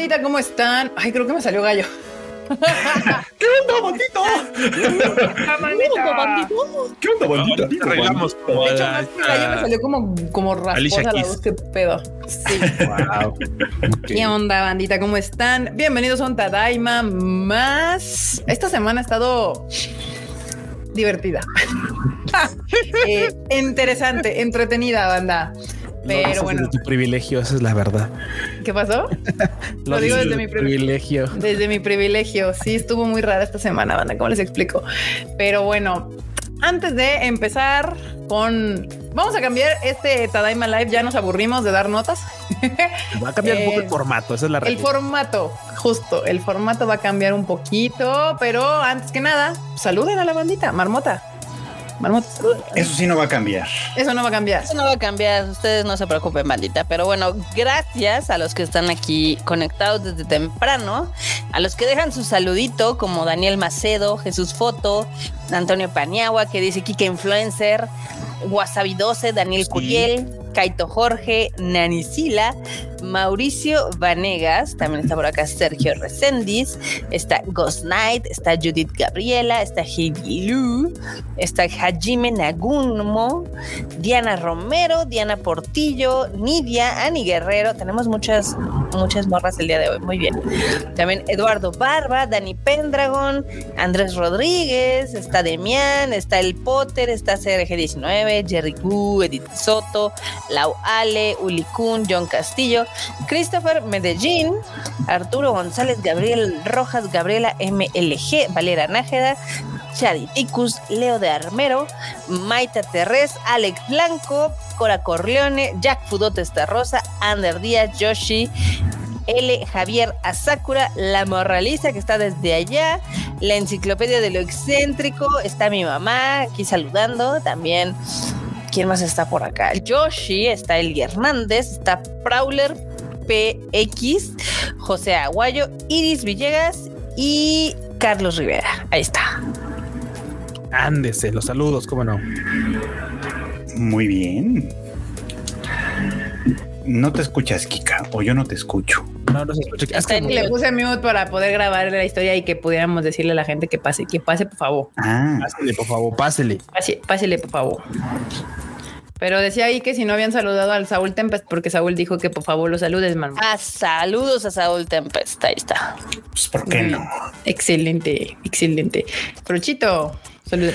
bandita? ¿Cómo están? Ay, creo que me salió gallo. ¿Qué onda, bandito? ¿Qué onda, bandito? ¿Qué onda, bandito? Arreglamos como De hecho, más que gallo me salió como, como rasposa la voz, qué pedo. Sí. Wow. ¿Qué onda, bandita? ¿Cómo están? Bienvenidos a un Tadaima más. Esta semana ha estado divertida. Eh, interesante, entretenida, banda. Pero bueno, tu privilegio, esa es la verdad. ¿qué pasó? Lo digo desde mi privilegio. privilegio. Desde mi privilegio. Sí, estuvo muy rara esta semana, banda. ¿Cómo les explico? Pero bueno, antes de empezar con. Vamos a cambiar este Tadaima Live. Ya nos aburrimos de dar notas. Va a cambiar un poco Eh, el formato, esa es la El realidad. formato, justo, el formato va a cambiar un poquito, pero antes que nada, saluden a la bandita, Marmota. Marmota. Eso sí no va a cambiar. Eso no va a cambiar. Eso no va a cambiar, ustedes no se preocupen, bandita. Pero bueno, gracias a los que están aquí conectados desde temprano, a los que dejan su saludito, como Daniel Macedo, Jesús Foto, Antonio Paniagua, que dice Kika Influencer, Wasabi 12, Daniel Sí. Curiel, Kaito Jorge, Nanisila, Mauricio Vanegas, también está por acá Sergio Resendiz, está Ghost Knight, está Judith Gabriela, está Heidi Lu, está Hajime Nagumo, Diana Romero, Diana Portillo, Nidia, Ani Guerrero. Tenemos muchas, muchas morras el día de hoy. Muy bien. También Eduardo Barba, Dani Pendragon, Andrés Rodríguez, está Demian, está El Potter, está CRG19, Jerry Gu, Edith Soto, Lau Ale, Uli Kun, John Castillo, Christopher Medellín, Arturo González, Gabriel Rojas, Gabriela MLG, Valera Nájeda, Chariticus, Leo de Armero, Maita Terrés, Alex Blanco, Cora Corleone, Jack Fudote Rosa, Ander Díaz, Yoshi, L. Javier Asakura, La Morraliza, que está desde allá, la Enciclopedia de lo Excéntrico, está mi mamá aquí saludando, también. ¿Quién más está por acá? Yoshi, está Eli Hernández, está Prowler PX, José Aguayo, Iris Villegas y Carlos Rivera. Ahí está. Ándese, los saludos, cómo no. Muy bien. No te escuchas, Kika, o yo no te escucho. No, no se escucha. Es que Le puse mute para poder grabar la historia y que pudiéramos decirle a la gente que pase, que pase, por favor. Ah, pásele, por favor, pásele. Pase, pásele, por favor. Pero decía ahí que si no habían saludado al Saúl Tempest, porque Saúl dijo que por favor lo saludes, Marmota. Ah, saludos a Saúl Tempest. Ahí está. pues ¿por qué no? Excelente, excelente. Fruchito, saluda.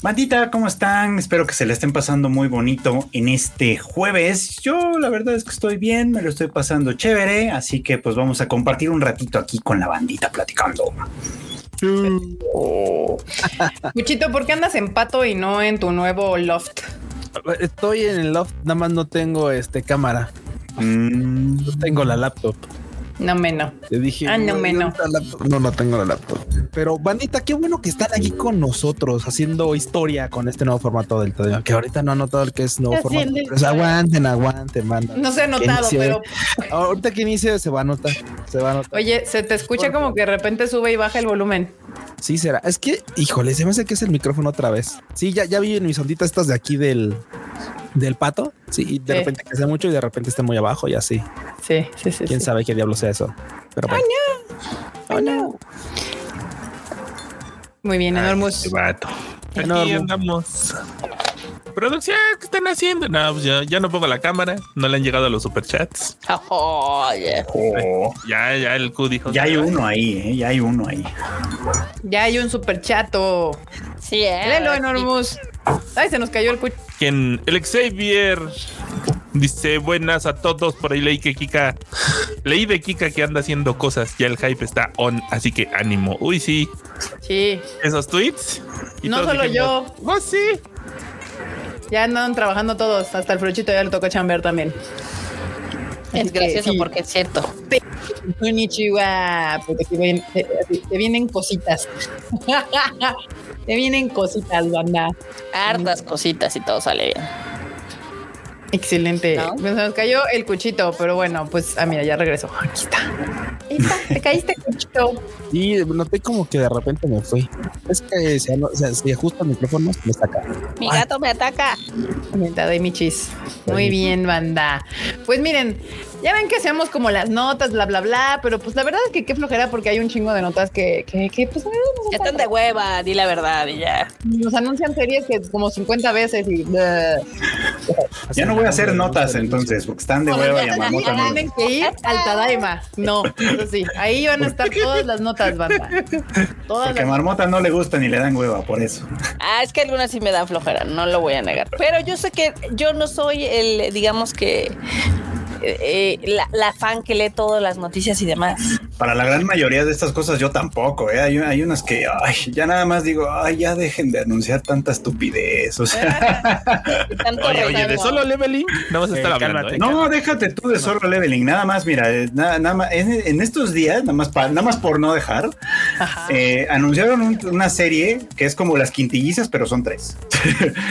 Bandita, ¿cómo están? Espero que se la estén pasando muy bonito en este jueves. Yo la verdad es que estoy bien, me lo estoy pasando chévere, así que pues vamos a compartir un ratito aquí con la bandita platicando. Fruchito, ¿por qué andas en pato y no en tu nuevo loft? Estoy en el loft, nada más no tengo este cámara. Mm, No tengo la laptop. No menos. Te dije. Ah, no, "Güey, me no". ¿dónde está la laptop?". No, no tengo la laptop. Pero, bandita, qué bueno que están aquí con nosotros haciendo historia con este nuevo formato del Tadeo. Que ahorita no han notado el que es nuevo formato. Pero historia. aguanten, aguanten, banda. No se ha notado, pero Ahorita que inicie se va a notar. Se va a notar. oye, se te escucha como que de repente sube y baja el volumen. Sí, será. Es que, híjole, se me hace que es el micrófono otra vez. Sí, ya, ya vi en mis onditas estas de aquí del, del pato. Sí, y de Sí. repente crece mucho y de repente está muy abajo y así. Sí, sí, sí. Quién sí. sabe qué diablo sea eso. Pero bueno. Oh, no. Muy bien, Enormous. Este vato. Aquí andamos. Producción, ¿qué están haciendo? No, pues ya, ya no pongo la cámara. No le han llegado los superchats. Oye. oh, Ya, ya el Q dijo. ya hay uno ahí, ¿eh? ya hay uno ahí. Ya hay un super chato. Sí, eh. Léelo, Sí. Ay, se nos cayó el cuch. Quien, el Xavier dice buenas a todos. Por ahí leí que Kika, leí de Kika que anda haciendo cosas. Ya el hype está on, así que ánimo. Uy, sí, Sí, esos tweets. No solo dijimos, Oh, sí. ya andan trabajando todos. Hasta el fruchito ya le tocó chambear también. Es que gracioso sí. porque es cierto. Konnichiwa, porque te, ven- te- te vienen cositas. te vienen cositas, banda. Hartas cositas y todo sale bien. Excelente. ¿No? Pues se nos cayó el cuchito, pero bueno, pues, ah, mira, ya regresó. Aquí está. ahí está, te caíste, Cuchito. Y noté como que de repente me fui. Es que o sea, si ajusto el micrófono, me saca. Mi gato me ataca. Mentada y michis. Muy bien, banda. Pues miren, ya ven que hacemos como las notas, bla, bla, bla, pero pues la verdad es que qué flojera porque hay un chingo de notas que, que, que, pues Ya están de hueva, di la verdad y ya. nos anuncian series que como 50 veces y... bleh. Ya no voy a hacer notas entonces, porque están de hueva y a Marmota no. Tienen que ir al Tadaima. No, eso sí. Ahí van a estar todas las notas, banda. Todas Porque a. Marmota no le gusta ni le dan hueva, por eso. Ah, es que algunas sí me dan flojera, no lo voy a negar. Pero yo sé que yo no soy el, digamos que, eh, la, la fan que lee todas las noticias y demás. Para la gran mayoría de estas cosas yo tampoco, ¿eh? hay, hay unas que ay, ya nada más digo, ay, ya dejen de anunciar tanta estupidez. O sea, Oye, oye, de solo leveling no vas a Eh, estar hablando. cálmate. ¿eh? no, déjate tú de solo leveling, nada más, mira, eh, nada, nada más, en, en estos días, nada más, pa- nada más por no dejar, eh, anunciaron un- una serie que es como las quintillizas, pero son tres.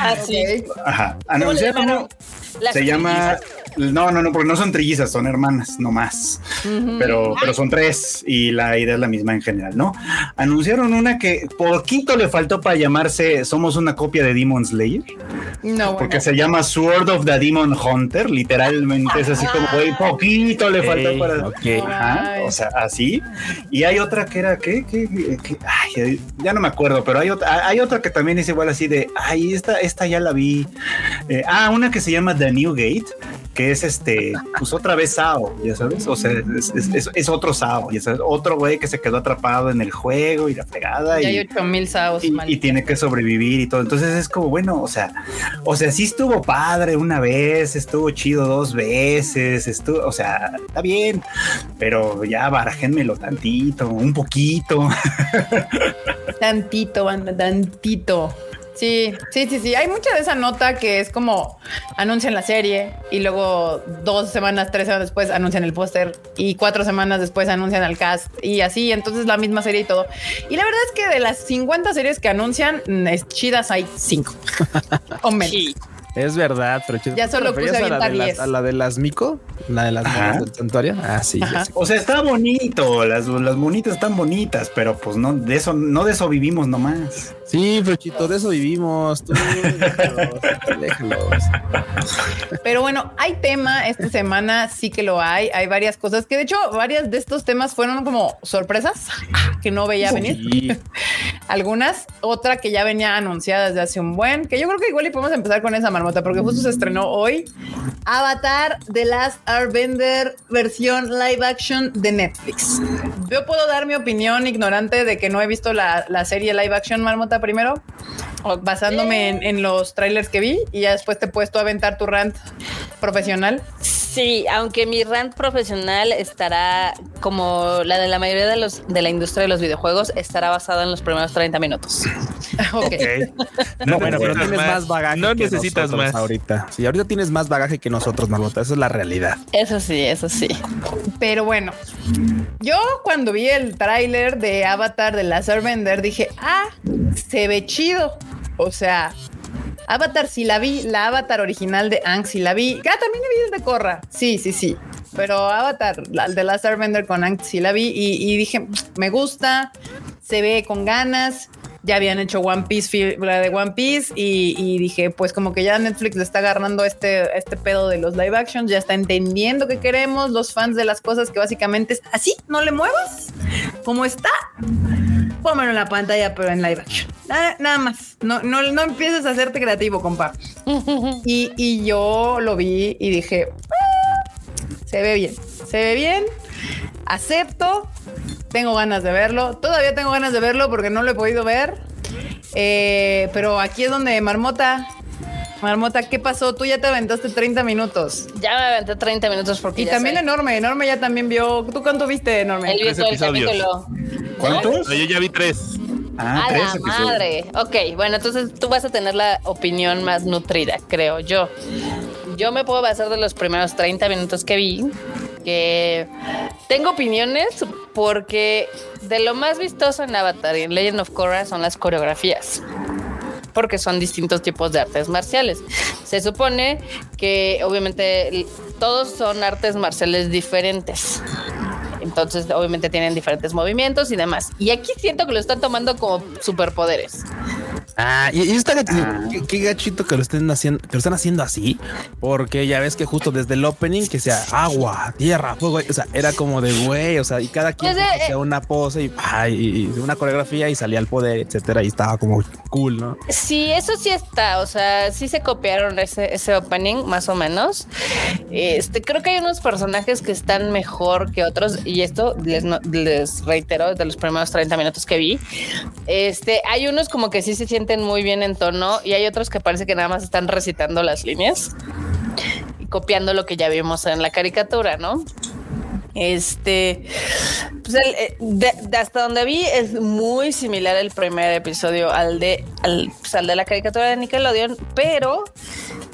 Ah, sí. Ok. Ajá, ¿Cómo le anunciaron, se llama. No, no, no, porque no son trillizas, son hermanas, no más. Ujú. pero, pero son tres y la idea es la misma en general, ¿no? Anunciaron una que poquito le faltó para llamarse Somos una copia de Demon Slayer, No, bueno. porque se llama Sword of the Demon Hunter, literalmente es así como, güey, poquito le faltó para... ok. Ajá, o sea, así. Y hay otra que era, ¿qué? ¿Qué? qué? Ay, ya no me acuerdo, pero hay otra, hay otra que también es igual así de, ay, esta, esta ya la vi. Eh, ah, una que se llama The New Gate, que es este, pues otra vez Sao, ya sabes, o sea, es, es- es- es otro Sao, ya sabes, otro güey que se quedó atrapado en el juego y la fregada. Y, hay 8000 saos. y, y tiene que sobrevivir y todo. Entonces es como, bueno, o sea, o sea, sí estuvo padre una vez, estuvo chido dos veces, estuvo, o sea, está bien, pero ya barajenmelo tantito, un poquito. Tantito, tantito. Sí, sí, sí, sí. Hay mucha de esa nota que es como anuncian la serie y luego dos semanas, tres semanas después anuncian el póster y cuatro semanas después anuncian al cast y así. Entonces la misma serie y todo. Y la verdad es que de las 50 series que anuncian, mm, es chidas hay cinco o menos. Sí. Es verdad, pero chido. Ya solo ¿Te referías puse a la, de las, 10. a la de las Mico, la de las monas del santuario. Ah, sí, ya Ajá. sé. O sea, está bonito, las, las monitas están bonitas, pero pues no, de eso, no de eso vivimos nomás. Sí, Frochito, de eso vivimos. Tú, déjalos, déjalos. Pero bueno, hay tema esta semana, sí que lo hay. Hay varias cosas que de hecho varias de estos temas fueron como sorpresas que no veía venir. Sí. Algunas, otra que ya venía anunciada desde hace un buen, que yo creo que igual y podemos empezar con esa marmota, porque justo se estrenó hoy Avatar The Last Airbender versión live action de Netflix. Yo puedo dar mi opinión ignorante de que no he visto la, la serie live action marmota primero, basándome en, en los trailers que vi, y ya después te puedes tú aventar tu rant profesional. Sí, aunque mi rant profesional estará como la de la mayoría de los de la industria de los videojuegos, estará basada en los primeros 30 minutos. ok. No, bueno, pero necesitas tienes más, más. bagaje. No que necesitas nosotros más. ahorita. Sí, ahorita tienes más bagaje que nosotros, Marmota. Esa es la realidad. Eso sí, eso sí. Pero bueno, yo cuando vi el tráiler de Avatar de Last Airbender dije, ah, se ve chido. O sea, Avatar sí la vi, la Avatar original de Ang sí la vi. Ah, también vi el de Korra. Sí, sí, sí. Pero Avatar, la- de Last Airbender con Ang sí la vi y, dije, me gusta, se ve con ganas. Ya habían hecho One Piece, la de One Piece, y, y dije, pues como que ya Netflix le está agarrando este, este pedo de los live actions, ya está entendiendo que queremos los fans de las cosas que básicamente es así, no le muevas, como está, pónmelo en la pantalla, pero en live action. Nada, nada más, no, no, no empieces a hacerte creativo, compa. Y, y yo lo vi y dije, "Ah, se ve bien, se ve bien, acepto, tengo ganas de verlo, todavía tengo ganas de verlo porque no lo he podido ver, Eh, pero aquí es donde Marmota, Marmota, ¿qué pasó? Tú ya te aventaste 30 minutos. Ya me aventé 30 minutos porque Y ya también sé. enorme, enorme ya también vio. ¿Tú cuánto viste, enorme? Él vio Tres todo el episodios. capítulo. ¿Cuántos? No, yo ya vi tres. Ah, a tres la episodios. madre. Ok, bueno, entonces tú vas a tener la opinión más nutrida, creo yo. Yo me puedo basar de los primeros 30 minutos que vi, que tengo opiniones porque de lo más vistoso en Avatar y en Legend of Korra son las coreografías. Porque son distintos tipos de artes marciales. Se supone que obviamente todos son artes marciales diferentes. Entonces obviamente tienen diferentes movimientos y demás. Y aquí siento que lo están tomando como superpoderes. Ah, y, y está gachito, qué, qué gachito que lo estén haciendo, que lo están haciendo así, porque ya ves que justo desde el opening que sea agua, tierra, fuego, o sea, era como de güey, o sea, y cada quien Pues, eh, hacía una pose y, ay, y una coreografía y salía al poder, etcétera, y estaba como cool, ¿no? Sí, eso sí está, o sea, sí se copiaron ese, ese opening, más o menos. Este, creo que hay unos personajes que están mejor que otros, y esto les, reitero de los primeros 30 minutos que vi. Este, hay unos como que sí se sienten muy bien en tono, y hay otros que parece que nada más están recitando las líneas y copiando lo que ya vimos en la caricatura, ¿no? Este, pues eh, de hasta donde vi es muy similar el primer episodio al de, al, pues, al de la caricatura de Nickelodeon, pero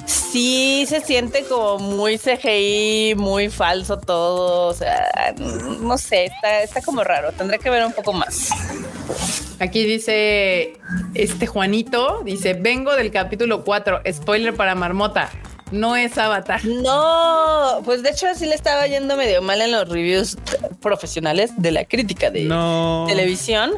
sí se siente como muy CGI, muy falso todo. O sea, no sé, está, como raro. Tendré que ver un poco más. Aquí dice este Juanito, dice, vengo del capítulo 4, spoiler para Marmota, no es Avatar. No, pues de hecho así le estaba yendo medio mal en los reviews profesionales de la crítica de No. televisión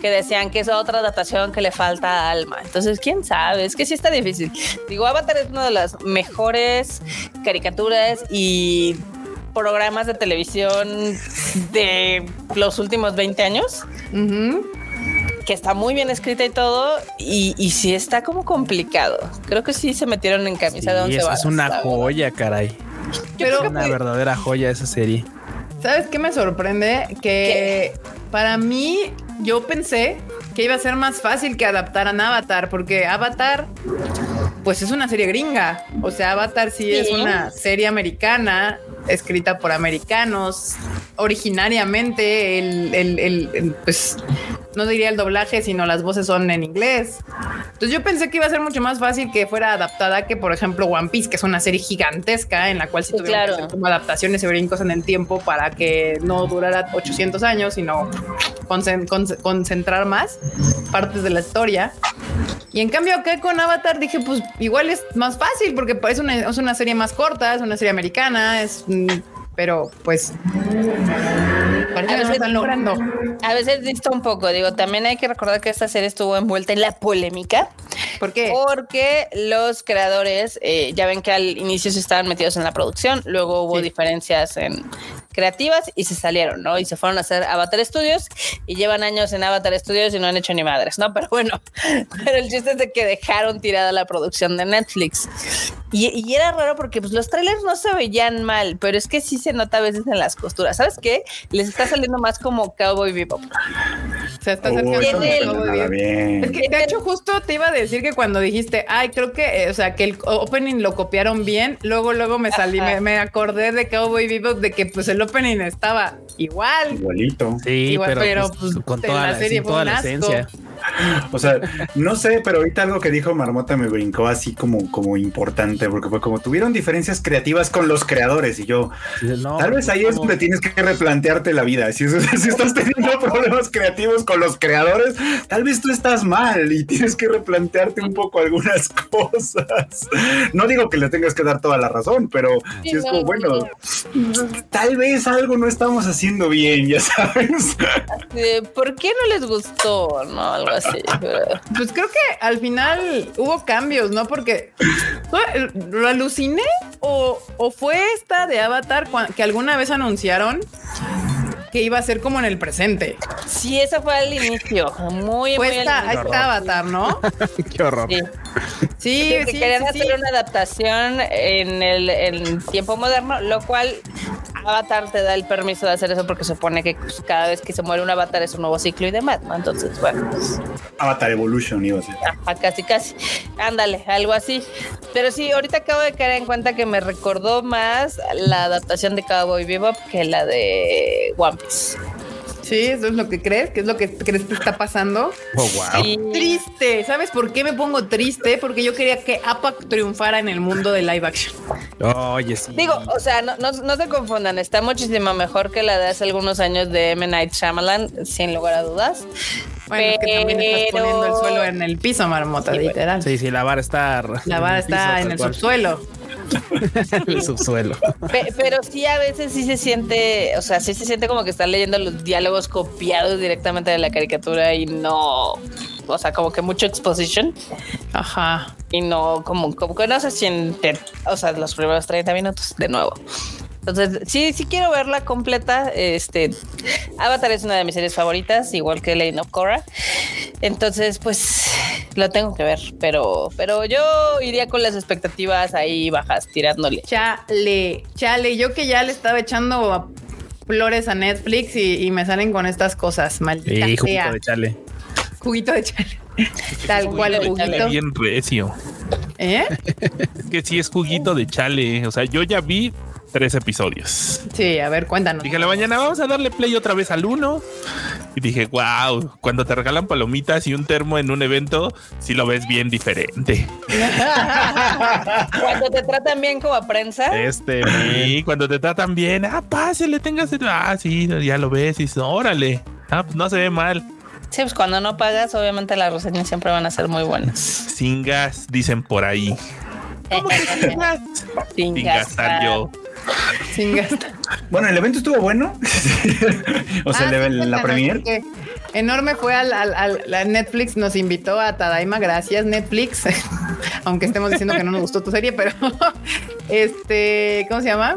que decían que es otra adaptación que le falta alma. Entonces, quién sabe, es que sí está difícil. Digo, Avatar es una de las mejores caricaturas y programas de televisión de los últimos 20 años. Que está muy bien escrita y todo, y, y sí está como complicado. Creo que sí se metieron en camisa de Sí, once es, es varas, una verdad. joya, caray. Pero, Es una verdadera joya esa serie. ¿sabes qué me sorprende? Que para mí, yo pensé que iba a ser más fácil que adaptaran Avatar, porque Avatar, pues es una serie gringa. O sea, Avatar sí, es una serie americana, escrita por americanos. Originariamente, el, el- el- el, pues no diría el doblaje, sino las voces son en inglés. Entonces yo pensé que iba a ser mucho más fácil que fuera adaptada que, por ejemplo, One Piece, que es una serie gigantesca en la cual sí Sí, tuvieron claro. que hacer como adaptaciones y brincos en el tiempo para que no durara 800 años, sino concen- conce- concentrar más partes de la historia. Y en cambio acá con Avatar dije, pues igual es más fácil porque es una, es una serie más corta, es una serie americana, es... Pero pues... A veces- están logrando. A veces dista un poco, digo, también hay que recordar que esta serie estuvo envuelta en la polémica ¿Por qué? porque los creadores eh, ya ven que al inicio se estaban metidos en la producción, luego hubo Sí. diferencias en creativas y se salieron, ¿no? Y se fueron a hacer Avatar Studios y llevan años en Avatar Studios y no han hecho ni madres, ¿no? Pero bueno, pero el chiste es de que dejaron tirada la producción de Netflix. Y, y era raro porque pues los trailers no se veían mal, pero es que sí se nota a veces en las costuras. ¿Sabes qué? Les está saliendo más como Cowboy Bebop. Se está Uy, acercando eso no Tiene- suena todo bien. bien. Es que de hecho justo te iba a decir que cuando dijiste, ay, creo que, eh, o sea, que el opening lo copiaron bien, luego, luego me salí, me, me acordé de Cowboy Bebop de que pues el opening estaba igual. Igualito. Sí, Igual, pero, pero, pues, pues, con toda la la, serie toda un la asco. esencia. O sea, no sé, pero ahorita algo que dijo Marmota me brincó así como, como importante, porque fue como tuvieron diferencias creativas con los creadores y yo, no, tal vez ahí es donde tienes que replantearte la vida. Si, si estás teniendo problemas creativos con los creadores, tal vez tú estás mal y tienes que replantearte un poco algunas cosas. No digo que le tengas que dar toda la razón, pero Sí, si es no, como, no, bueno, tal vez algo no estamos haciendo bien, ya sabes. ¿Por qué no les gustó? No, algo así. Pues creo que al final hubo cambios, ¿no? Porque lo aluciné o, o fue esta de Avatar que alguna vez anunciaron que iba a ser como en el presente. Sí, eso fue al inicio. Muy, Fue muy al esta, inicio. esta Avatar, ¿no? Qué horror. Sí. Sí, Que sí, querían sí, hacer sí. una adaptación en el en tiempo moderno, lo cual Avatar te da el permiso de hacer eso porque supone que pues, cada vez que se muere un avatar es un nuevo ciclo y demás, ¿no? Entonces, bueno, pues, Avatar Evolution iba a ser. ajá, casi, casi. Ándale, algo así. Pero sí, ahorita acabo de caer en cuenta que me recordó más la adaptación de Cowboy Bebop que la de One Piece. Sí, eso es lo que crees, que es lo que crees que está pasando. Oh, wow. Triste, ¿sabes por qué me pongo triste? Porque yo quería que APAC triunfara en el mundo de live action. Oye, sí. Digo, o sea, no, no, no se confundan, está muchísimo mejor que la de hace algunos años de M. Night Shyamalan, sin lugar a dudas. Bueno, es que también estás poniendo el suelo en el piso, marmota, Sí, literal. Sí, sí, la vara está. La vara en el está en el cual. subsuelo. el subsuelo. Pe- pero sí a veces sí se siente, o sea, sí se siente como que están leyendo los diálogos copiados directamente de la caricatura y no, o sea, como que mucho exposition Ajá. y no, como, como que no se siente, o sea, los primeros 30 minutos de nuevo. Entonces, sí, sí quiero verla completa. Este Avatar es una de mis series favoritas, igual que Lane of Korra. Entonces, pues lo tengo que ver, pero, pero yo iría con las expectativas ahí bajas, tirándole. Chale, chale. Yo que ya le estaba echando flores a Netflix y, y me salen con estas cosas. Maldita sea. juguito de chale. Juguito de chale. Tal cual, de chale. juguito. Bien recio. ¿Eh? Es que sí es juguito de chale. O sea, yo ya vi tres episodios. Sí, a ver, cuéntanos. Dije a la mañana, vamos a darle play otra vez al uno. Y dije, wow, cuando te regalan palomitas y un termo en un evento, sí lo ves bien diferente. Cuando te tratan bien como a prensa, Este, Y cuando te tratan bien, ah, pásele, tengas. Ah, sí, ya lo ves y dices, órale. Ah, pues no se ve mal. sí, pues cuando no pagas, obviamente las reseñas siempre van a ser muy buenas. Sin gas, dicen por ahí. Sin Sin gastar yo. Sin gastar. Bueno, el evento estuvo bueno. o sea, Ah, el- sí, la premier. Enorme fue al, al- al- la Netflix, nos invitó a Tadaima, gracias Netflix, aunque estemos diciendo que no nos gustó tu serie, pero este, ¿cómo se llama?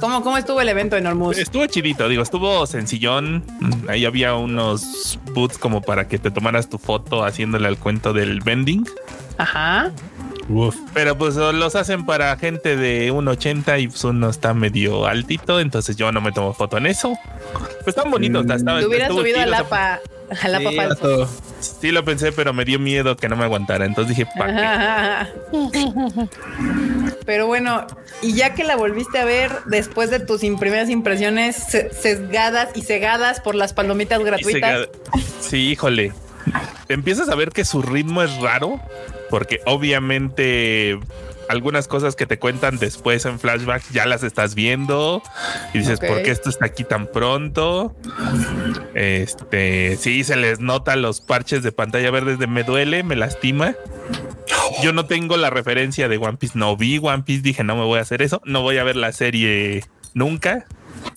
¿Cómo, cómo estuvo el evento Enormous? Estuvo chidito, digo, estuvo sencillón. Mm, Ahí había unos boots como para que te tomaras tu foto haciéndole al cuento del vending. Ajá. Uf. Pero pues los hacen para gente de 1.80 y pues uno está medio altito, entonces yo no me tomo foto en eso. Pues están bonitos. Mm. estaba- Te hubieras subido chido, al o sea, APA, al APA Sí, falso. Sí lo pensé, pero me dio miedo que no me aguantara. Entonces dije, ¿para qué? Pero bueno, y ya que la volviste a ver después de tus im- primeras impresiones se- sesgadas y cegadas por las palomitas gratuitas, Sí, híjole. Empiezas a ver que su ritmo es raro, porque obviamente algunas cosas que te cuentan después en flashback ya las estás viendo y dices. ¿por qué esto está aquí tan pronto? Este, sí, se les nota los parches de pantalla verdes de me duele, me lastima. Yo no tengo la referencia de One Piece, no vi One Piece, dije, no me voy a hacer eso, no voy a ver la serie nunca.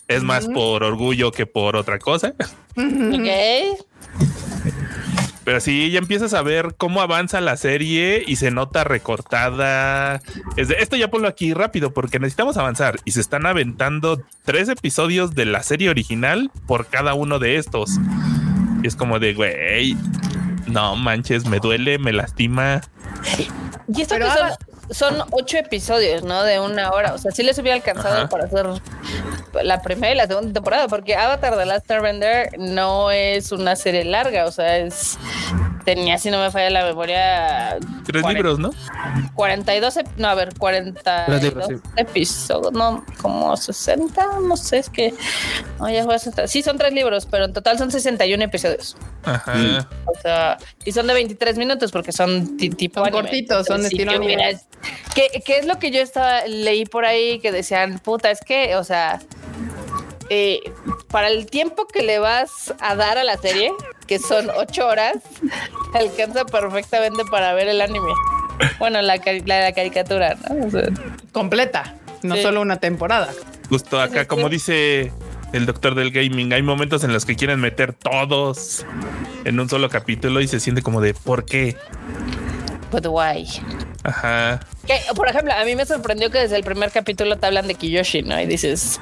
Es más por orgullo que por otra cosa. Ok. Pero sí, ya empiezas a ver cómo avanza la serie y se nota recortada. Es de, esto ya ponlo aquí rápido porque necesitamos avanzar y se están aventando tres episodios de la serie original por cada uno de estos. Y es como de, güey, no manches, me duele, me lastima. Y esto Pero que son, son ocho episodios, ¿no? De una hora. O sea, sí les hubiera alcanzado Ajá. para hacer la primera y la segunda temporada, porque Avatar The Last Airbender no es una serie larga. O sea, es. Tenía, si no me falla la memoria. Tres 40 libros, ¿no? 42, ep- no, a ver, 42 Tres libros, sí. episodios, no, como 60, no sé, es que, no, ya fue a 60. sí, son tres libros, pero en total son 61 episodios. Ajá. O sea, y son de 23 minutos porque son ti- tipo Son cortitos, son de estilo que anime. ¿Qué, qué es lo que yo estaba leí por ahí que decían, puta, es que, o sea, eh, para el tiempo que le vas a dar a la serie, que son ocho horas, te alcanza perfectamente para ver el anime. Bueno, la, cari- la, la caricatura, ¿no? O sea, completa, no Sí. solo una temporada. Justo acá, como dice el doctor del gaming, hay momentos en los que quieren meter todos en un solo capítulo y se siente como de, ¿por qué? but why? Ajá. Que, por ejemplo, a mí me sorprendió que desde el primer capítulo te hablan de Kiyoshi, ¿no? Y dices,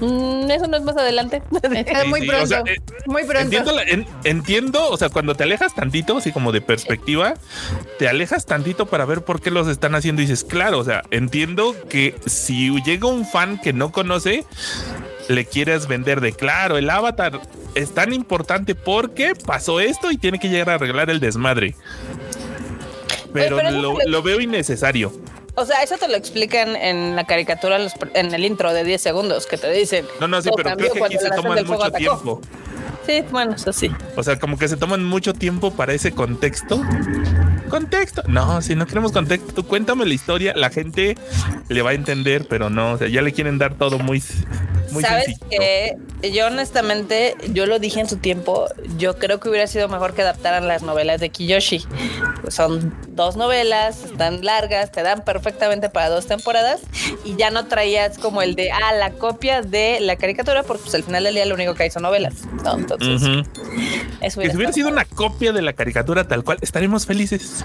"Mm, eso no es más adelante. Sí, muy sí, pronto, o sea, eh, muy pronto. Entiendo, la- en- entiendo, o sea, cuando te alejas tantito, así como de perspectiva, te alejas tantito para ver por qué los están haciendo y dices, claro, o sea, entiendo que si llega un fan que no conoce, le quieres vender de claro, el avatar es tan importante porque pasó esto y tiene que llegar a arreglar el desmadre. Pero, lo, te lo- lo veo innecesario. O sea, eso te lo explican en la caricatura, en el intro de 10 segundos, que te dicen. No, no, sí, "Todo pero creo que aquí se toman mucho atacó". tiempo. Sí, bueno, eso sí. O sea, como que se toman mucho tiempo para ese contexto. Contexto. No, si no queremos contexto, tú cuéntame la historia, la gente le va a entender, pero no, o sea, ya le quieren dar todo muy Muy Sabes que yo honestamente, yo lo dije en su tiempo, yo creo que hubiera sido mejor que adaptaran las novelas de Kiyoshi. Son dos novelas, están largas, te dan perfectamente para dos temporadas y ya no traías como el de, ah, la copia de la caricatura, porque pues al final del día lo único que hay son novelas. ¿no? Entonces, Ujú. eso Que si hubiera hubiera sido una copia de la caricatura tal cual, estaremos felices.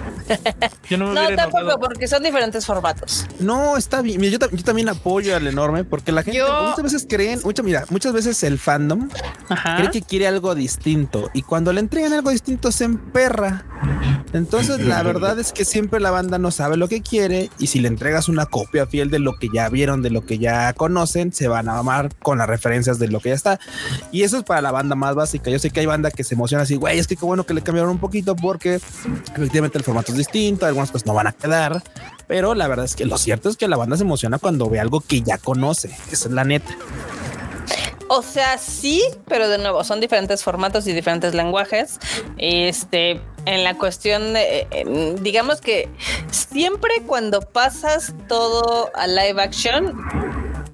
Yo no me No, hubiera tampoco, enojado. porque son diferentes formatos. No, está bien. Mira, yo, yo también apoyo al enorme porque la gente Yo- muchas veces creen, mucha, mira, muchas veces el fandom Ajá. cree que quiere algo distinto y cuando le entregan algo distinto se emperra. Entonces, la verdad es que siempre la banda no sabe lo que quiere y si le entregas una copia fiel de lo que ya vieron, de lo que ya conocen, se van a amar con las referencias de lo que ya está. Y eso es para la banda más básica. Yo sé que hay banda que se emociona así, güey, es que qué bueno que le cambiaron un poquito porque efectivamente el formato es distinto, algunas cosas no van a quedar. Pero la verdad es que lo cierto es que la banda se emociona cuando ve algo que ya conoce. Esa es la neta. O sea, sí, pero de nuevo, son diferentes formatos y diferentes lenguajes. Este, en la cuestión de, digamos que siempre cuando pasas todo a live action,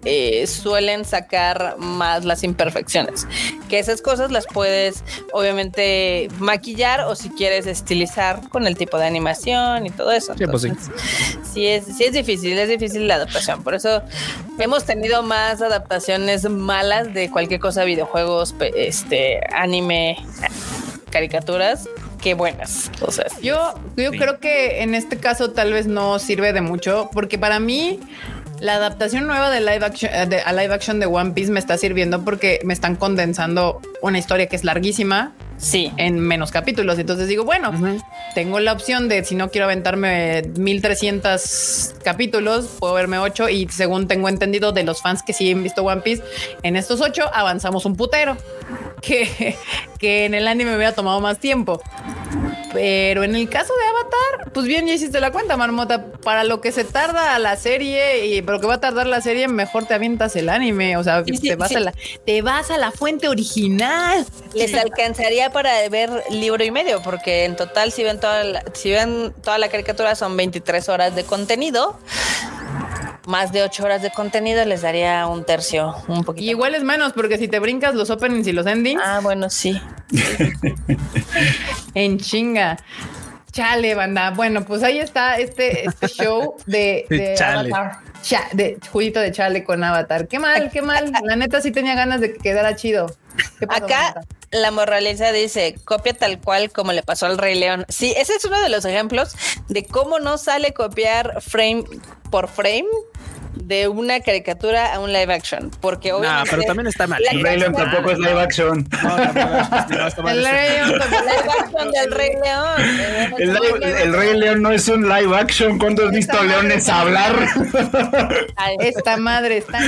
eh, suelen sacar más las imperfecciones. Que esas cosas las puedes, obviamente, maquillar o si quieres estilizar con el tipo de animación y todo eso. Sí, pues sí. Sí es, sí es difícil, es difícil la adaptación. Por eso hemos tenido más adaptaciones malas de cualquier cosa, videojuegos, este, anime, caricaturas, que buenas. O sea, Yo, yo Sí. creo que en este caso tal vez no sirve de mucho, porque para mí la adaptación nueva de live action eh, de, a live action de One Piece me está sirviendo porque me están condensando una historia que es larguísima sí. en menos capítulos. Entonces digo, bueno, tengo la opción de si no quiero aventarme 1300 capítulos, puedo verme 8 y según tengo entendido de los fans que sí han visto One Piece, en estos 8 avanzamos un putero. Que, que en el anime me hubiera tomado más tiempo. Pero en el caso de Avatar, pues bien, ya hiciste la cuenta, Marmota. Para lo que se tarda la serie y para lo que va a tardar la serie, mejor te avientas el anime. O sea, Sí, te, vas sí. a la, te vas a la fuente original. Les alcanzaría para ver libro y medio, porque en total, si ven toda la, si ven toda la caricatura, son 23 horas de contenido. Más de 8 horas de contenido les daría un tercio, un poquito. Y igual es menos, porque si te brincas los openings y los endings, Ah, bueno, sí. en chinga. Chale, banda. Bueno, pues ahí está este, este show de, de Chale. Avatar. Cha- de juguito de chale con Avatar. Qué mal, qué mal. La neta sí tenía ganas de que quedara chido. ¿Qué pasó, Acá la moraleja dice, copia tal cual como le pasó al Rey León. Sí, ese es uno de los ejemplos de cómo no sale copiar frame por frame de una caricatura a un live action, porque obviamente pero también está mal. El Rey León tampoco es live action. No, tampoco- no, está mal. El Rey León también. live action del Rey León. El, Rey León no es un live action. ¿Cuándo has visto leones hablar? Ay, Esta madre está.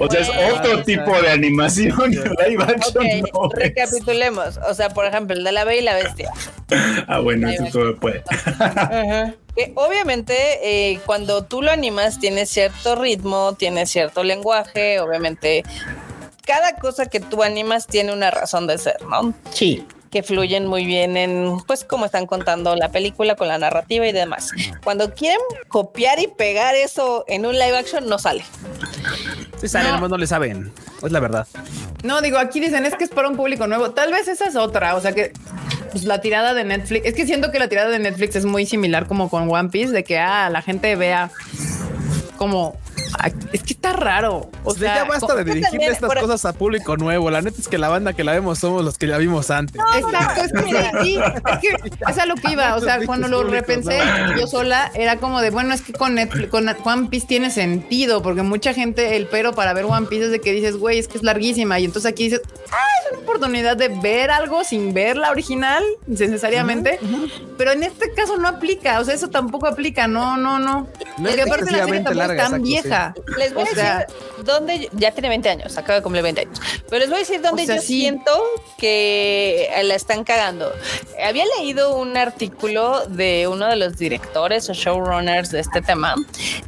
O sea, es otro tipo de animación. Live action no es. recapitulemos. O sea, por ejemplo, el de la Bella y la Bestia. Ah, bueno, eso todo puede. Que obviamente eh, cuando tú lo animas tienes cierto ritmo, tienes cierto lenguaje, obviamente cada cosa que tú animas tiene una razón de ser, ¿no? Sí. Que fluyen muy bien en, pues, cómo están contando la película con la narrativa y demás. Cuando quieren copiar y pegar eso en un live action, no sale. Sí, salen, No. nomás no le saben. Es la verdad. No, digo, aquí dicen es que es para un público nuevo. Tal vez esa es otra. O sea que pues, la tirada de Netflix. Es que siento que la tirada de Netflix es muy similar como con One Piece, de que ah, la gente vea como. Es que está raro. O O sea, ya basta de también, estas por- cosas a público nuevo. La neta es que la banda que la vemos somos los que la vimos antes. Exacto, es que sí, es que es a lo que iba. O sea, cuando lo repensé no. yo sola, era como de bueno, es que con Netflix, con One Piece tiene sentido, porque mucha gente, el pero para ver One Piece es de que dices, güey, es que es larguísima. Y entonces aquí dices, ah, es una oportunidad de ver algo sin ver la original necesariamente. Pero en este caso no aplica. O sea, eso tampoco aplica. No, no, no. No Porque aparte la serie tampoco larga, es tan exacto, sí. Les voy O a sea- decir dónde ya tiene 20 años, acaba de cumplir 20 años. Pero les voy a decir dónde O sea, yo sí. siento que la están cagando. Había leído un artículo de uno de los directores o showrunners de este tema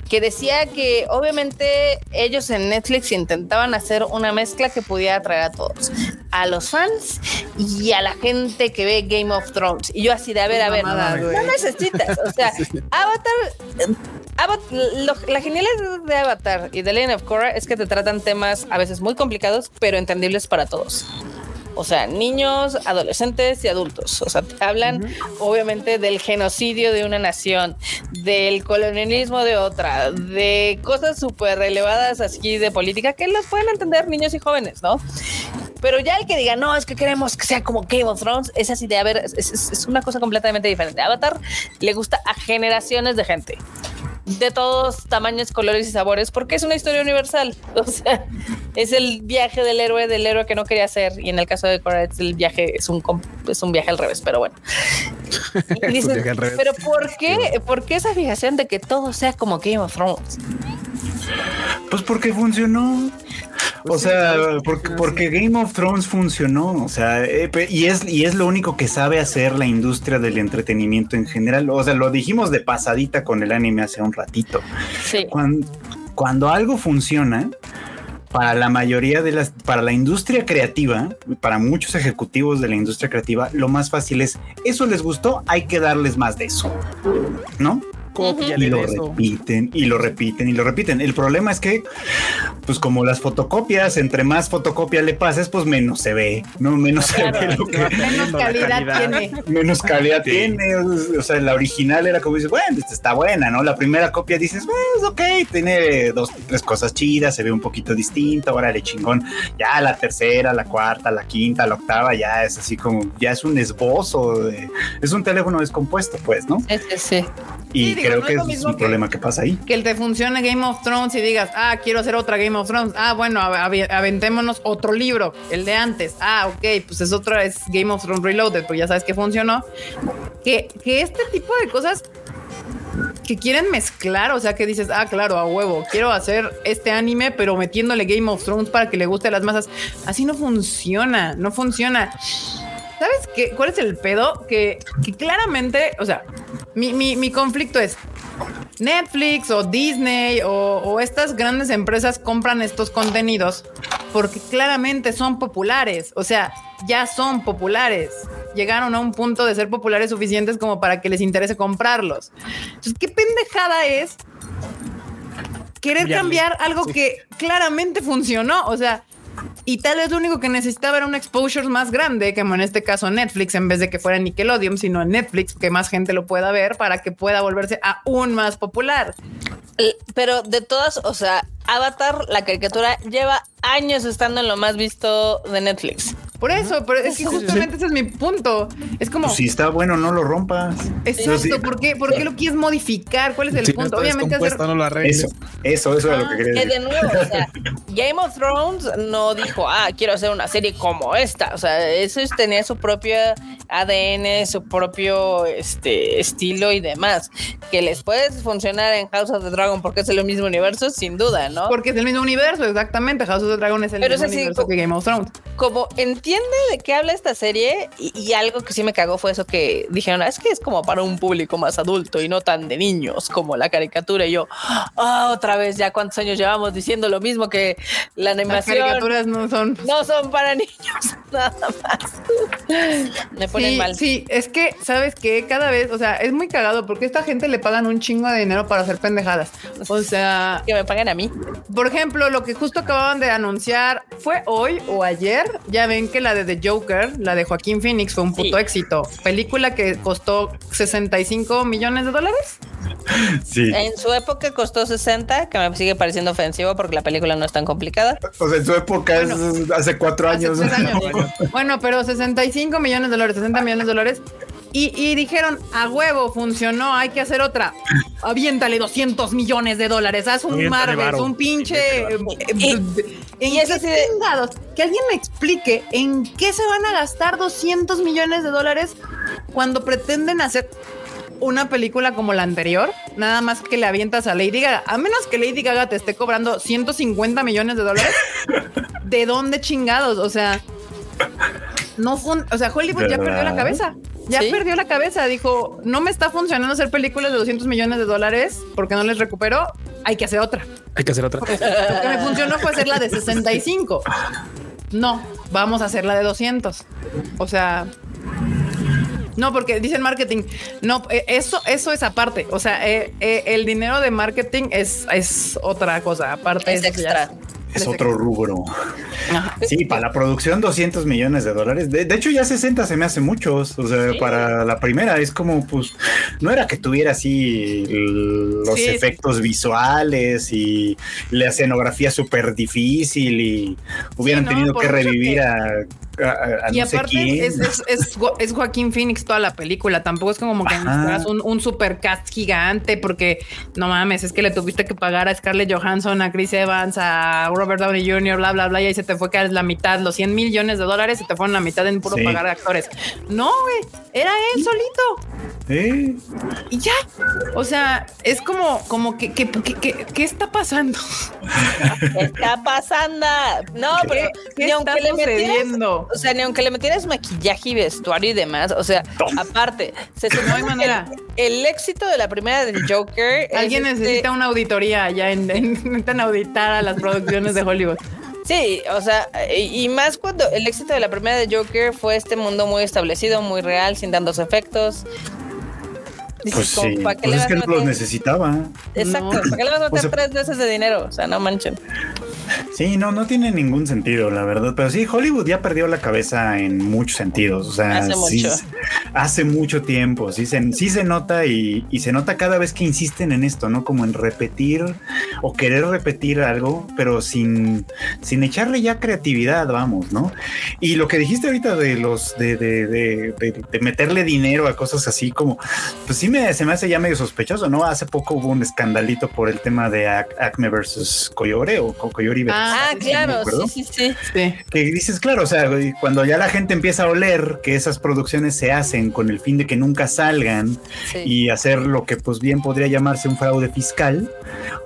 que decía que obviamente ellos en Netflix intentaban hacer una mezcla que pudiera atraer a todos, a los fans y a la gente que ve Game of Thrones. Y yo así de, a ver, a ver, Mamada, no, no necesitas, o sea, Avatar Avat- lo- la genialidad de Avatar y de Legend of Korra es que te tratan temas a veces muy complicados, pero entendibles para todos. O sea, niños, adolescentes y adultos. O sea, te hablan obviamente del genocidio de una nación, del colonialismo de otra, de cosas súper elevadas así de política que las pueden entender niños y jóvenes, ¿no? Pero ya el que diga, no, es que queremos que sea como Game of Thrones, es así de, a ver, es, es- es una cosa completamente diferente. Avatar le gusta a generaciones de gente de todos tamaños, colores y sabores, porque es una historia universal. O sea, es el viaje del héroe, del héroe que no quería ser. Y en el caso de es el viaje, es un, es un viaje al revés, pero bueno. Revés. pero ¿por qué? ¿Por qué esa fijación de que todo sea como Game of Thrones? Pues porque funcionó. O Pues sí, sea, porque, porque Game of Thrones funcionó. O sea, eh, y es, y es lo único que sabe hacer la industria del entretenimiento en general. O sea, lo dijimos de pasadita con el anime hace un ratito. Sí. Cuando, cuando algo funciona, para la mayoría de las, para la industria creativa, para muchos ejecutivos de la industria creativa, lo más fácil es, eso les gustó, hay que darles más de eso, ¿no? Cópiale y lo eso. repiten y lo repiten y lo repiten. El problema es que, pues como las fotocopias, entre más fotocopia le pases, pues menos se ve, no menos se ve lo que Menos calidad, calidad. tiene. menos calidad Sí. tiene. O sea, la original era como dices, bueno, esta está buena, ¿no? La primera copia dices, pues ok, tiene dos, tres cosas chidas, se ve un poquito distinto, órale, chingón. Ya la tercera, la cuarta, la quinta, la octava, ya es así como, ya es un esbozo, de- es un teléfono descompuesto, pues, ¿no? Sí, sí, sí. Y Sí, digo, creo no que es es un que- problema que pasa ahí. Que te funcione Game of Thrones y digas, ah, quiero hacer otra Game of Thrones. Ah, bueno, av- aventémonos otro libro, el de antes. Ah, ok, pues es otra, es Game of Thrones Reloaded, pues ya sabes que funcionó. Que, que este tipo de cosas que quieren mezclar, o sea, que dices, ah, claro, a huevo, quiero hacer este anime, pero metiéndole Game of Thrones para que le guste a las masas. Así no funciona, no funciona. ¿Sabes qué? ¿Cuál es el pedo? Que, que claramente, o sea, mi, mi, mi conflicto es Netflix o Disney o, o estas grandes empresas compran estos contenidos porque claramente son populares, o sea, ya son populares. Llegaron a un punto de ser populares suficientes como para que les interese comprarlos. Entonces, ¿qué pendejada es querer cambiar algo que claramente funcionó? O sea, y tal vez lo único que necesitaba era un exposure más grande, como en este caso Netflix, en vez de que fuera Nickelodeon, sino Netflix, que más gente lo pueda ver para que pueda volverse aún más popular. L- Pero de todas, o sea, Avatar, la caricatura, lleva años estando en lo más visto de Netflix. Por eso, pero es que justamente ese es mi punto. Es como, Pues si está bueno, no lo rompas. exacto, sí. ¿por, qué, ¿por qué lo quieres modificar? ¿Cuál es el Si punto? Obviamente hacer... no lo. Eso, eso, eso es lo que quería Que decir. de nuevo, o sea, Game of Thrones no dijo, ah, quiero hacer una serie como esta. O sea, eso es- tenía su propio ADN, su propio este, estilo y demás. Que les puede funcionar en House of the Dragon porque es el mismo universo, sin duda, ¿no? Porque es el mismo universo, exactamente. House of the Dragon es el Pero mismo es así, universo que Game of Thrones. como entiende de qué habla esta serie y, y algo que sí me cagó fue eso que dijeron, "Ah, es que es como para un público más adulto y no tan de niños como la caricatura y yo, ah, otra vez ya cuántos años llevamos diciendo lo mismo que la Las animación caricaturas no son... no son para niños, nada más. Me ponen sí, mal. Sí, es que, ¿sabes que Cada vez, o sea, es muy cagado porque a esta gente le pagan un chingo de dinero para hacer pendejadas. O sea, Que me paguen a mí. por ejemplo, lo que justo acababan de anunciar fue hoy o ayer. Ya ven que la de The Joker, la de Joaquín Phoenix, fue un puto Sí. éxito. Película que costó 65 millones de dólares. Sí. En su época costó 60, que me sigue pareciendo ofensivo porque la película no es tan complicada. O sea, en su época es hace cuatro Hace años. tres años. bueno, pero 65 millones de dólares, 60 millones de dólares. Y, y dijeron, a huevo, funcionó, hay que hacer otra. Aviéntale 200 millones de dólares, haz un Aviéntale Marvel, un pinche... eh, Y- eh, ¿En y es así de-? Que alguien me explique en qué se van a gastar 200 millones de dólares cuando pretenden hacer una película como la anterior, nada más que le avientas a Lady Gaga, a menos que Lady Gaga te esté cobrando 150 millones de dólares, ¿de dónde chingados? O sea, no fun o sea, Hollywood ya perdió la cabeza. Ya Sí. perdió la cabeza. Dijo, no me está funcionando hacer películas de 200 millones de dólares porque no les recupero. Hay que hacer otra. Hay que hacer otra. Lo que me funcionó fue hacer la de 65. No, vamos a hacer la de 200. O sea, No, porque dicen marketing. No, eh, eso, eso es aparte. O sea, eh, eh, el dinero de marketing es, es otra cosa. Aparte Es eso ya- extra. Es otro rubro. Ajá. Sí, para la producción 200 millones de dólares. De, de hecho ya 60 se me hace muchos. O sea, Sí. para la primera es como, pues, no era que tuviera así los Sí, sí. efectos visuales y la escenografía súper difícil y hubieran no, tenido que revivir que- a, a- a Y no sé aparte quién. es, es, es, es Joaquín Phoenix toda la película. Tampoco es como que necesitas un, un super cast gigante porque no mames, es que le tuviste que pagar a Scarlett Johansson, a Chris Evans, a Robert Downey Jr., bla, bla, bla, y ahí se te fue que la mitad, los 100 millones de dólares se te fueron la mitad en puro Sí. pagar a actores. No, güey, era él solito. Sí. Y ya. O sea, es como, como que, que, que, que- ¿qué está pasando? ¿Qué está pasando? No, pero ¿Qué ni está aunque le metieras, sucediendo? O sea, ni aunque le metieras maquillaje y vestuario y demás, o sea, aparte, se No hay manera. El, el éxito de la primera del Joker. es Alguien este- necesita una auditoría ya en, en- necesitan auditar a las producciones de Hollywood. Sí, o sea, y, y más cuando el éxito de la primera de Joker fue este mundo muy establecido, muy real, sin tantos efectos. Dices, Pues sí. ¿para qué Pues le es que no los necesitaba. Exacto, No. ¿para qué le vas a meter O sea- tres veces de dinero? O sea, no manchen. Sí, no, no tiene ningún sentido, la verdad. Pero sí, Hollywood ya perdió la cabeza en muchos sentidos. O sea, Hace sí, mucho. hace mucho tiempo. Sí se, sí se nota y, y se nota cada vez que insisten en esto, ¿no? Como en repetir o querer repetir algo, pero sin, sin echarle ya creatividad, vamos, ¿no? Y lo que dijiste ahorita de los de, de, de, meterle dinero a cosas así como, pues sí me, se me hace ya medio sospechoso, ¿no? Hace poco hubo un escandalito por el tema de Ac- Acme versus Coyore o Co- Coyori Ah, claro, sí, sí, sí. Sí. que dices, claro, o sea, cuando ya la gente empieza a oler que esas producciones se hacen con el fin de que nunca salgan sí. y hacer lo que pues bien podría llamarse un fraude fiscal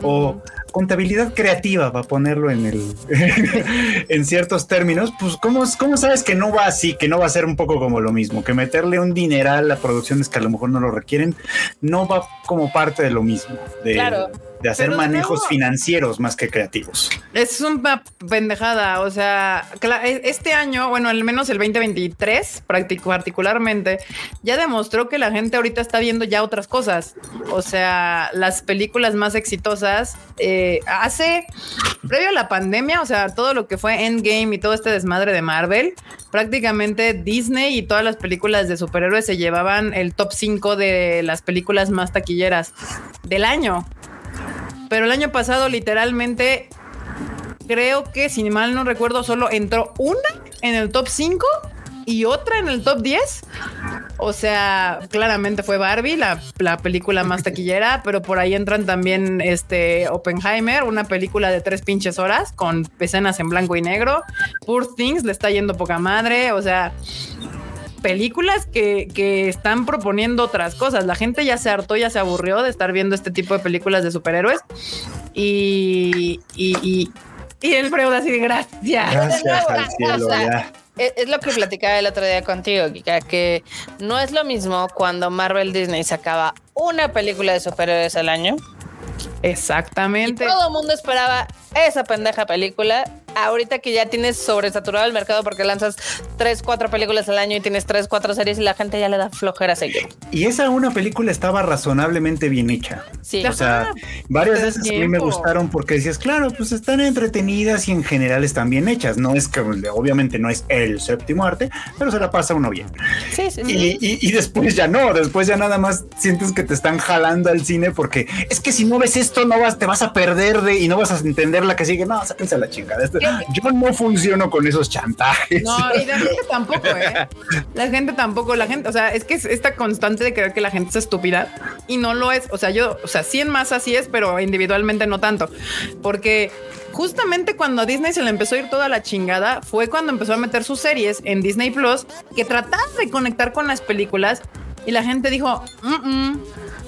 o contabilidad creativa, para ponerlo en el en ciertos términos, pues ¿cómo, ¿cómo sabes que no va así, que no va a ser un poco como lo mismo, que meterle un dineral a producciones que a lo mejor no lo requieren, no va como parte de lo mismo, de, Claro. De hacer Pero manejos financieros más que creativos. Es una pendejada, o sea, e- este año, bueno, al menos el 2023, practic- particularmente, ya demostró que la gente ahorita está viendo ya otras cosas. O sea, las películas más exitosas, eh, hace, previo a la pandemia, o sea, todo lo que fue Endgame y todo este desmadre de Marvel, prácticamente Disney y todas las películas de superhéroes se llevaban el top 5 de las películas más taquilleras del año. Pero el año pasado, literalmente, creo que, si mal no recuerdo, solo entró una en el top 5 y otra en el top 10. O sea, claramente fue Barbie, la, la película más taquillera, pero por ahí entran también este Oppenheimer, una película de tres pinches horas con escenas en blanco y negro. Poor Things le está yendo poca madre. O sea, películas que, que están proponiendo otras cosas. La gente ya se hartó, ya se aburrió de estar viendo este tipo de películas de superhéroes. Y, y, y, y el Freud así, gracias. Gracias al cielo, ya. Es, lo que platicaba el otro día contigo, Kika, que no es lo mismo cuando Marvel Disney sacaba una película de superhéroes al año y Exactamente. todo el mundo esperaba esa pendeja película. Ahorita que ya tienes sobresaturado el mercado porque lanzas tres, cuatro películas al año y tienes tres, cuatro series y la gente ya le da flojera seguir. Y esa una película estaba razonablemente bien hecha. Sí. O sea, Ajá. varias da veces a mí me gustaron porque decías, claro, pues están entretenidas y en general están bien hechas. No es que, obviamente, no es el séptimo arte, pero se la pasa uno bien. sí, sí, sí. Y, y- y después ya no, después ya nada más sientes que te están jalando al cine porque es que si no ves esto, no vas, te vas a perder de y no vas a entender la que sigue. No, sáquense a la chingada. Este- yo no funciono con esos chantajes. No, y la gente tampoco, ¿eh? La gente tampoco, la gente, o sea, es que es esta constante de creer que la gente es estúpida y no lo es. O sea, yo, o sea, sí en más así es, pero individualmente no tanto. Porque justamente cuando a Disney se le empezó a ir toda la chingada, fue cuando empezó a meter sus series en Disney Plus que trataban de conectar con las películas y la gente dijo, "Mm, mm,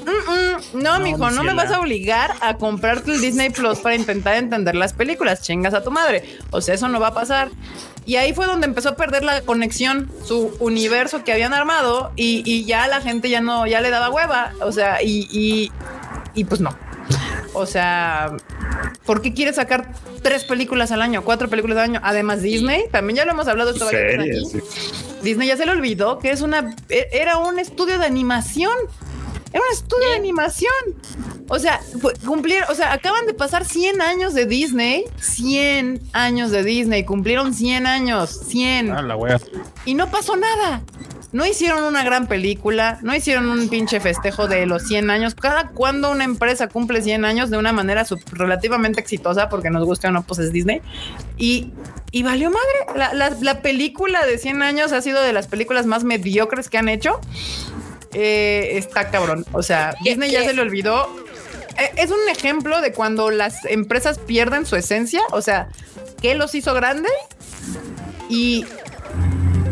mm, mm, no, mijo, no me vas a obligar a comprarte el Disney Plus para intentar entender las películas. Chingas a tu madre. O sea, eso no va a pasar. Y ahí fue donde empezó a perder la conexión, su universo que habían armado y, y ya la gente ya no, ya le daba hueva. O sea, y, y, y pues no. O sea, ¿por qué quiere sacar tres películas al año, cuatro películas al año? Además, Disney, también ya lo hemos hablado esto varias veces aquí. sí. Disney ya se le olvidó que es una e- era un estudio de animación. Era un estudio de animación. O sea, cumplir, o sea, acaban de pasar 100 años de Disney, 100 años de Disney, cumplieron 100 años, 100 Ah, la wea. y no pasó nada. No hicieron una gran película, no hicieron un pinche festejo de los 100 años. Cada cuando una empresa cumple 100 años de una manera sub- relativamente exitosa, porque nos guste o no, pues es Disney. Y, y valió madre. La, la- la película de 100 años ha sido de las películas más mediocres que han hecho. Eh, está cabrón. O sea, ¿Qué- Disney ya se le olvidó. Eh, Es un ejemplo de cuando las empresas pierden su esencia. O sea, ¿qué los hizo grandes? Y,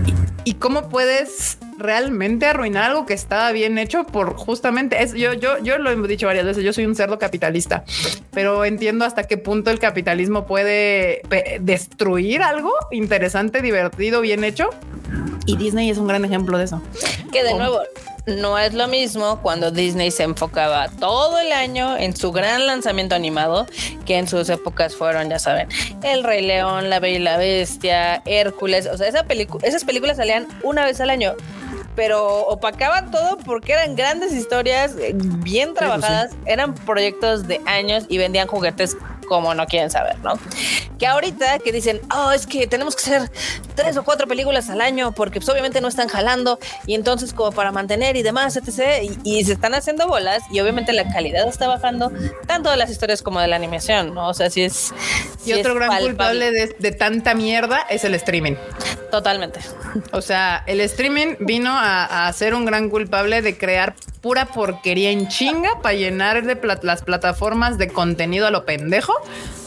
y, y cómo puedes realmente arruinar algo que estaba bien hecho por justamente es yo yo yo lo he dicho varias veces yo soy un cerdo capitalista pero entiendo hasta qué punto el capitalismo puede destruir algo interesante divertido bien hecho y Disney es un gran ejemplo de eso Que de ¿Cómo? nuevo, no es lo mismo cuando Disney se enfocaba todo el año en su gran lanzamiento animado, que en sus épocas fueron, ya saben, El Rey León, La Bella y la Bestia, Hércules. O sea, esa esas películas salían una vez al año. Pero opacaban todo porque eran grandes historias, eh, bien trabajadas, eran proyectos de años y vendían juguetes como no quieren saber, ¿no? Que ahorita que dicen, oh, es que tenemos que hacer tres o cuatro películas al año porque pues, obviamente no están jalando y entonces como para mantener y demás, etc. Y, y se están haciendo bolas y obviamente la calidad está bajando tanto de las historias como de la animación, ¿no? O sea, sí es... y otro es gran palpable. culpable de, de tanta mierda es el streaming Totalmente. O sea, el streaming vino a, a ser un gran culpable de crear pura porquería en chinga para llenar de plat- las plataformas de contenido a lo pendejo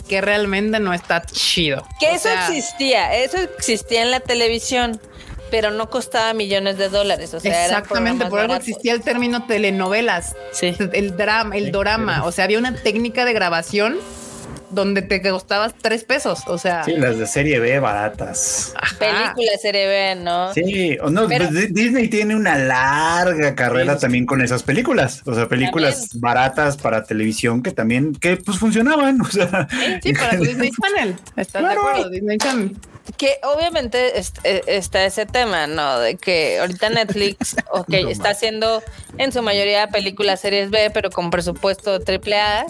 que realmente no está chido. Que O eso sea, existía, eso existía en la televisión, pero no costaba millones de dólares. O sea, Exactamente, por algo baratos. existía el término telenovelas, Sí. el drama, el dorama. O sea, había una técnica de grabación donde te costabas tres pesos. O sea, Sí, las de serie B baratas. ajá. Película serie B, ¿no? Sí, o no, Pero- pues, Di- Disney tiene una larga carrera Sí, sí, sí. también con esas películas, o sea, películas baratas para televisión que también, que pues funcionaban, o sea, Sí, para tu Disney Channel. ¿Estás Claro. de acuerdo? Disney Channel. Que obviamente eh, está ese tema, ¿no? De que ahorita Netflix, ok, No está haciendo en su mayoría películas series B, pero con presupuesto triple A,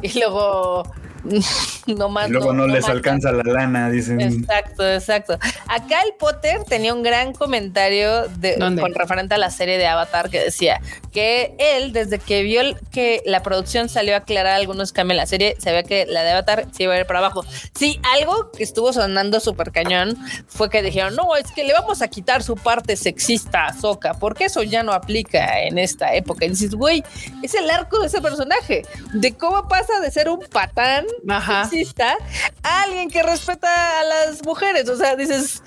y luego no más. y luego no, les más- alcanza la lana, dicen. Exacto, exacto. Acá el Potter tenía un gran comentario de, con referente a la serie de Avatar que decía que él, desde que vio el- que la producción salió a aclarar algunos cambios en la serie, sabía que la de Avatar se iba a ir para abajo. Sí, algo que estuvo sonando súper cañón fue que dijeron, no, es que le vamos a quitar su parte sexista a Sokka, porque eso ya no aplica en esta época. Y dices, güey, es el arco de ese personaje, de cómo pasa de ser un patán Ajá. sexista a alguien que respeta a las mujeres. O sea, dices,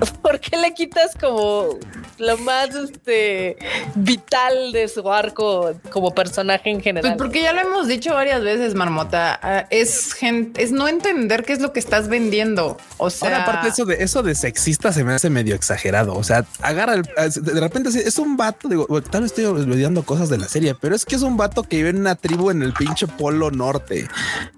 ¿por qué le quitas como lo más este vital de su arco como personaje en Pues general? porque ya lo hemos dicho varias veces, Marmota. Ah, es gente, es no entender qué es lo que estás vendiendo. O sea, Ahora, aparte eso de eso de sexista se me hace medio exagerado. O sea, agarra el, de repente sí, es un vato, digo, tal vez estoy olvidando cosas de la serie, pero es que es un vato que vive en una tribu en el pinche polo norte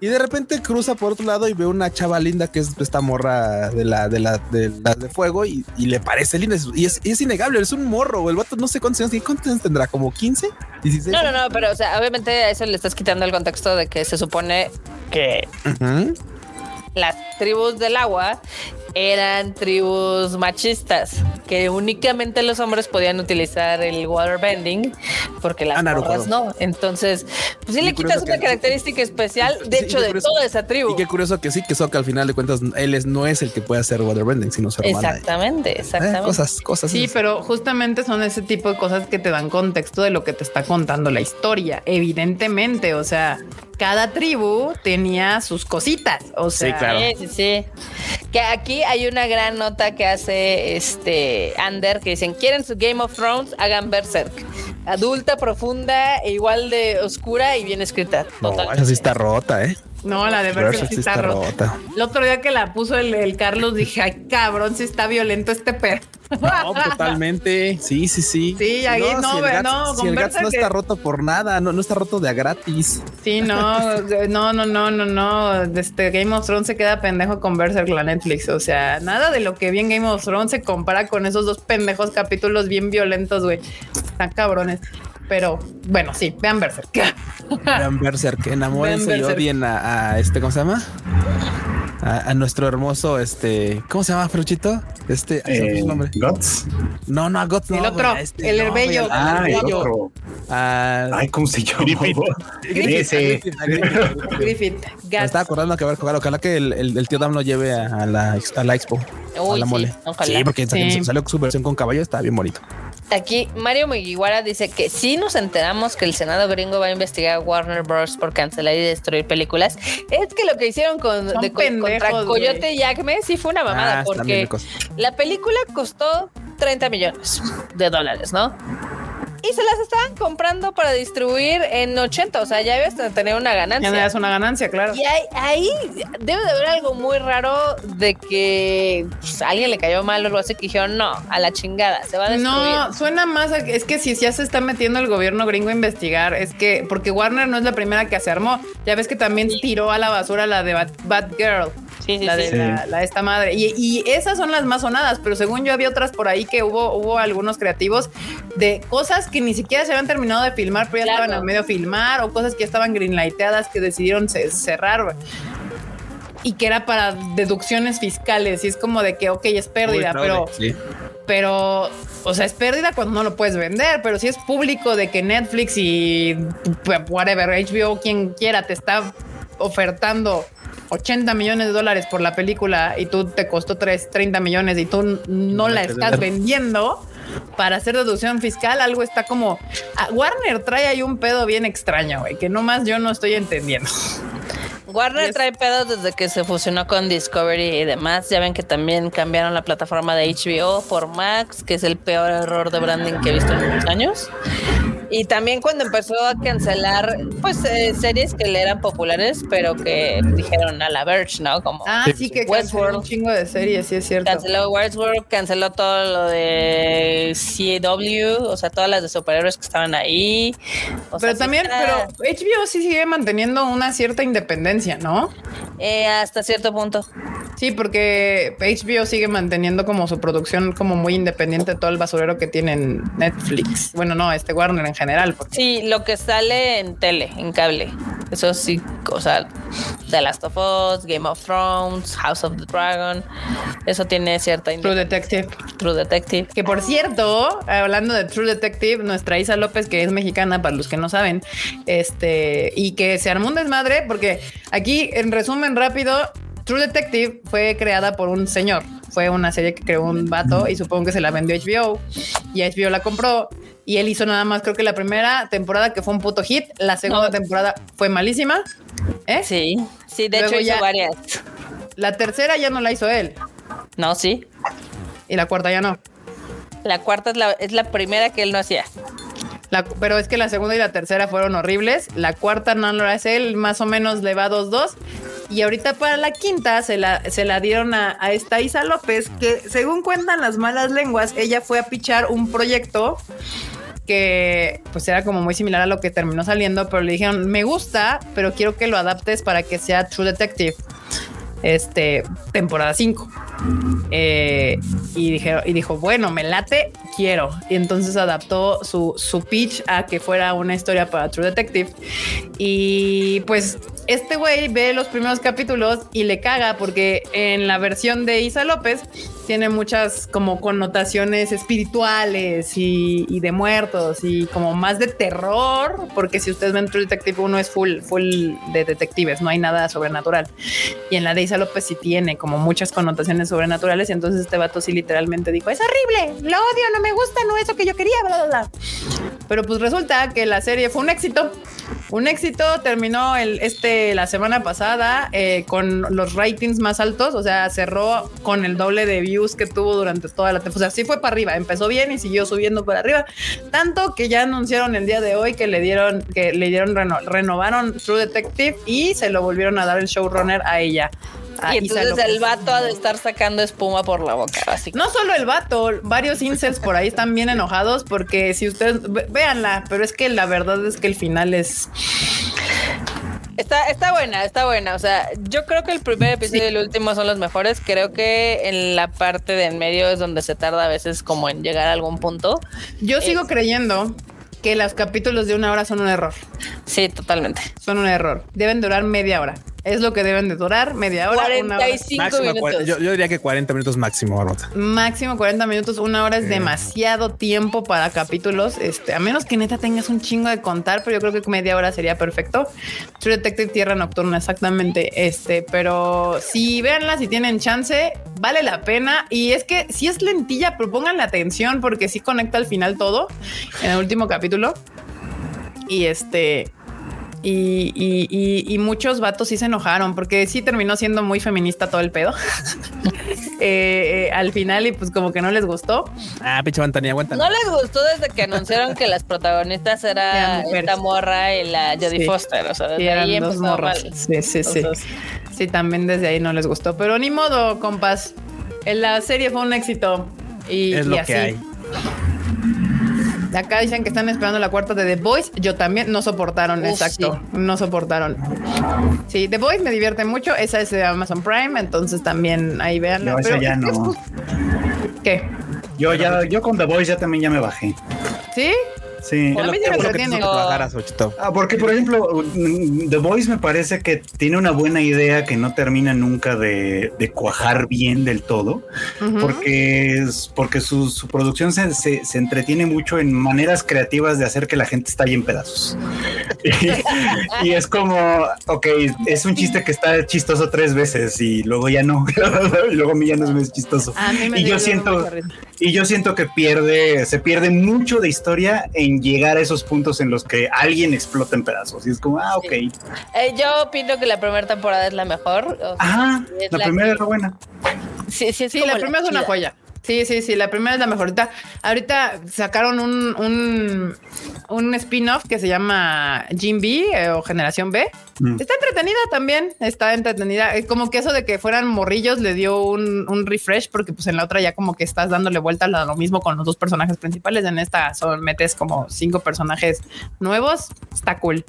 y de repente cruza por otro lado y ve una chava linda que es esta morra de la de la de, la de fuego y, y le parece linda y es, y es innegable. Es un morro. El vato no sé cuántos años, ¿cuántos años tendrá? Como 15, 16. No, no, no, pero o sea, obviamente a eso le estás quitando el contexto de que se supone que las tribus del agua eran tribus machistas, que únicamente los hombres podían utilizar el waterbending, porque las Ah, morras no. Entonces, pues sí Y le quitas una que- característica especial, de Sí, hecho, de curioso- toda esa tribu. Y qué curioso que sí, que Sokka al final de cuentas él es, no es el que puede hacer waterbending, sino su hermana. Exactamente, Eh, exactamente. cosas, cosas. Sí, esas. pero justamente son ese tipo de cosas que te dan contexto de lo que te está contando la historia. Evidentemente, o sea, cada tribu tenía sus cositas. O sea, Sí, claro. Sí, sí, sí. Que aquí hay una gran nota que hace este Ander que dicen, ¿quieren su Game of Thrones? Hagan Berserk. Adulta, profunda, e igual de oscura y bien escrita. No, esa sí está rota, ¿eh? No, la de Berserk sí está rota. El otro día que la puso el, el Carlos dije, ay, cabrón, si está violento este perro. No, totalmente. Sí, sí, sí. Sí, ahí no, si el ve- Gats- no, si el Gats no está es- roto por nada, no, no está roto de a gratis. Sí, no, no, no, no, no, no. Este Game of Thrones se queda pendejo con Berserk la Netflix. O sea, nada de lo que vi en Game of Thrones se compara con esos dos pendejos capítulos bien violentos, güey. Están cabrones. Pero bueno, sí, vean Berserk. Vean Berserk, enamórense y odien a, a este, ¿cómo se llama? A, a nuestro hermoso, este, ¿cómo se llama, Fruchito? Este, Eh, su nombre. Guts. No, no, a Guts, no, El otro, güey, a este, el no, herbello. al Ah, el otro. A- Ay, ¿cómo se llama? Griffith. Ese. a Griffith. Griffith, Me estaba acordando que a ver, ojalá, ojalá que el, el- el tío Dam lo lleve a, a la, a la expo. a Uy, la sí, mole. ojalá. Sí, porque Sí. salió su versión con caballo, está bien bonito. Aquí Mario Mugiwara dice que sí nos enteramos que el Senado gringo va a investigar a Warner Bros. por cancelar y destruir películas. Es que lo que hicieron con, de- contra Coyote y Acme sí fue una mamada Ah, están porque la película costó 30 millones de dólares, ¿no? Y se las estaban comprando para distribuir en 80, o sea, ya a tener una Ya ganancia. no es una ganancia, claro. Y ahí, ahí debe de haber algo muy raro de que pues, a alguien le cayó mal o algo así que dijeron, no, a la chingada, se va a destruir. No, suena más a que es que si ya se está metiendo el gobierno gringo a investigar, es que porque Warner no es la primera que se armó. Ya ves que también tiró a la basura la de Bad, Batgirl. Sí, sí, la de Sí. la, la esta madre. Y, y esas son las más sonadas, pero según yo había otras por ahí que hubo, hubo algunos creativos de cosas que ni siquiera se habían terminado de filmar, pero ya Claro. estaban a medio filmar, o cosas que ya estaban greenlighteadas que decidieron ce- cerrar. Y que era para deducciones fiscales. Y es como de que, ok, es pérdida, Uy, pero sí. pero, o sea, es pérdida cuando no lo puedes vender, pero si es público de que Netflix y pues, whatever, HBO, quien quiera, te está ofertando 80 millones de dólares por la película y tú te costó 3, 30 millones y tú no la estás vendiendo para hacer deducción fiscal, algo está como... ah, Warner trae ahí un pedo bien extraño, güey, que nomás yo no estoy entendiendo. Warner Yes. trae pedos desde que se fusionó con Discovery y demás. Ya ven que también cambiaron la plataforma de HBO por Max, que es el peor error de branding que he visto en muchos años. Y también cuando empezó a cancelar, pues, eh, series que le eran populares, pero que dijeron a la Verge, ¿no? Como Ah, sí, que canceló Westworld. un chingo de series, sí es cierto. canceló Westworld, canceló todo lo de CW, o sea, todas las de superhéroes que estaban ahí. O sea, Pero sí también, está, pero HBO sí sigue manteniendo una cierta independencia, ¿no? eh, hasta cierto punto. Sí, porque HBO sigue manteniendo como su producción como muy independiente de todo el basurero que tiene en Netflix. Bueno, no, este Warner en general. porque- Sí, lo que sale en tele, en cable. Eso sí, o sea, The Last of Us, Game of Thrones, House of the Dragon. Eso tiene cierta True Detective. True Detective. Que por cierto, hablando de True Detective, nuestra Isa López, que es mexicana, para los que no saben, este, y que se armó un desmadre, porque aquí, en resumen rápido, True Detective fue creada por un señor. Fue una serie que creó un vato y supongo que se la vendió HBO y HBO la compró y él hizo nada más, creo que la primera temporada que fue un puto hit, la segunda No. temporada fue malísima. ¿eh? Sí, sí, de Luego hecho hizo ya- varias. La tercera ya no la hizo él No, sí. y la cuarta ya no. La cuarta es la, es la primera que él no hacía. Pero es que la segunda y la tercera fueron horribles. La cuarta no lo hace él, más o menos le va 2-2. Y ahorita para la quinta se la, se la dieron a, a esta Isa López, que según cuentan las malas lenguas, ella fue a pichar un proyecto que pues era como muy similar a lo que terminó saliendo, pero le dijeron, me gusta, pero quiero que lo adaptes para que sea True Detective. Este, temporada 5. Eh, y, dijeron, y dijo, bueno, me late, quiero. Y entonces adaptó su, su pitch a que fuera una historia para True Detective. Y pues este güey ve los primeros capítulos y le caga porque en la versión de Isa López tiene muchas como connotaciones espirituales y, y de muertos y como más de terror, porque si ustedes ven True Detective 1 es full, full de detectives, no hay nada sobrenatural. Y en la de Isa López sí tiene como muchas connotaciones sobrenaturales y entonces este vato sí literalmente dijo, es horrible, lo odio, no me gusta, no es eso que yo quería, bla, bla, bla. Pero pues resulta que la serie fue un éxito. Un éxito terminó el, este, la semana pasada eh, con los ratings más altos, o sea, cerró con el doble de views que tuvo durante toda la temporada. O sea, sí fue para arriba, empezó bien y siguió subiendo para arriba. Tanto que ya anunciaron el día de hoy que le dieron, que le dieron, reno- renovaron True Detective y se lo volvieron a dar el showrunner a ella. Ah, y entonces el vato ha de estar sacando espuma por la boca, así. No solo el vato, varios incels por ahí están bien enojados porque si ustedes véanla, pero es que la verdad es que el final es Está, está buena, está buena. O sea, yo creo que el primer episodio y el último son los mejores. Creo que en la parte de en medio es donde se tarda a veces como en llegar a algún punto. Yo sigo creyendo que los capítulos de una hora son un error. Sí, totalmente. Son un error. Deben durar media hora. Es lo que deben de durar, media hora, una hora. 45 Máximo minutos. cua- yo, yo diría que 40 minutos máximo, Marmota. Máximo 40 minutos, una hora es demasiado tiempo para capítulos. Este, a menos que neta tengas un chingo de contar, pero yo creo que media hora sería perfecto. True Detective Tierra Nocturna, exactamente. Este, pero si véanla, si tienen chance, vale la pena. Y es que si es lentilla, pero pónganle atención porque sí conecta al final todo en el último capítulo. Y este. Y, y- y- y muchos vatos sí se enojaron porque sí terminó siendo muy feminista todo el pedo. Eh, eh, al final y pues como que no les gustó. Ah, pinche Mantanía, aguanta. No les gustó desde que anunciaron que las protagonistas era esta morra y la Jodie Sí. Foster. O sea, desde Sí, eran ahí dos morras. mal. Sí, sí, sí. Entonces, Sí, también desde ahí no les gustó. Pero ni modo, compas. En la serie fue un éxito. Y, es y lo así. que hay. Acá dicen que están esperando la cuarta de The Voice. Yo también no soportaron, Uf, exacto. No soportaron. Sí, The Voice me divierte mucho. Esa es de Amazon Prime, entonces también ahí veanla. No, esa Pero ya es que es no. ¿Qué? Yo ya, yo con The Voice ya también ya me bajé. ¿Sí? Sí. A mí sí me entretiene. Ah, porque, por ejemplo, The Voice me parece que tiene una buena idea que no termina nunca de, de cuajar bien del todo, porque, es, porque su, su producción se, se- se entretiene mucho en maneras creativas de hacer que la gente estalle en pedazos. y, es como, ok, es un chiste que está chistoso tres veces y luego ya no, y luego a mí ya no es chistoso. A mí me y yo siento, y yo siento que pierde, se pierde mucho de historia en llegar a esos puntos en los que alguien explota en pedazos. Y es como, ah, ok. Eh, yo opino que la primera temporada es la mejor. o sea, Ajá, es la la primera que- era buena. Sí, sí, es Sí, la primera es una joya. Sí, sí, sí, la primera es la mejor. Ahorita, ahorita sacaron un, un, un spin-off que se llama Jim B eh, o Generación B. Mm. Está entretenida también, está entretenida. Como que eso de que fueran morrillos le dio un, un refresh porque pues en la otra ya como que estás dándole vuelta a lo mismo con los dos personajes principales. En esta son metes como cinco personajes nuevos. Está cool.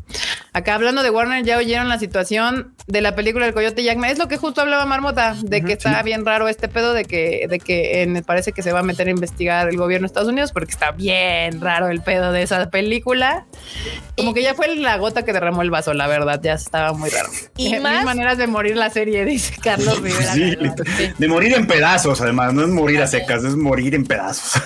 Acá hablando de Warner, ya oyeron la situación de la película El Coyote Jackman. Es lo que justo hablaba Marmota, de que está bien raro este pedo de que, de que en- parece que se va a meter a investigar el gobierno de Estados Unidos porque está bien raro el pedo de esa película. Como que ya fue la gota que derramó el vaso, la verdad, ya estaba muy raro. Y Mil más- maneras de morir la serie, dice Carlos Rivera. Sí, de morir en pedazos, además, no es morir a secas, es morir en pedazos.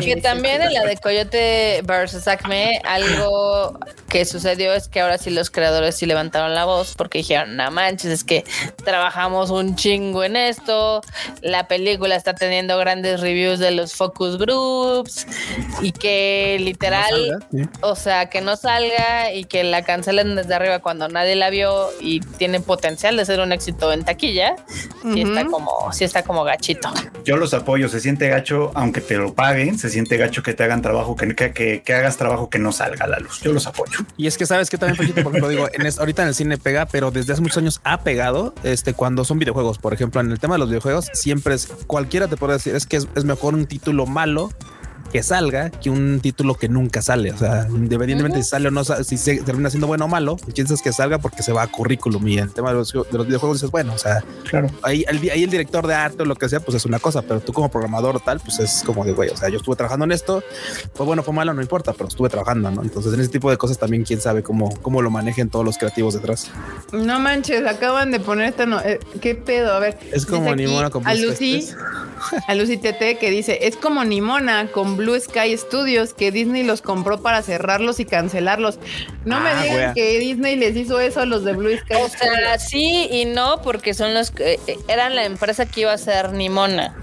Que también en la de Coyote versus Acme, algo que sucedió es que ahora sí los creadores sí levantaron la voz porque dijeron, no manches, es que trabajamos un chingo en esto, la película está teniendo grandes reviews de los focus groups y que literal, salga, sí. o sea, que no salga y que la cancelen desde arriba cuando nadie la vio y tiene potencial de ser un éxito en taquilla, sí está como, sí está como gachito. Yo los apoyo, se siente gacho, aunque te lo paguen, se siente gacho que te hagan trabajo, que, que, que- que hagas trabajo que no salga a la luz. Yo los apoyo. Y es que sabes que también, Pechito, por ejemplo, digo, en es- ahorita en el cine pega, pero desde hace muchos años ha pegado este cuando son videojuegos. Por ejemplo, en el tema de los videojuegos, siempre es cualquiera te puede decir es que es, es mejor un título malo que salga que un título que nunca sale. O sea, independientemente si sale o no, si se termina siendo bueno o malo, el chiste es que salga porque se va a currículum. Y el tema de los, de los videojuegos dices, bueno, o sea, Claro. ahí, el, ahí el director de arte o lo que sea, pues es una cosa, pero tú como programador tal, pues es como de güey. O sea, yo estuve trabajando en esto, fue bueno, fue malo, no importa, pero estuve trabajando, ¿no? Entonces, en ese tipo de cosas también, quién sabe cómo, cómo lo manejen todos los creativos detrás. No manches, acaban de poner esta. No, eh, ¿Qué pedo? A ver. Es como Nimona con A Blue Lucy, a Lucy TT que dice: Es como Nimona con Blue Sky Studios que Disney los compró para cerrarlos y cancelarlos. No me Ah, digan wea. que Disney les hizo eso a los de Blue Sky O sea, sí y no, porque son los que eh, eran la empresa que iba a ser Nimona.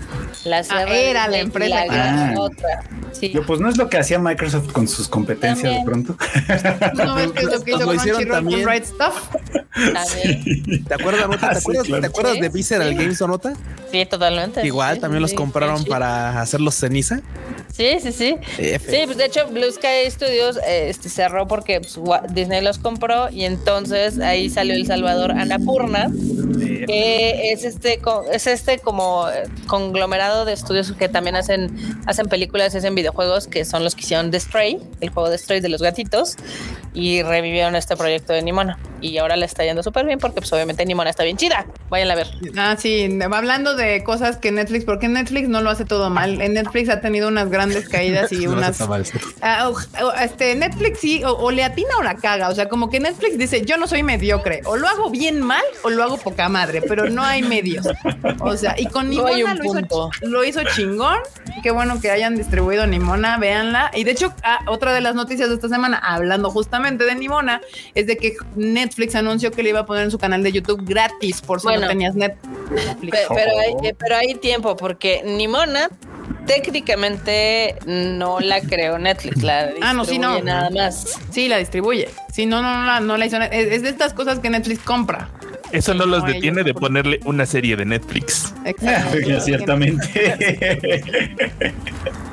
La Ah, era la empresa la que- gran Ah. otra. Sí. Yo, pues no es lo que hacía Microsoft con sus competencias de pronto. No ves que es lo que hizo Lo hicieron Crunchyroll con también. Right Stuff. También. ¿Te acuerdas, Nota? Ah, ¿Te sí, acuerdas, claro. ¿te acuerdas Sí, de Visceral sí. Games o Nota? Sí, totalmente. Igual Sí, también sí, los sí, compraron sí. para hacerlos ceniza. Sí, sí, sí. F. Sí, pues de hecho Blue Sky Studios eh, este, cerró porque pues, Disney los compró y entonces ahí salió El Salvador Anapurna Sí. que es este co- es este como eh, conglomerado de estudios que también hacen hacen películas hacen videojuegos que son los que hicieron The Stray el juego de Stray de los gatitos y revivieron este proyecto de Nimona y ahora le está yendo súper bien porque pues obviamente Nimona está bien chida vayan a ver Ah, sí, hablando de cosas que Netflix, porque Netflix no lo hace todo mal. En Netflix ha tenido unas grandes caídas y No, unas. Ah, este Netflix sí, o, o le atina o la caga. O sea, como que Netflix dice: Yo no soy mediocre, o lo hago bien mal o lo hago poca madre, pero no hay medios. O sea, y con No hay Nimona un lo hizo, punto. lo hizo chingón. Qué bueno que hayan distribuido Nimona, véanla. Y de hecho, ah, otra de las noticias de esta semana, hablando justamente de Nimona, es de que Netflix anunció que le iba a poner en su canal de YouTube gratis por si Bueno. no tenías Netflix. Pe- pero, hay, eh, pero hay tiempo porque Nimona técnicamente no la creó Netflix la Ah, no, sí, no. distribuye nada más Sí, la distribuye. Sí, no, no, no, la- no la hizo. Es, es de estas cosas que Netflix compra. Eso no los detiene de ponerle una serie de Netflix. Exacto. Ciertamente.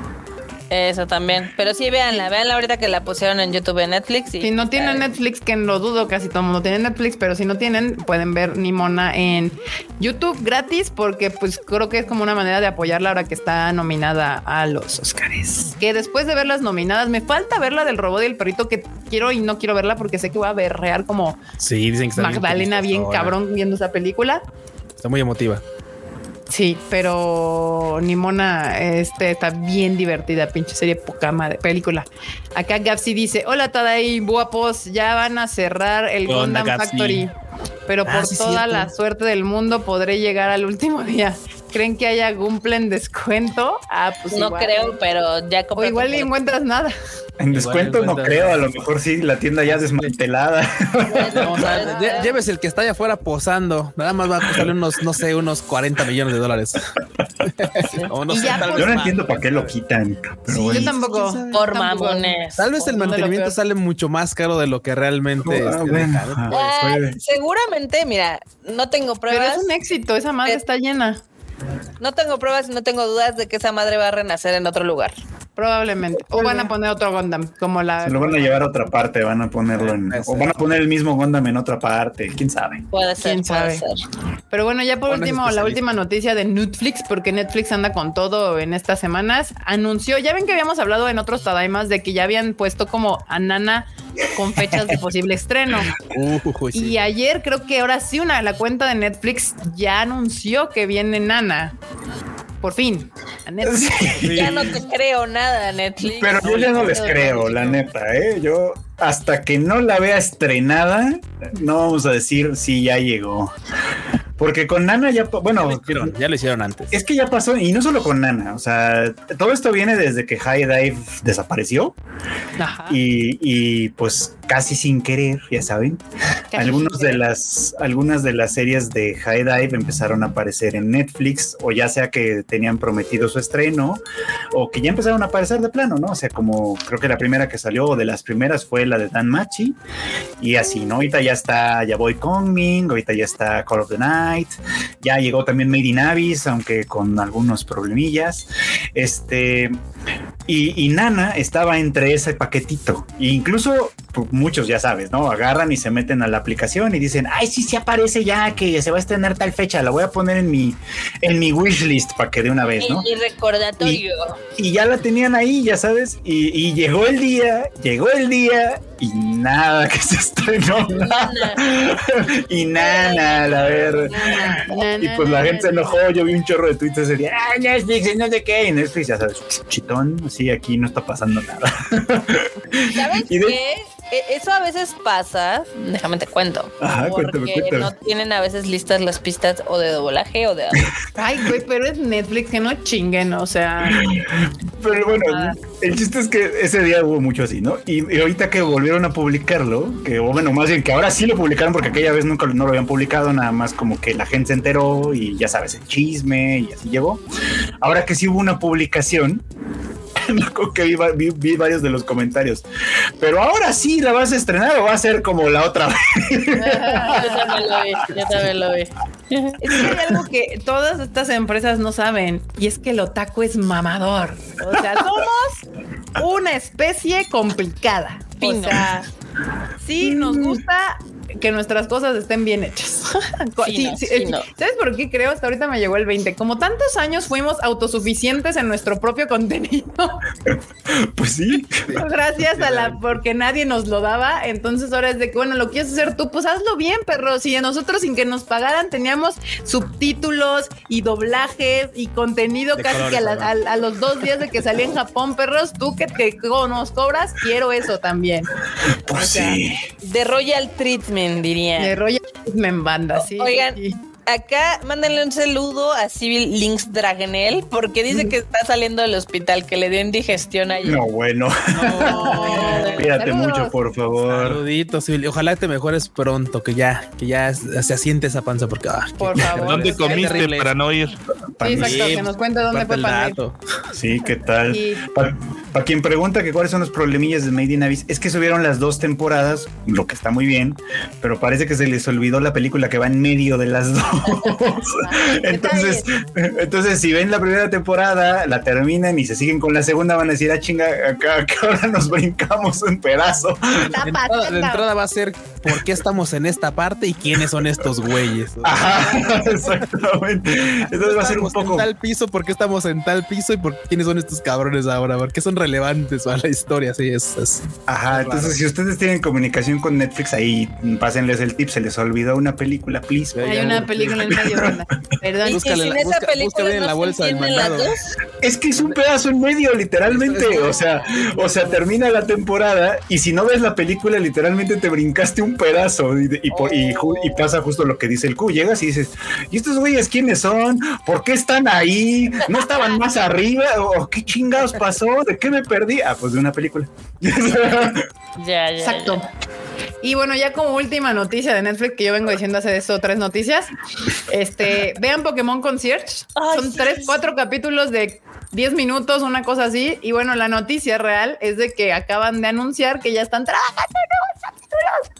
Eso también. Pero sí, véanla, véanla ahorita que la pusieron en YouTube en Netflix. Y, Si no tienen Netflix, que lo dudo, casi todo el mundo tiene Netflix, pero si no tienen, pueden ver Nimona en YouTube gratis, porque pues creo que es como una manera de apoyarla ahora que está nominada a los Oscars. Que después de ver las nominadas, me falta ver la del robot y el perrito que quiero y no quiero verla porque sé que voy a berrear como Sí, dicen que está bien Magdalena bien tristezona. cabrón viendo esa película. Está muy emotiva. Sí, pero Nimona este, está bien divertida, pinche serie poca madre, película. Acá Gapsi dice, hola Tadai, guapos, ya van a cerrar el ¿Qué onda, Gundam? Factory, pero Ah, por sí, toda cierto. la suerte del mundo podré llegar al último día. ¿Creen que haya Gumplen descuento? Ah, pues No igual. creo, pero ya O compré. igual ni encuentras nada. En descuento no creo, a lo mejor sí, la tienda ya desmantelada. Vamos a lle- llévese el que está allá afuera posando. Nada más va a costarle unos, no sé, unos 40 millones de dólares. O no Y sé, ya, tal pues, Yo no entiendo para qué lo quitan. Pero Sí, bueno. yo tampoco. Por mamones. Tal vez el mantenimiento sale mucho más caro de lo que realmente Ah, este. Ah, seguramente, mira, no tengo Pero pruebas. es un éxito, esa madre Eh, está llena. No tengo pruebas y no tengo dudas de que esa madre va a renacer en otro lugar. Probablemente. O van a poner otro Gundam, como la... Se lo van a llevar a otra parte, van a ponerlo en. O van a poner el mismo Gundam en otra parte, quién sabe. Puede ser, ¿Quién puede sabe? ser. Pero bueno, ya por último, la última noticia de Netflix, porque Netflix anda con todo en estas semanas, anunció, ya ven que habíamos hablado en otros Tadaimas de que ya habían puesto como a Nana con fechas de posible estreno. Uh, uy, sí. Y ayer creo que ahora sí una la cuenta de Netflix ya anunció que viene Nana. Por fin. a Netflix. Ya no te creo nada, Netflix. Pero yo ya no les creo, la neta, ¿eh? Yo hasta que no la vea estrenada, no vamos a decir si ya llegó. Porque con Nana ya, bueno, lo hicieron, ya lo hicieron antes. es que ya pasó, y no solo con Nana, o sea, todo esto viene desde que High Dive desapareció Ajá. y, y, pues casi sin querer, ya saben, algunos de las algunas de las series de High Dive empezaron a aparecer en Netflix o ya sea que tenían prometido su estreno o que ya empezaron a aparecer de plano, ¿no? O sea, como creo que la primera que salió o de las primeras fue la de Dan Machi y así, ¿no? Ahorita ya está Ya Voy Coming, ahorita ya está Call of the Night, ya llegó también Made in Abyss, aunque con algunos problemillas. Este y, y Nana estaba entre ese paquetito. E incluso pues, muchos ya sabes, ¿no? Agarran y se meten a la aplicación y dicen, ay, sí, sí aparece ya que se va a estrenar tal fecha, la voy a poner en mi, en mi wishlist para que de una vez, ¿no? Y, y recordatorio. Y ya la tenían ahí, ya sabes, y, y llegó el día, llegó el día y nada que se estrenó, nada. y nada, la ver. Y pues la gente se enojó, yo vi un chorro de tweets ese día, ah, Netflix, no sé qué, y Netflix, ya sabes, chitón, sí, aquí no está pasando nada. ¿Sabes Y de- qué? E- Eso a veces pasa, déjame te cuento. Ajá, porque cuéntame, cuéntame. no tienen a veces listas las pistas o de doblaje o de Ay, güey, pero es Netflix, que no chinguen, o sea. Pero bueno, Ah. el chiste es que ese día hubo mucho así, ¿no? Y, y ahorita que volvieron a publicarlo, que o bueno, más bien que ahora sí lo publicaron porque aquella vez nunca no lo habían publicado, nada más como que la gente se enteró y ya sabes, el chisme y así llegó. Ahora que sí hubo una publicación, acuerdo que vi, va- vi- vi varios de los comentarios. Pero ahora sí la vas a estrenar o va a ser como la otra vez. yo también lo vi, yo también lo vi. Es que hay algo que todas estas empresas no saben y es que el otaku es mamador. O sea, somos una especie complicada. O sea, sí nos gusta que nuestras cosas estén bien hechas. Sí, no, sí, no. ¿Sabes por qué creo? Hasta ahorita me llegó el 20. Como tantos años fuimos autosuficientes en nuestro propio contenido, Pues sí. gracias a la porque nadie nos lo daba. Entonces ahora es de que, bueno, lo quieres hacer tú, pues hazlo bien, perro. Si nosotros sin que nos pagaran teníamos subtítulos y doblajes y contenido De casi colores, que a, la- además. a- a los dos días de que salí en Japón, perros, tú que te co- nos cobras, quiero eso también. Pues O sea, sí. De Royal Treatment, diría. De Royal banda, sí. Oigan, sí. Acá mándenle un saludo a Civil Links Dragonel porque dice que está saliendo del hospital, que le dio indigestión ayer. No, bueno. Cuídate Saludos. mucho, por favor. Saluditos, Silvia. Ojalá te mejores pronto, que ya, que ya se asiente esa panza, porque ah, Por qué- favor. ¿Dónde comiste para no ir? Sí, exacto, que nos cuente dónde fue el para. Sí, ¿qué tal? Para quien pregunta que cuáles son los problemillas de Made in Abyss, es que subieron las dos temporadas, lo que está muy bien, pero parece que se les olvidó la película que va en medio de las dos. Entonces, entonces, si ven la primera temporada, la terminan y se siguen con la segunda, van a decir, ah, chinga, acá, acá ahora nos brincamos un pedazo. De entrada, va a ser por qué estamos en esta parte y quiénes son estos güeyes. Ajá, exactamente. Entonces va a ser un poco... en tal piso, por qué estamos en tal piso y por quiénes son estos cabrones ahora, por qué son relevantes a la historia. Sí, es, es- Ajá, entonces si ustedes tienen comunicación con Netflix, ahí pásenles el tip, se les olvidó una película, please. Hay una película en medio. Perdón. Y, sin esa película la bolsa del mandado. Es que es un pedazo en medio, literalmente. O sea, o sea, termina la temporada y si no ves la película, literalmente te brincaste un pedazo y, y por- y ju- y pasa justo lo que dice el Q. Llegas y dices, ¿y estos güeyes quiénes son? ¿Por qué están ahí? ¿No estaban más arriba? ¿O qué chingados pasó? ¿De qué me perdí? Ah, pues de una película. Ya, ya. Exacto. Y bueno, ya como última noticia de Netflix que yo vengo diciendo hace eso tres noticias, este, vean Pokémon Concierge. Ay, Son tres, cuatro capítulos de 10 minutos, una cosa así. Y bueno, la noticia real es de que acaban de anunciar que ya están trabajando en nuevos capítulos.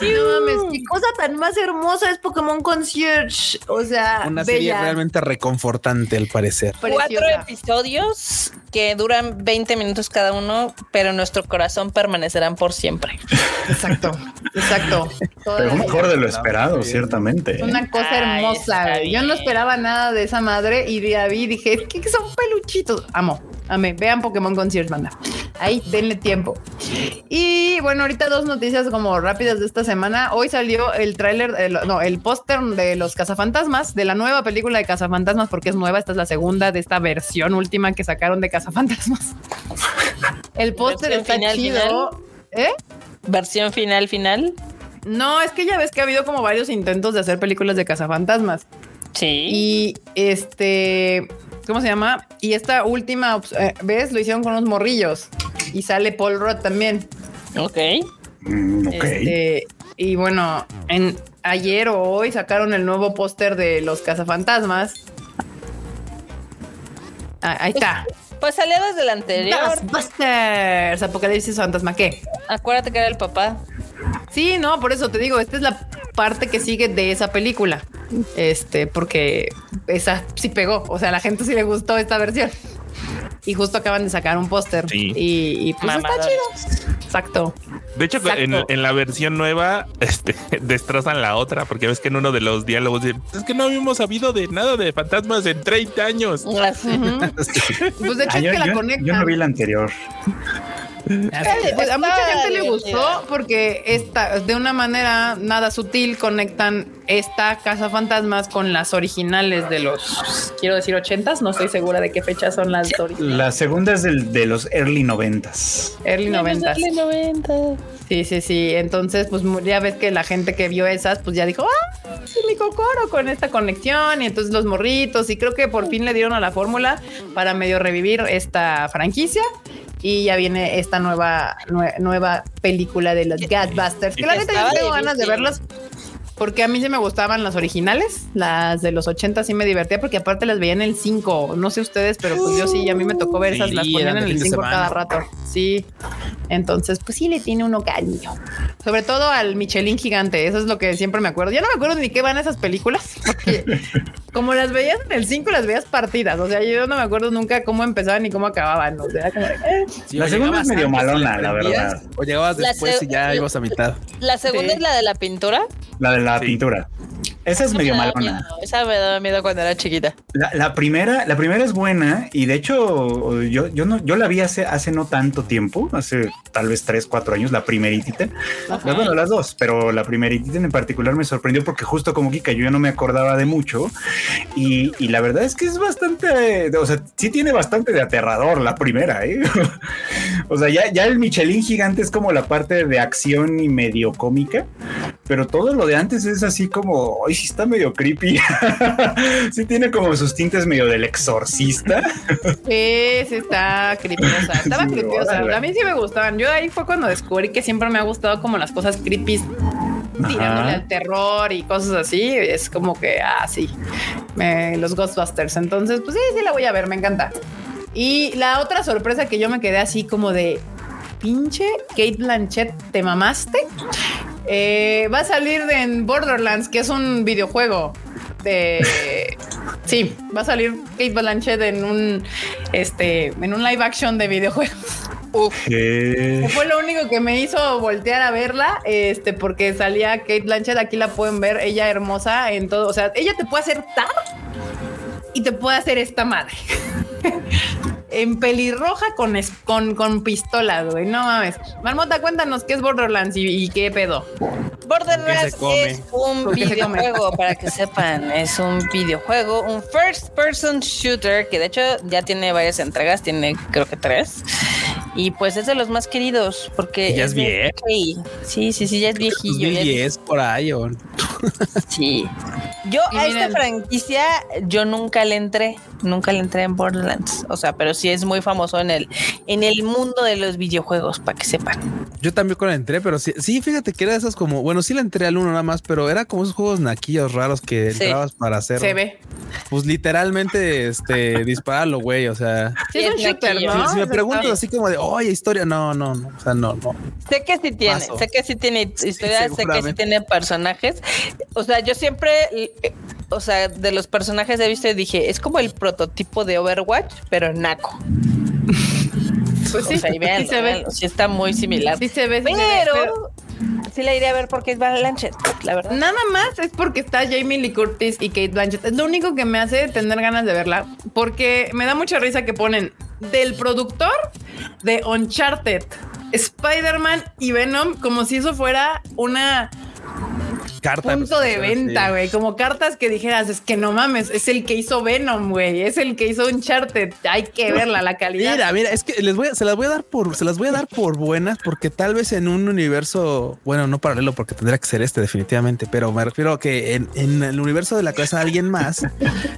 Sí, no mames, qué cosa tan más hermosa es Pokémon Concierge. O sea, una serie bella, realmente reconfortante al parecer. Cuatro preciosa. episodios que duran 20 minutos cada uno, pero en nuestro corazón permanecerán por siempre. Exacto, exacto. Pero mejor de lo esperado, ciertamente. Es una cosa Ay, hermosa. güey. Yo no esperaba nada de esa madre y de ahí dije, es que son peluchitos. Amo, amé. Vean Pokémon Concierge, banda. Ahí, denle tiempo. Y bueno, ahorita dos noticias como rápidas de esta semana. Hoy salió el tráiler, no, el póster de los cazafantasmas, de la nueva película de cazafantasmas, porque es nueva. Esta es la segunda de esta versión última que sacaron de cazafantasmas. El póster ¿Versión está final, chido. ¿Eh? Versión final, final. No, es que ya ves que ha habido como varios intentos de hacer películas de cazafantasmas. Sí. Y este, ¿cómo se llama? Y esta última eh, vez lo hicieron con los morrillos y sale Paul Rudd también. Ok. Mm, ok. Este, y bueno, en ayer o hoy sacaron el nuevo póster de los cazafantasmas. Ah, ahí está. Pues salió desde el anterior. Ghostbusters, Apocalipsis Fantasma, ¿qué? Acuérdate que era el papá. Sí, no, por eso te digo, esta es la parte que sigue de esa película. Este, porque esa sí pegó. O sea, a la gente sí le gustó esta versión. Y justo acaban de sacar un póster. Sí. Y, y pues está chido. Exacto. De hecho, en, Exacto. en la versión nueva, este, destrozan la otra, porque ves que en uno de los diálogos dicen, es que no habíamos sabido de nada de fantasmas en 30 años. Ujú. Pues de hecho Ah, es yo, que la yo- conectan. yo no vi la anterior. Eh, pues, a mucha gente le gustó porque esta, de una manera nada sutil conectan esta casa fantasmas con las originales de los, quiero decir, ochentas. No estoy segura de qué fecha son las originales. La segunda es del- de los early noventas. Early noventas. Early 90. Sí, sí, sí. Entonces, pues ya ves que la gente que vio esas, pues ya dijo, ah, sí, mi cocoro con esta conexión. Y entonces los morritos. Y creo que por fin le dieron a la fórmula para medio revivir esta franquicia. Y ya viene esta nueva, nue- nueva película de los Ghostbusters. Que la neta yo tengo ganas de difícil. Porque a mí sí me gustaban las originales, las de los 80 sí me divertía porque aparte las veía en el 5, no sé ustedes, pero pues yo sí, a mí me tocó ver esas, las ponían en el fin de 5 cada rato. Sí, Entonces, pues sí le tiene uno cariño. Sobre todo al Michelin gigante. Eso es lo que siempre me acuerdo. Ya no me acuerdo ni qué van esas películas, porque como las veías en el 5, las veías partidas. O sea, yo no me acuerdo nunca cómo empezaban ni cómo acababan. O sea, como de, eh. Sí, La segunda es medio malona, la verdad. O llegabas después y ya ibas a mitad. La segunda Sí. es la de la pintura. La de la Sí. pintura. Esa es medio me malona. miedo, Esa me daba miedo cuando era chiquita. La, la primera, la primera es buena y de hecho yo, yo no, yo la vi hace, hace no tanto tiempo, hace tal vez tres, cuatro años, la primeritita. Ajá. Bueno, las dos, pero la primeritita en particular me sorprendió porque justo como Kika yo ya no me acordaba de mucho y, y la verdad es que es bastante, o sea, sí tiene bastante de aterrador la primera, ¿eh? o sea, ya, ya el Michelin gigante es como la parte de acción y medio cómica, pero todo lo de antes es así como, ay, sí está medio creepy. sí tiene como sus tintes medio del exorcista. Sí, sí está creepyosa. Estaba Sí, creepyosa. órale. A mí sí me gustaban. Yo ahí fue cuando descubrí que siempre me ha gustado como las cosas creepy tirándole al terror y cosas así. Es como que, ah, sí, los Ghostbusters. Entonces, pues sí, sí la voy a ver, me encanta. Y la otra sorpresa que yo me quedé así como de pinche Kate Blanchett, ¿te mamaste? Eh, va a salir de- en Borderlands, que es un videojuego de... Sí, va a salir Kate Blanchett en un, este, en un live action de videojuegos. Que- Fue lo único que me hizo voltear a verla, este, porque salía Kate Blanchett, aquí la pueden ver, ella hermosa en todo, o sea, ella te puede hacer tar y te puede hacer esta madre. en pelirroja con, es- con, con pistola, güey, no mames. Marmota, cuéntanos qué es Borderlands y, y qué pedo. Borderlands es un videojuego, para que sepan. Es un videojuego, un first person shooter, que de hecho ya tiene varias entregas, tiene creo que tres. Y pues es de los más queridos, porque Ya es viejo. 2K. Sí, sí, sí, ya es viejillo. ya es 2010 por ahí. o- Sí. Yo Y a miren- esta franquicia, yo nunca le entré, nunca le entré en Borderlands. O sea, pero sí es muy famoso en el, en el mundo de los videojuegos, para que sepan. Yo también con la entré, pero sí, sí, fíjate que era de esas como, bueno, sí la entré al uno nada más, pero era como esos juegos naquillos raros que Sí. entrabas para hacer, Se ve. pues literalmente, este, dispararlo, güey, o sea, Sí, es un shooter. ¿no? si, si me preguntas así como de, oye, historia, no, no, no, o sea, no, no. Sé que sí tiene, Paso. sé que sí tiene historia, sé que sí tiene personajes. O sea, yo siempre, eh, o sea, de los personajes he visto y dije, es como el prototipo de Overwatch, pero naco. Pues sí, o sea, y véanlo, sí se ve. sí está muy similar. Sí se ve, sí se ve, pero, sí la iré a ver porque es Blanchett, la verdad. Nada más es porque está Jamie Lee Curtis y Kate Blanchett. Es lo único que me hace tener ganas de verla, porque me da mucha risa que ponen del productor de Uncharted, Spider-Man y Venom como si eso fuera una Carta. punto de venta, güey. Como cartas que dijeras, es que no mames, es el que hizo Venom, güey. Es el que hizo Uncharted. Hay que verla, la calidad. Mira, mira, es que les voy a, se las voy a dar por, se las voy a dar por buenas, porque tal vez en un universo, bueno, no paralelo, porque tendría que ser este definitivamente, pero me refiero a que en, en el universo de la casa de alguien más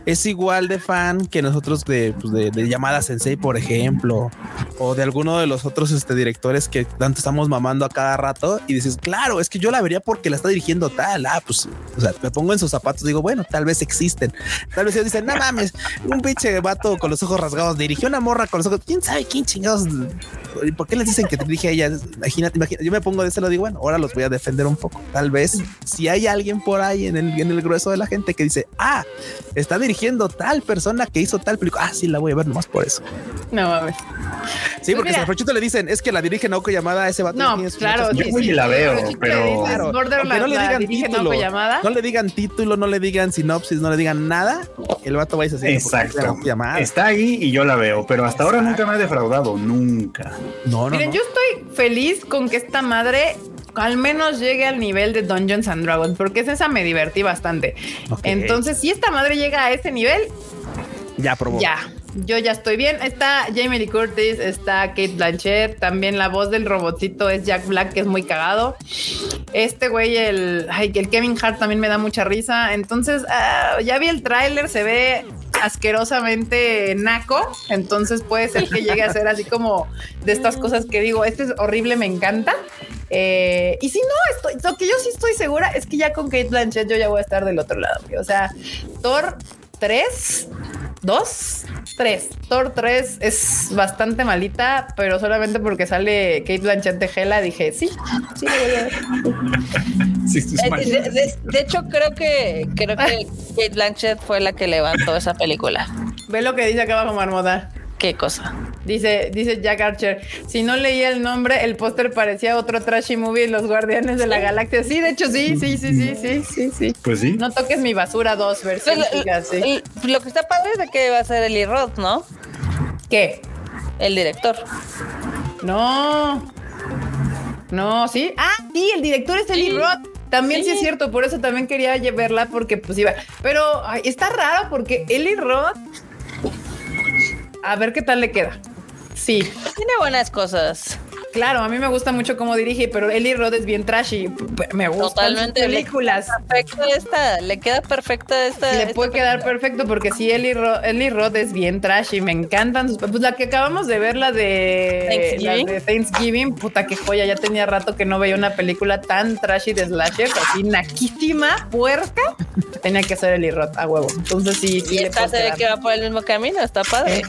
es igual de fan que nosotros de, pues, de, de llamada Sensei, por ejemplo, o de alguno de los otros este, directores que tanto estamos mamando a cada rato y dices, claro, es que yo la vería porque la está dirigiendo tal. Ah, pues, o sea, me pongo en sus zapatos, digo, bueno, tal vez existen. Tal vez ellos dicen, no mames, un pinche vato con los ojos rasgados dirigió una morra con los ojos. ¿Quién sabe quién chingados? ¿Y por qué les dicen que te dije a ella? Imagínate, imagínate. Yo me pongo de ese lado y digo, bueno, ahora los voy a defender un poco. Tal vez si hay alguien por ahí en el, en el grueso de la gente que dice, ah, está dirigiendo tal persona que hizo tal película. Ah, sí, la voy a ver nomás por eso. No mames. Sí, porque mira. si al Frochito le dicen, es que la dirige Naoko llamada ese vato. No, claro. Yo sí, la veo, Pero Claro, no le digan dirige título, no le digan título, no le digan sinopsis, no le digan nada, el vato va a decir Exacto. llamada. Está ahí y yo la veo, pero hasta ahora nunca me ha defraudado, nunca. No, no, Miren, no. yo estoy feliz con que esta madre al menos llegue al nivel de Dungeons and Dragons, porque es esa me divertí bastante. Entonces, si esta madre llega a ese nivel, ya probó. ya. Yo ya estoy bien. Está Jamie Lee Curtis, está Kate Blanchett, también la voz del robotito es Jack Black, que es muy cagado. Este güey, el, ay, el Kevin Hart también me da mucha risa. Entonces, ah, ya vi el tráiler, se ve asquerosamente naco, entonces puede ser que llegue a ser así como de estas cosas que digo, este es horrible, me encanta. Eh, y si no, estoy, lo que yo sí estoy segura es que ya con Kate Blanchett yo ya voy a estar del otro lado. O sea, Thor 3 dos, tres. Thor 3 es bastante malita, pero solamente porque sale Kate Blanchett de Gela dije, sí, sí, lo voy a ver. Sí, Eh. De, de- de hecho, creo que creo que Kate Blanchett fue la que levantó esa película. Ve lo que dice acá abajo Marmota. Qué cosa. Dice, dice Jack Archer, si no leía el nombre, el póster parecía otro trashy movie, Los Guardianes de la Galaxia. Sí, de hecho, sí, sí, sí, sí, sí, sí, sí. Pues sí. No toques mi basura dos, versión chica, sí. lo que está padre es de que va a ser Eli Roth, ¿no? ¿Qué? El director. No. No, sí. Ah, sí, el director es Eli Sí. Roth. También sí. Sí. es cierto, por eso también quería verla porque pues iba. Pero ay, está raro porque Eli Roth. A ver qué tal le queda. Sí, Tiene buenas cosas. Claro, a mí me gusta mucho cómo dirige, pero Eli Roth es bien trashy. Me gustan Totalmente. sus películas. Perfecto esta. Le queda perfecta esta. Le esta puede quedar perfecto porque sí, Eli Roth, Eli Roth es bien trashy. Me encantan sus. Pues la que acabamos de ver, la de Thanksgiving. la de Thanksgiving, puta que joya. Ya tenía rato que no veía una película tan trashy de slasher, así naquísima, puerca. Tenía que ser Eli Roth a huevo. Entonces sí, sí Y esta se ve que va por el mismo camino. Está padre. Sí,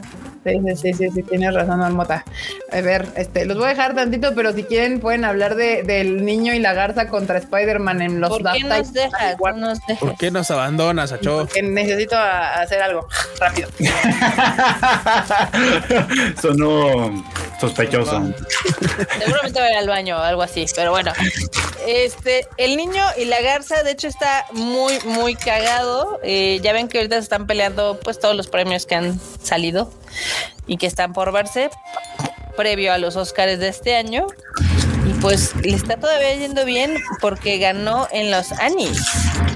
sí, sí, sí, sí, tienes razón, Marmota. A ver, este, los voy a dejar tantito, pero si quieren pueden hablar de, del niño y la garza contra Spider-Man en los ¿Por qué nos dejas? No nos dejas. ¿Por qué nos abandonas, Acho? que necesito a- hacer algo rápido. Sonó sospechoso. Seguramente va a ir al baño o algo así, pero bueno. Este, el niño y la garza, de hecho, está muy, muy cagado. Eh, ya ven que ahorita se están peleando pues todos los premios que han salido y que están por verse previo a los Oscars de este año. Y pues le está todavía yendo bien porque ganó en los Annies.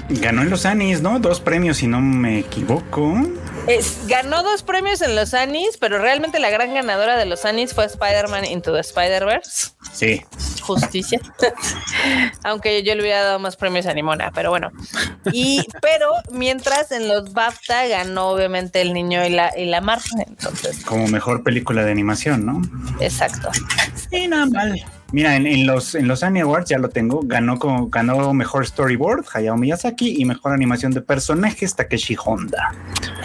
Ganó en los Anis, ¿no? Dos premios, si no me equivoco. Es- ganó dos premios en los Annies, pero realmente la gran ganadora de los Annies fue Spider-Man Into the Spider-Verse. Sí. justicia. Aunque yo le hubiera dado más premios a Nimona, pero bueno. Y, pero mientras en los BAFTA ganó obviamente el niño y la, y la mar. Entonces, Como mejor película de animación, ¿no? exacto. Sí, nada mal. Mira, en, en los en los Annie Awards ya lo tengo. Ganó como ganó mejor storyboard Hayao Miyazaki y mejor animación de personajes Takeshi Honda.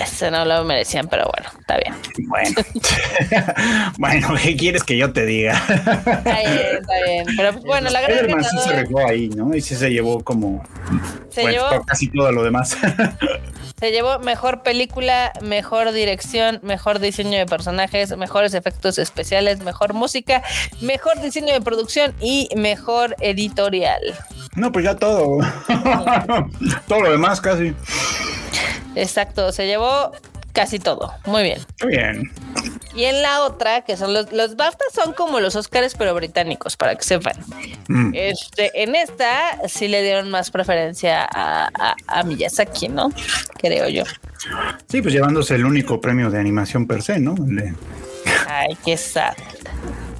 Ese no lo merecían, pero bueno, está bien. Bueno, bueno, ¿qué quieres que yo te diga? Está bien, está bien. Pero pues, bueno, la gran Spider-Man sí se ahí, ¿no? Y sí se llevó como se bueno, llevó, casi todo lo demás. se llevó mejor película, mejor dirección, mejor diseño de personajes, mejores efectos especiales, mejor música, mejor diseño de producción y mejor editorial. no, pues ya todo. todo lo demás casi. Exacto, se llevó casi todo. Muy bien. Está bien. Y en la otra, que son los, los BAFTA son como los Oscars, pero británicos, para que sepan. Mm. Este, en esta sí le dieron más preferencia a, a- a Miyazaki, ¿no? Creo yo. Sí, pues llevándose el único premio de animación per se, ¿no? Ay, qué sad.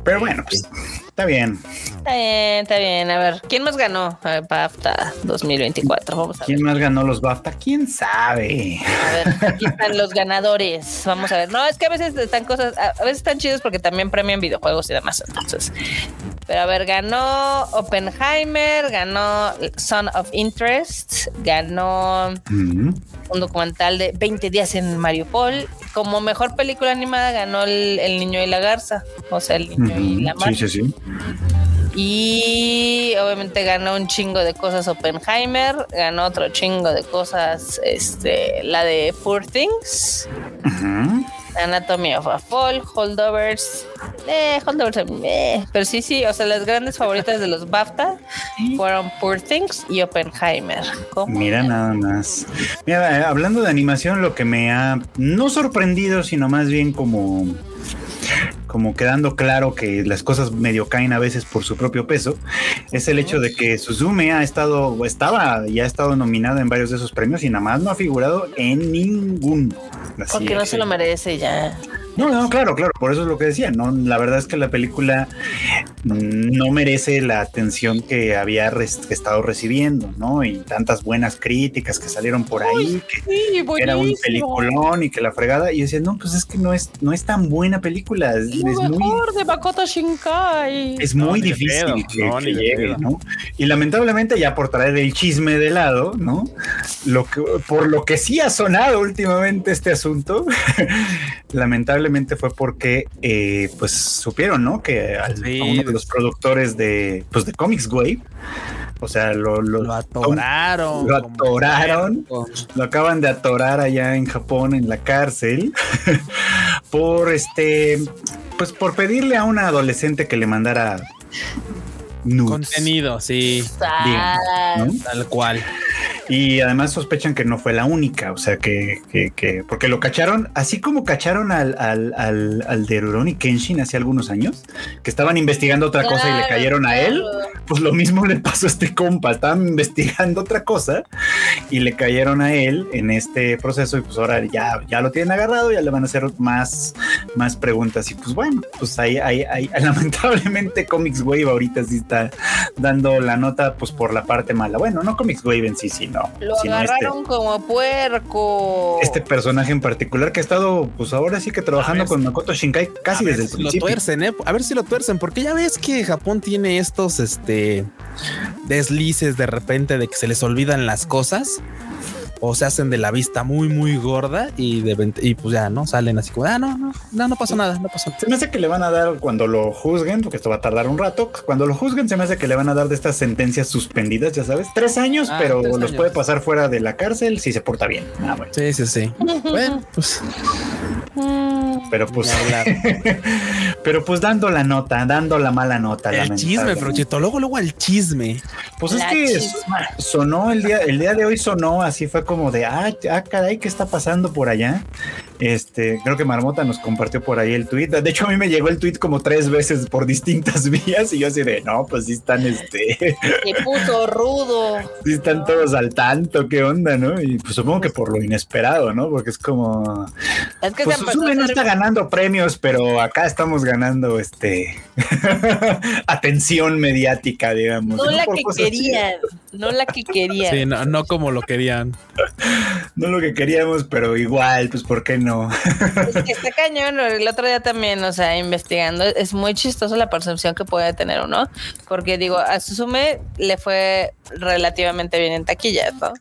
Pero bueno, pues está bien. Está bien, está bien. A ver, ¿quién más ganó a ver, BAFTA 2024? Vamos a ver. ¿Quién más ganó los BAFTA? ¿Quién sabe? A ver, aquí están los ganadores. Vamos a ver. No, es que a veces están cosas, a a veces están chidos porque también premian videojuegos y demás. Entonces, pero a ver, ganó Oppenheimer, ganó Son of Interest, ganó Mm. un documental de 20 días en Mariupol. Como mejor película animada ganó el, El Niño y la Garza, o sea, El Niño y la Ujú. Mar. Sí, sí, sí. Y obviamente ganó un chingo de cosas Oppenheimer, ganó otro chingo de cosas, este, la de Poor Things, Ujú. Anatomy of a Fall, Holdovers, eh, Holdovers, eh, pero sí, sí, o sea, las grandes favoritas de los BAFTA fueron Poor Things y Oppenheimer. Mira nada más. Mira, eh, hablando de animación, lo que me ha no sorprendido, sino más bien como como quedando claro que las cosas medio caen a veces por su propio peso, es el hecho de que Suzume ha estado, o estaba, ya ha estado nominada en varios de esos premios y nada más no ha figurado en ninguno. Así Porque no se lo merece ya. No, no, claro, claro, por eso es lo que decía, ¿no? La verdad es que la película no merece la atención que había estado recibiendo, ¿no? Y tantas buenas críticas que salieron por ahí, que, Sí, era un peliculón y que la fregada. Y yo decía, no, pues es que no es, no es tan buena película. Es, Lo es muy, de Makoto Shinkai. es muy difícil pedo, que, no, llegue. Y lamentablemente, ya por traer el chisme de lado, ¿no? Lo que, por lo que sí ha sonado últimamente este asunto, lamentablemente fue porque, eh, pues, supieron, ¿no? Que al- Sí, a uno de los productores de, pues, de Comics Wave, o sea, lo, lo, Lo atoraron. Lo atoraron. lo acaban de atorar allá en Japón en la cárcel por este, pues por pedirle a una adolescente que le mandara nudes. Contenido, sí, tal cual. Y además sospechan que no fue la única, o sea que, que, que- porque lo cacharon, así como cacharon al, al, al, al de Rurouni Kenshin hace algunos años, que estaban investigando otra cosa y le Claro, cayeron a él, pues lo mismo le pasó a este compa, estaban investigando otra cosa y le cayeron a él en este proceso y pues ahora ya, ya lo tienen agarrado, ya le van a hacer más, más preguntas y pues bueno, pues ahí, ahí, ahí lamentablemente Comics Wave ahorita sí está dando la nota pues por la parte mala. Bueno, no Comics Wave en sí, sino, Lo sino este, agarraron como puerco. este personaje en particular que ha estado pues ahora sí que trabajando con Makoto Shinkai casi desde el si lo principio. tuercen, ¿eh? A ver si lo tuercen, porque ya ves que Japón tiene estos este deslices de repente de que se les olvidan las cosas o se hacen de la vista muy, muy gorda y de y pues ya no salen así como ah, no, no, no, no pasó nada, no pasó nada. Se me hace que le van a dar cuando lo juzguen, porque esto va a tardar un rato. Cuando lo juzguen, se me hace que le van a dar de estas sentencias suspendidas, ya sabes, tres años, Ah, pero tres los años. puede pasar fuera de la cárcel si se porta bien. Ah, bueno. Sí, sí, sí. bueno, pues Pero pues, pero pues dando la nota, dando la mala nota. el chisme, pero chito, luego, luego el chisme. Pues es que chisma. sonó el día, el día de hoy sonó así fue como de ah, ah, caray, ¿qué está pasando por allá? Este, creo que Marmota nos compartió por ahí el tweet. De hecho, a mí me llegó el tweet como tres veces por distintas vías y yo así de no, pues sí están este, Se puso rudo. sí están todos al tanto, qué onda, ¿no? Y pues supongo que por lo inesperado, ¿no? Porque es como Es que pues se Suzume no está ganando premios, pero acá estamos ganando este atención mediática, digamos. No la que así. querían. No la que querían. Sí, no, no como lo querían. No lo que queríamos, pero igual, pues ¿por qué no? Es que está cañón. El otro día también, o sea, investigando, es muy chistoso la percepción que puede tener uno. Porque digo, a Suzume le fue relativamente bien en taquillas, ¿no?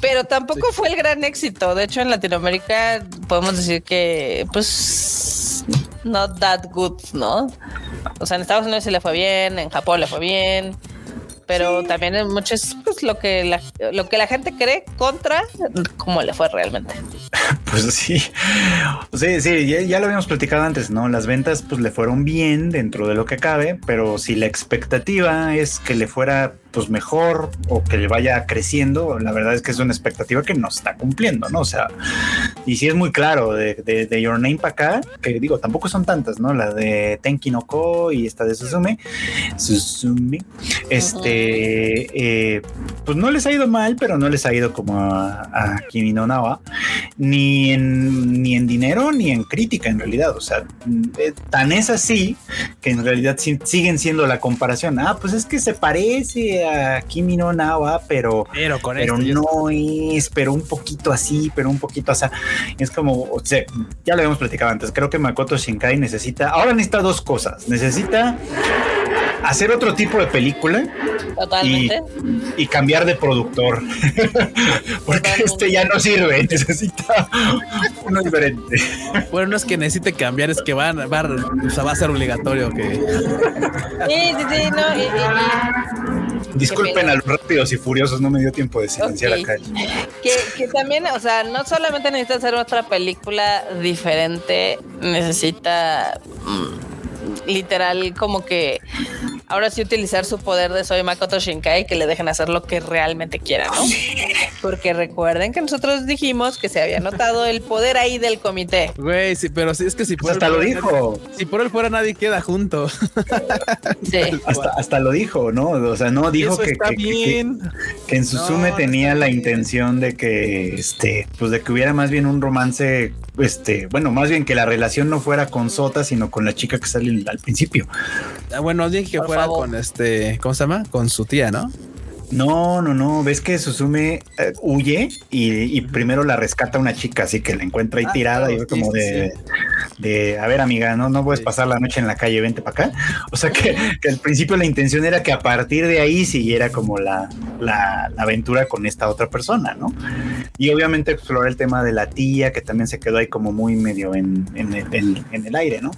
Pero tampoco fue el gran éxito. De hecho, en Latinoamérica podemos decir que, pues, not that good, ¿no? O sea, en Estados Unidos sí le fue bien, en Japón le fue bien. Pero también en muchos, pues lo que la, lo que la gente cree contra cómo le fue realmente. Pues sí, sí, sí, ya, ya lo habíamos platicado antes, ¿no? Las ventas pues le fueron bien dentro de lo que cabe, pero si la expectativa es que le fuera pues mejor o que le vaya creciendo, la verdad es que es una expectativa que no está cumpliendo, ¿no? O sea, y sí es muy claro de, de, de Your Name para acá, que digo, tampoco son tantas, ¿no? La de Tenki no Ko y esta de Suzume, Suzume, este, eh, pues no les ha ido mal, pero no les ha ido como a, a Kimi no Nawa, ni en, ni en dinero ni en crítica en realidad. O sea, eh, tan es así que en realidad sí- siguen siendo la comparación. Ah, pues es que se parece a Kimi no Nawa, pero, Pero con pero esto no es, pero un poquito así, pero un poquito así. Es como, o sea, ya lo habíamos platicado antes. Creo que Makoto Shinkai necesita, ahora necesita dos cosas. Necesita hacer otro tipo de película Totalmente. y cambiar de productor. Porque Totalmente. este ya no sirve, necesita uno diferente. Bueno, no es que necesite cambiar, es que van, va, o sea, va a ser obligatorio que Sí, sí, sí, no. y- y- Disculpen a los rápidos y furiosos, no me dio tiempo de silenciar Ok. acá. Que, que también, o sea, no solamente necesita hacer otra película diferente, necesita mm, literal como que ahora sí utilizar su poder de Soy Makoto Shinkai que le dejen hacer lo que realmente quieran, ¿no? Porque recuerden que nosotros dijimos que se había notado el poder ahí del comité. Güey, sí, pero sí es que si por Pues hasta él lo dijo. Si por él fuera nadie queda junto. Sí. Hasta, hasta lo dijo, ¿no? O sea, no dijo que, que- que- que en Suzume No, tenía la bien. intención de que, este, pues de que hubiera más bien un romance, este, bueno, más bien que la relación no fuera con Sota, sino con la chica que sale al principio. Ah, bueno, dije que Por fuera favor. con este, ¿cómo se llama? Con su tía, ¿no? No, no, no. Ves que Suzume eh, huye y, y primero la rescata una chica, así que la encuentra ahí Ah, tirada claro, y sí, como sí, de, de, a ver, amiga, no, no puedes Sí. pasar la noche en la calle, vente para acá. O sea que, que al principio la intención era que a partir de ahí siguiera como la, la, la aventura con esta otra persona, ¿no? Y obviamente explorar el tema de la tía, que también se quedó ahí como muy medio en, en el, en- en el aire, ¿no?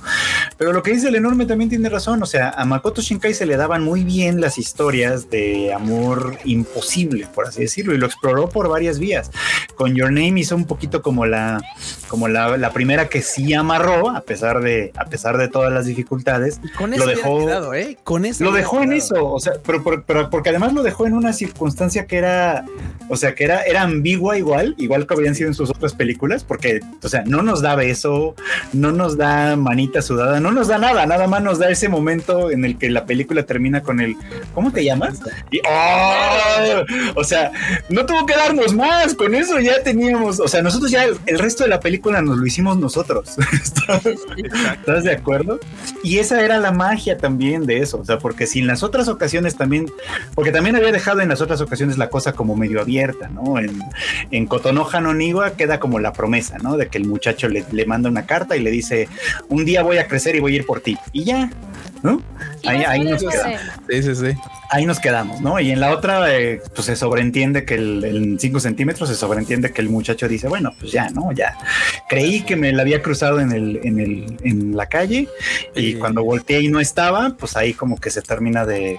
Pero lo que dice el enorme también tiene razón. O sea, a Makoto Shinkai se le daban muy bien las historias de amor imposible, por así decirlo, y lo exploró por varias vías. Con Your Name hizo un poquito como la, como la, la primera que sí amarró, a pesar de, a pesar de todas las dificultades. Y con Lo eso hubiera dejó- quedado, ¿eh? Con eso. Lo dejó en eso, o sea, pero, pero- pero porque además lo dejó en una circunstancia que era, o sea, que era, era ambigua igual, igual que habrían sido en sus otras películas, porque, o sea, no nos da beso, no nos da manita sudada, no nos da nada, nada más nos da ese momento en el que la película termina con el, ¿cómo te llamas? Y, ¡oh! O sea, no tuvo que darnos más, con eso ya teníamos, o sea, nosotros ya el, el resto de la película nos lo hicimos nosotros. ¿Estás de acuerdo? Y esa era la magia también de eso, o sea, porque si en las otras ocasiones también, porque también había dejado en las otras ocasiones la cosa como medio abierta, ¿no? En, en Kotonoha no Niwa queda como la promesa, ¿no? De que el muchacho le, le manda una carta y le dice, un día voy a crecer y voy a ir por ti. Y ya, ¿no? Ahí, ahí nos quedamos. Sí, sí, sí. Ahí nos quedamos, ¿no? Y en la otra, eh, pues se sobreentiende que el, en 5 centímetros se sobreentiende que el muchacho dice, bueno, pues ya, ¿no? Ya creí que me la había cruzado en el, en el, en la calle y Sí. cuando volteé y no estaba, pues ahí como que se termina de,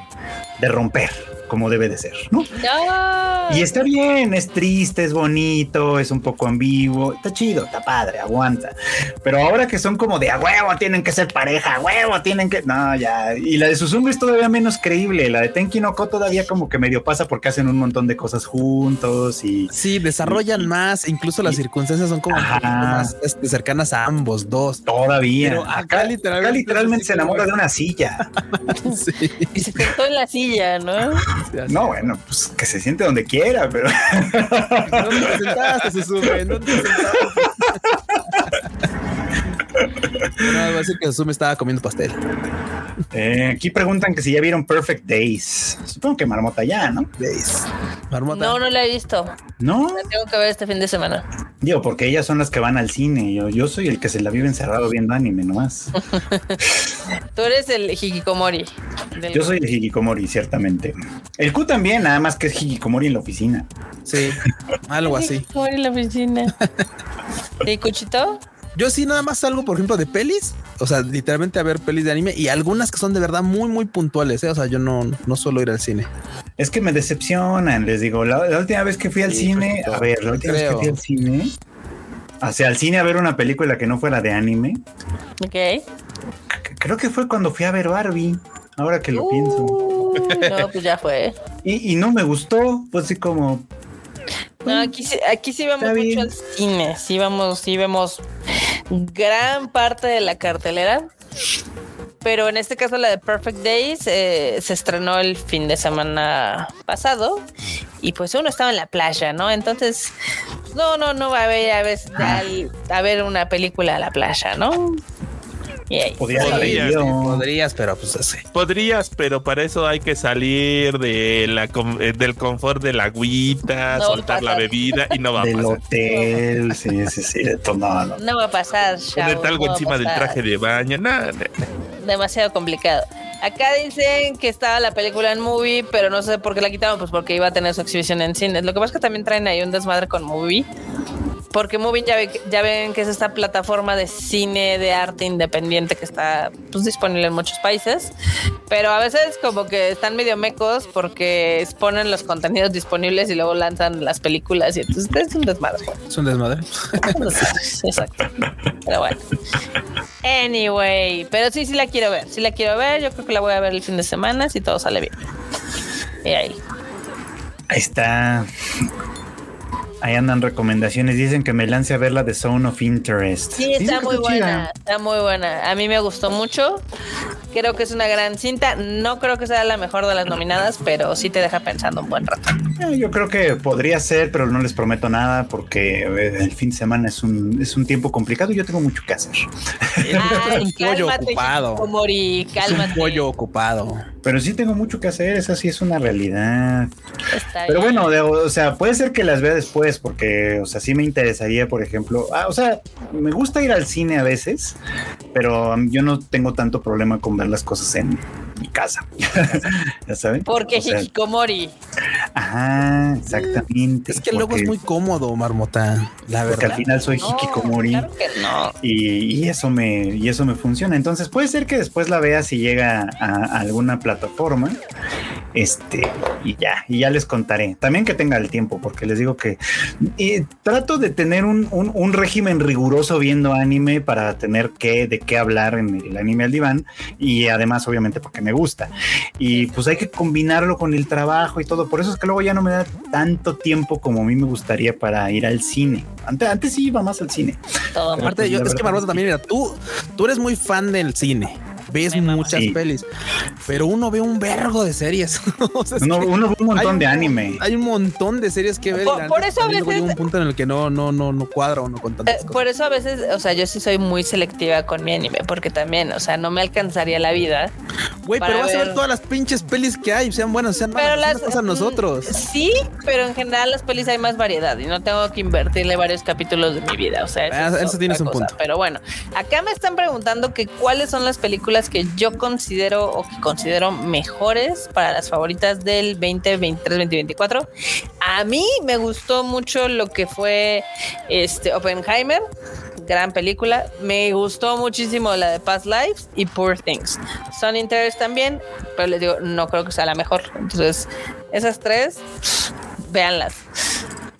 de romper, como debe de ser, ¿no? No. Y está bien, es triste, es bonito, es un poco ambiguo, está chido, está padre, aguanta. Pero ahora que son como de a huevo, tienen que ser pareja, a huevo, tienen que. No, ya. Y la de Suzume es todavía menos creíble. La de Tenki no Ko todavía como que medio pasa porque hacen un montón de cosas juntos y. Sí, desarrollan más, incluso las circunstancias son como Ajá. más este, cercanas a ambos dos. Todavía. Pero acá acá, literalmente acá literalmente es se enamora de una silla. Sí. Y se sentó en la silla, ¿no? No, bueno, pues que se siente donde quiera, pero. ¿Dónde te sentaste, Susume? ¿Dónde te sentaste? No, va a decir que estaba comiendo pastel. Eh, aquí preguntan que si ya vieron Perfect Days. Supongo que Marmota ya, ¿no? ¿Veis? Marmota. No, no la he visto. No, La tengo que ver este fin de semana. digo, porque ellas son las que van al cine. Yo, yo soy el que se la vive encerrado viendo anime nomás. Tú eres el hikikomori. del- Yo soy el Hikikomori, ciertamente. El Q también, nada más que es Hikikomori en la oficina. Sí, algo así. Hikikomori en la oficina. ¿Y Cuchito? Yo sí nada más salgo, por ejemplo, de pelis, o sea, literalmente a ver pelis de anime y algunas que son de verdad muy, muy puntuales, ¿eh? o sea, yo no, no suelo ir al cine. Es que me decepcionan, les digo. La, la última vez que fui al Sí, cine, pues, a ver, la última vez que fui al cine, o sea, al cine a ver una película que no fuera de anime, Ok. creo que fue cuando fui a ver Barbie. Ahora que lo pienso. Uh, no, pues ya fue. Y, y no me gustó, pues así como, No, aquí sí, aquí sí vamos mucho bien. al cine. Sí vamos, sí vemos gran parte de la cartelera. Pero en este caso la de Perfect Days eh, se estrenó el fin de semana pasado y pues uno estaba en la playa, ¿no? Entonces, no, no, no va a ver a al- a ver una película a la playa, ¿no? Y ahí. podría haber Podría, ido. Podrías, pero pues así. Podrías, pero para eso hay que salir de la com- eh, del confort de la agüita, No soltar la bebida y no va a Del pasar. hotel, sí, sí, sí, de todo, no, no. No va a pasar, Ponerte chavos, algo no encima del traje de baño, nada. demasiado complicado. Acá dicen que estaba la película en movie, pero no sé por qué la quitaron, pues porque iba a tener su exhibición en cines. Lo que pasa es que también traen ahí un desmadre con movie. Porque Moving ya, ve- ya ven que es esta plataforma de cine de arte independiente que está pues, disponible en muchos países, pero a veces como que están medio mecos porque exponen los contenidos disponibles y luego lanzan las películas y entonces es un desmadre. Es un desmadre. Exacto. Pero bueno. Anyway, pero sí, sí la quiero ver. Sí la quiero ver. Yo creo que la voy a ver el fin de semana si todo sale bien. Y ahí. Ahí está. Ahí andan recomendaciones. Dicen que me lance a ver la de Zone of Interest. Sí, está muy buena. Está muy buena. A mí me gustó mucho. Creo que es una gran cinta. No creo que sea la mejor de las nominadas, pero sí te deja pensando un buen rato. Eh, Yo creo que podría ser, pero no les prometo nada porque eh, el fin de semana es un, es un tiempo complicado y yo tengo mucho que hacer. Ay, un pollo cálmate, ocupado. Mori, Es cálmate. un pollo ocupado. Pero sí tengo mucho que hacer, esa sí es una realidad. Está Pero bien. bueno, de- o sea, puede ser que las vea después, porque, o sea, sí me interesaría, por ejemplo, ah, o sea, me gusta ir al cine a veces, pero yo no tengo tanto problema con ver las cosas en mi casa. ¿Ya saben? Porque O sea, Hikikomori. Ajá, exactamente. Es que luego es porque- muy cómodo, Marmota. La Porque al verdad. final soy No, hikikomori. Claro que no. Y, y eso me y eso me funciona. Entonces puede ser que después la vea si llega a, a alguna plataforma. Este, y ya, y ya les contaré. También que tenga el tiempo, porque les digo que eh, trato de tener un, un- un régimen riguroso viendo anime para tener que, de qué hablar en el anime al diván. Y además, obviamente, porque me gusta. Y pues hay que combinarlo con el trabajo y todo. Por eso es que luego ya no me da tanto tiempo como a mí me gustaría para ir al cine. Antes, antes sí iba más al cine. Aparte, yo, La es que sí. también, mira, tú, tú eres muy fan del cine. Ves muchas Sí. pelis, pero uno ve un vergo de series. O sea, es Uno, uno ve un montón de anime. Hay un montón de series que ver. Por- la por neta, eso a veces- llega un punto en el que no, no, no, no cuadro no con tantas Eh, cosas. por eso a veces, o sea, yo sí soy muy selectiva con mi anime, porque también, o sea, no me alcanzaría la vida. Güey, pero vas a ver todas las pinches pelis que hay, sean buenas, sean malas. Pero las a nosotros. Sí, pero en general las pelis hay más variedad y no tengo que invertirle varios capítulos de mi vida. O sea, Ah, es eso tienes un cosa. punto. Pero bueno, acá me están preguntando que cuáles son las películas que yo considero o que considero mejores para las favoritas del 2023-2024. A mí me gustó mucho lo que fue este Oppenheimer. Gran película. Me gustó muchísimo la de Past Lives y Poor Things. Son Interest también, pero les digo, no creo que sea la mejor. Entonces, esas tres, véanlas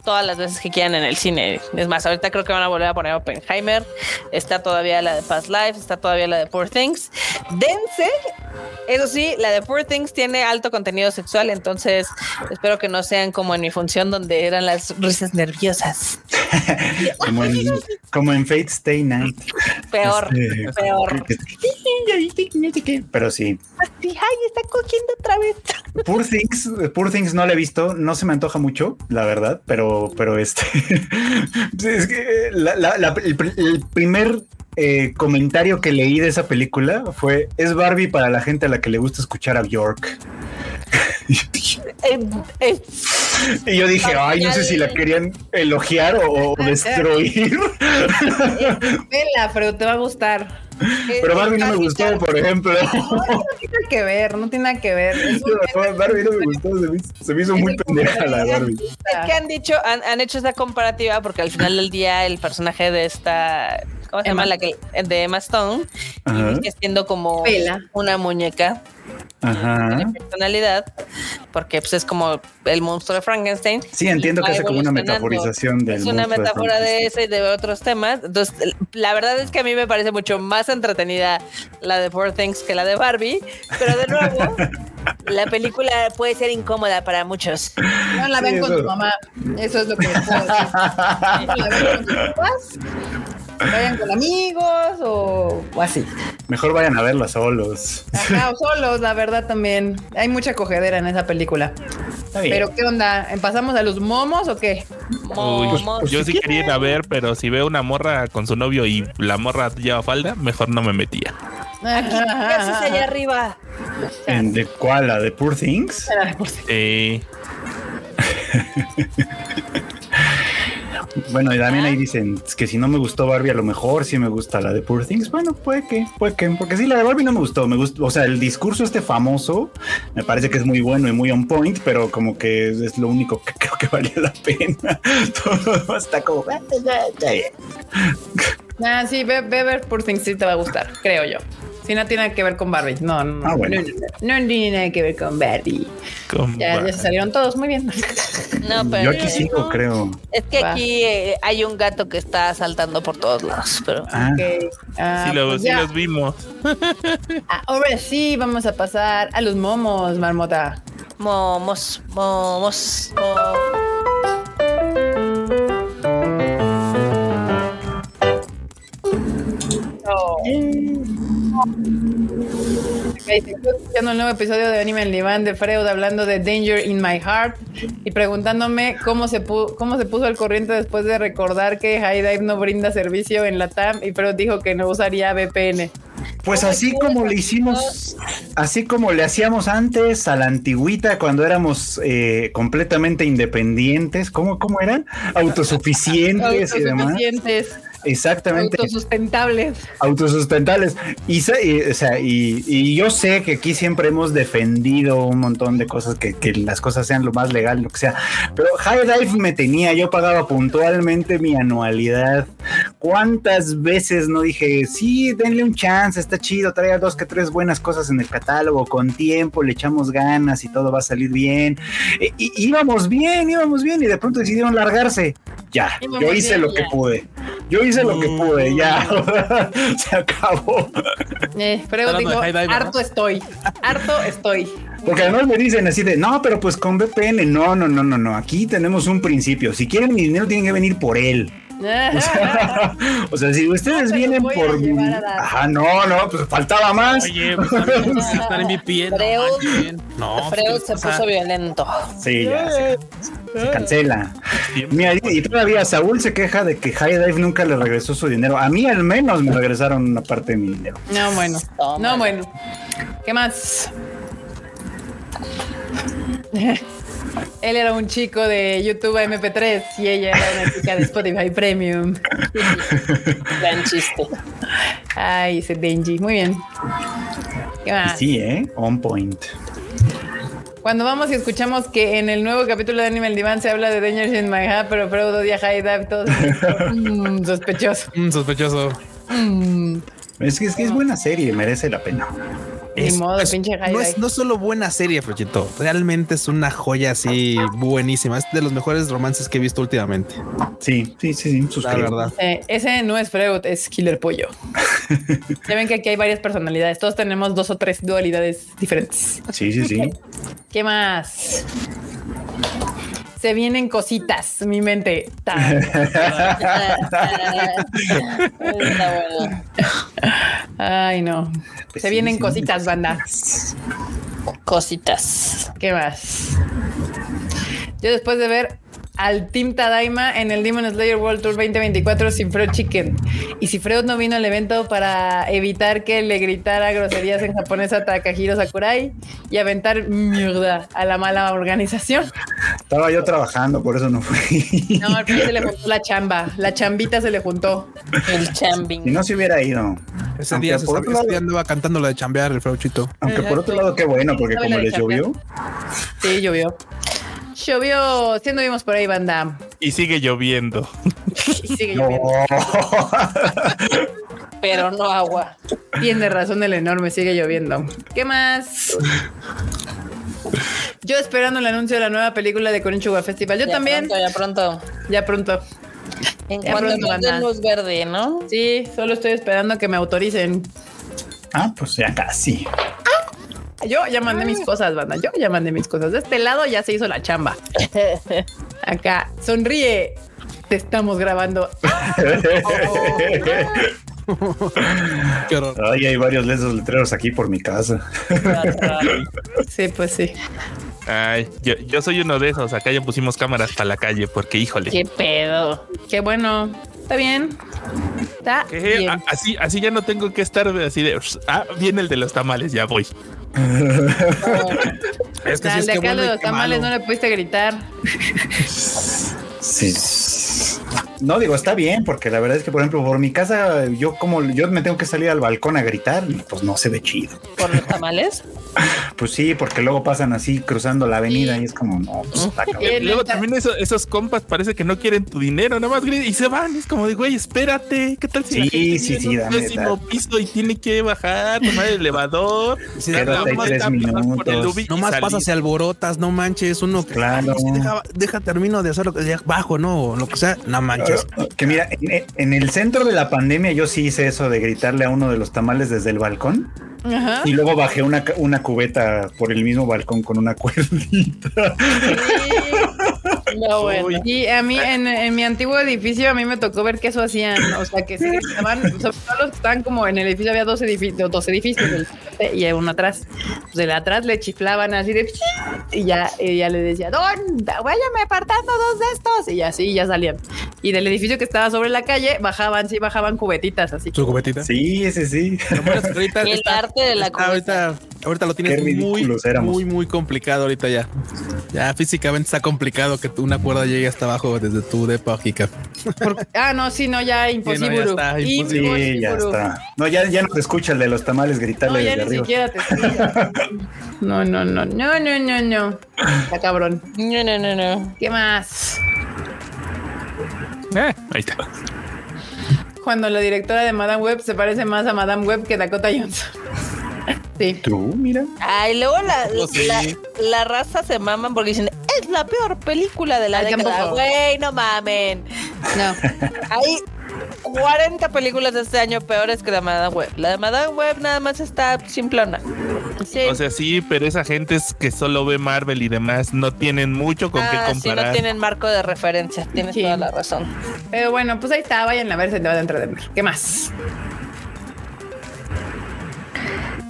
todas las veces que quieran en el cine. Es más, ahorita creo que van a volver a poner Oppenheimer. Está todavía la de Past Lives, está todavía la de Poor Things. Dense. Eso sí, la de Poor Things tiene alto contenido sexual, entonces espero que no sean como en mi función donde eran las risas nerviosas. como, en, como en Fate Stay Night. Peor, Este, peor. Pero sí, Ay, está cogiendo otra vez. Poor Things, Poor Things no la he visto, no se me antoja mucho, la verdad, pero, pero este es que pr- el primer eh, comentario que leí de esa película fue es Barbie para la gente a la que le gusta escuchar a Bjork. Eh, eh, Y yo dije, ay, no sé si la querían elogiar o, o destruir. Vela, pero te va a gustar. Pero Barbie no me gustó, por ejemplo. No tiene nada que ver, no tiene nada que ver. Barbie no me gustó, se me hizo, se me hizo muy pendeja la de Barbie. Es que han dicho, han, han hecho esa comparativa porque al final del día el personaje de esta, ¿cómo se Emma. llama? La que, de Emma Stone, Ajá, inicia siendo como Vela. una muñeca, ajá. personalidad, porque pues es como el monstruo de Frankenstein. Sí, entiendo y que hace como una metaforización del Es una de metáfora de Frankenstein. ese y de otros temas. Entonces, la verdad es que a mí me parece mucho más entretenida la de Poor Things que la de Barbie. Pero de nuevo, la película puede ser incómoda para muchos. No la Sí, ven con eso. tu mamá. Eso es lo que les puedo decir. No la ven con tus papás. Vayan con amigos o, o así. Mejor vayan a verla solos. Ajá, o solos, la verdad también. Hay mucha cogedera en esa película. Está bien. Pero ¿qué onda? ¿Pasamos a los momos o qué? Uy, Momos. yo sí quería ir a ver, pero si veo una morra con su novio y la morra lleva falda, mejor no me metía. ¿Qué haces allá arriba? ¿En ¿De cuál? ¿La de Poor Things? Eh, Bueno, y también ahí dicen que si no me gustó Barbie, a lo mejor sí me gusta la de Poor Things. Bueno, puede que, puede que, porque sí, la de Barbie no me gustó. Me gustó, o sea, el discurso este famoso me parece que es muy bueno y muy on point, pero como que es lo único que creo que vale la pena. Todo está como. Ah, sí, ve, ve ver Poor Things sí te va a gustar, creo yo. Si no tiene que ver con Barbie. No, no, Ah, bueno. no, no, no tiene nada que ver con Barbie. Con Ya, ya se salieron todos muy bien. No, pero Yo aquí sigo, creo. es que Va. aquí eh, hay un gato que está saltando por todos lados, pero Ah, Ok, ah, Sí, lo- pues sí los vimos. Ahora sí, vamos a pasar a los momos, marmota. momos, momos, momos. Ok, estoy escuchando el nuevo episodio de Anime en Liván de Freud hablando de Danger in My Heart y preguntándome cómo se, pu- cómo se puso al corriente después de recordar que High Dive no brinda servicio en la TAM y Freud dijo que no usaría VPN. Pues así como le hicimos, así como le hacíamos antes a la antigüita cuando éramos eh, completamente independientes, ¿cómo, cómo eran? Autosuficientes y demás. Exactamente. autosustentables. autosustentables. Y, o sea, y, y yo sé que aquí siempre hemos defendido un montón de cosas, que, que las cosas sean lo más legal, lo que sea. Pero High Dive me tenía, yo pagaba puntualmente mi anualidad. ¿Cuántas veces no dije, sí, denle un chance, está chido, traiga dos que tres buenas cosas en el catálogo, con tiempo, le echamos ganas y todo va a salir bien? Y, y- íbamos bien, íbamos bien, y de pronto decidieron largarse. Ya, Íbamos yo hice bien, lo que pude. Yo hice lo que pude, ya. Se acabó. Eh, Dive, ¿verdad? harto estoy, harto estoy. Porque además me dicen así de, no, pero pues con VPN, no, no, no, no, no. Aquí tenemos un principio. Si quieren mi dinero, tienen que venir por él. O sea, o sea, si ustedes No vienen por mi. Ajá, no, no, pues faltaba más. Oye, pues también estar en VPN. No, Freud- no Freud pues, se puso violento. Sí, ya se, se cancela. Mira, y, y todavía Saúl se queja de que High Dive nunca le regresó su dinero. A mí al menos me regresaron una parte de mi dinero. No, bueno. Toma. No, bueno. ¿Qué más? Él era un chico de YouTube MP3 y ella era una chica de Spotify Premium. Gran chiste. Ay, ese Denji. Muy bien. ¿Qué Y más? sí, ¿eh? On point. Cuando vamos y escuchamos que en el nuevo capítulo de Animal Divan se habla de Dangers in My Heart, pero Freud odia High Dive, todo mm, sospechoso. mm, sospechoso. Mm, Es que, es que es buena serie, merece la pena. Ni modo, pinche High no Dive. es no solo buena serie, Frochito. Realmente es una joya así buenísima. Es de los mejores romances que he visto últimamente. Sí, sí, sí, sí. La suscribo. verdad. Eh, ese no es Freud, es Killer Pollo. ya ven que aquí hay varias personalidades. Todos tenemos dos o tres dualidades diferentes. Sí, sí, sí. ¿Qué más? Se vienen cositas, mi mente. Ay, no. Pues Se sí, vienen sí. cositas, banda. Cositas. ¿Qué más? Yo después de ver al Team Tadaima en el Demon Slayer World Tour 2024 sin Freud Chicken. Y si Freud no vino al evento para evitar que le gritara groserías en japonés a Takahiro Sakurai y aventar mierda a la mala organización. Estaba yo trabajando, por eso no fui. No, al final se le juntó la chamba. La chambita se le juntó. El Si chambing. no se hubiera ido. Ese Aunque día, se por estaba- otro lado- andaba cantando la de chambear el Frochito. Aunque por otro lado, qué bueno, porque ¿Sabe como les llovió. Sí, llovió. Llovió. Sí anduvimos por ahí, banda. Y sigue lloviendo. Y sigue No. lloviendo. Pero no agua. Tiene razón el enorme, sigue lloviendo. ¿Qué más? Yo esperando el anuncio de la nueva película de Konichiwa Festival. Yo Ya también, pronto, ya pronto. ya pronto. En Ya cuanto pronto, luz verde, ¿no? Sí, solo estoy esperando que me autoricen. Ah, pues ya casi. Yo ya mandé mis cosas, banda. Yo ya mandé mis cosas. De este lado ya se hizo la chamba. Acá, sonríe. Te estamos grabando. Ay, hay varios de esos letreros aquí por mi casa. Sí, pues sí. Ay, yo, yo soy uno de esos. Acá ya pusimos cámaras para la calle porque, híjole. ¿Qué pedo? Qué bueno. Está bien. Está bien. A- así, así ya no tengo que estar así de. Ah, viene el de los tamales, ya voy. Es que sí Al es de que acá los tamales malo. no le pudiste gritar. Sí. No digo, está bien, porque la verdad es que, por ejemplo, por mi casa, yo como yo me tengo que salir al balcón a gritar, y pues no se ve chido. ¿Por los tamales? Pues sí, porque luego pasan así cruzando la avenida y es como, no, pues está cabrón. Luego también eso- esos compas parece que no quieren tu dinero, nada más gritan y se van. Es como de, güey, espérate, ¿qué tal si la Sí, gente sí, sí, un dame, décimo piso y tiene que bajar, tomar el elevador? Sí, nada más por el. Ubi Nomás pasas y alborotas, no manches, uno que Claro. Deja, deja, termino de hacer lo que ya bajo, no, o lo que sea, no manches. Que mira, en, en el centro de la pandemia yo sí hice eso de gritarle a uno de los tamales desde el balcón Ajá. y luego bajé una, una cubeta por el mismo balcón con una cuerdita. No, bueno. Y a mí, en, en mi antiguo edificio, a mí me tocó ver que eso hacían. O sea, que se gritaban, sobre todo los que estaban como en el edificio, había dos edificios, dos edificios, y uno atrás. Pues el atrás le chiflaban así de y ya, y ya le decía, Don, váyame apartando dos de estos. Y así ya salían. Y del edificio que estaba sobre la calle, bajaban, sí, bajaban cubetitas así. Su cubetita. Sí, sí, sí. Ahorita El está- arte de la está ahorita, ahorita lo tienes muy, éramos. muy, muy complicado ahorita ya. Ya físicamente está complicado que una cuerda llegue hasta abajo desde tu depa, Jica. Ah, no, sí, no, ya imposible. ya está, imposible. Sí, ya está. No, ya, ya no te escucha el de los tamales No, gritarle ya desde ni arriba. siquiera te escucha. No, no, no, no, no, no, no. Está cabrón. No, no, no, no. ¿Qué más? Eh, ahí está. Cuando la directora de Madame Web se parece más a Madame Web que Dakota Johnson. Sí. Tú, mira. Ay, luego la, sí. la, la raza se maman porque dicen, es la peor película de la Ay, década. Güey, no mamen. No. Hay 40 películas de este año peores que la de Madame Web. La de Madame Web nada más está simplona. Sí. O sea, sí, pero esa gente es que solo ve Marvel y demás no tienen mucho con qué ah, sí, comparar. no tienen marco de referencia. Tienes Sí. toda la razón. Pero bueno, pues ahí está. Vayan a ver si te va dentro de ver. ¿Qué más?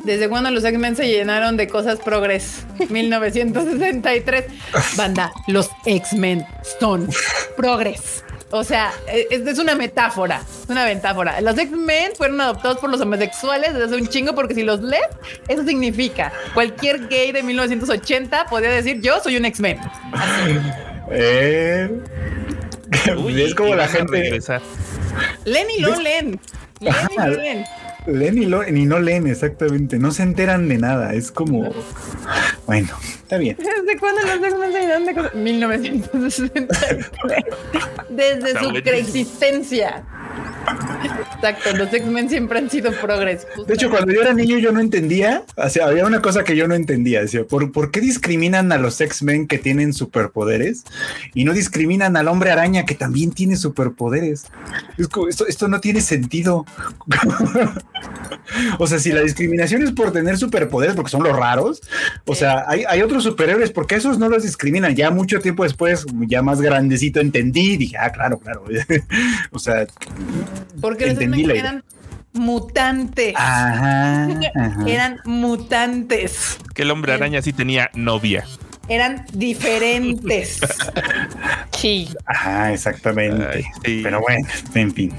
¿Desde cuándo los X-Men se llenaron de cosas progres? 1963. Banda, los X-Men son progres. O sea, e- es, es una metáfora, es una metáfora. Los X-Men fueron adoptados por los homosexuales desde hace un chingo porque si los lees, eso significa cualquier gay de 1980 podría decir yo soy un X-Men. Eh, es como la gente. Len y lo leen. Leen y lo leen. Leen y, lo- y no leen exactamente, no se enteran de nada, es como, bueno, está bien. ¿Desde cuándo los llenaron de cosas? 1963. Desde su preexistencia. Exacto, los X-Men siempre han sido progres. De hecho, cuando yo era niño yo no entendía, o sea, había una cosa que yo no entendía, decía, ¿por, por qué discriminan a los X-Men que tienen superpoderes y no discriminan al hombre araña que también tiene superpoderes? Es como, esto, esto no tiene sentido. o sea, si la discriminación es por tener superpoderes, porque son los raros, o sea, hay, hay otros superhéroes, porque esos no los discriminan. Ya mucho tiempo después, ya más grandecito, entendí dije, ah, claro, claro. o sea, Porque los X-Men eran mutantes. ajá, ajá. Eran mutantes. Que el hombre araña sí tenía novia. Eran diferentes. Sí. Ajá, exactamente. Ay, sí. Pero bueno, en fin.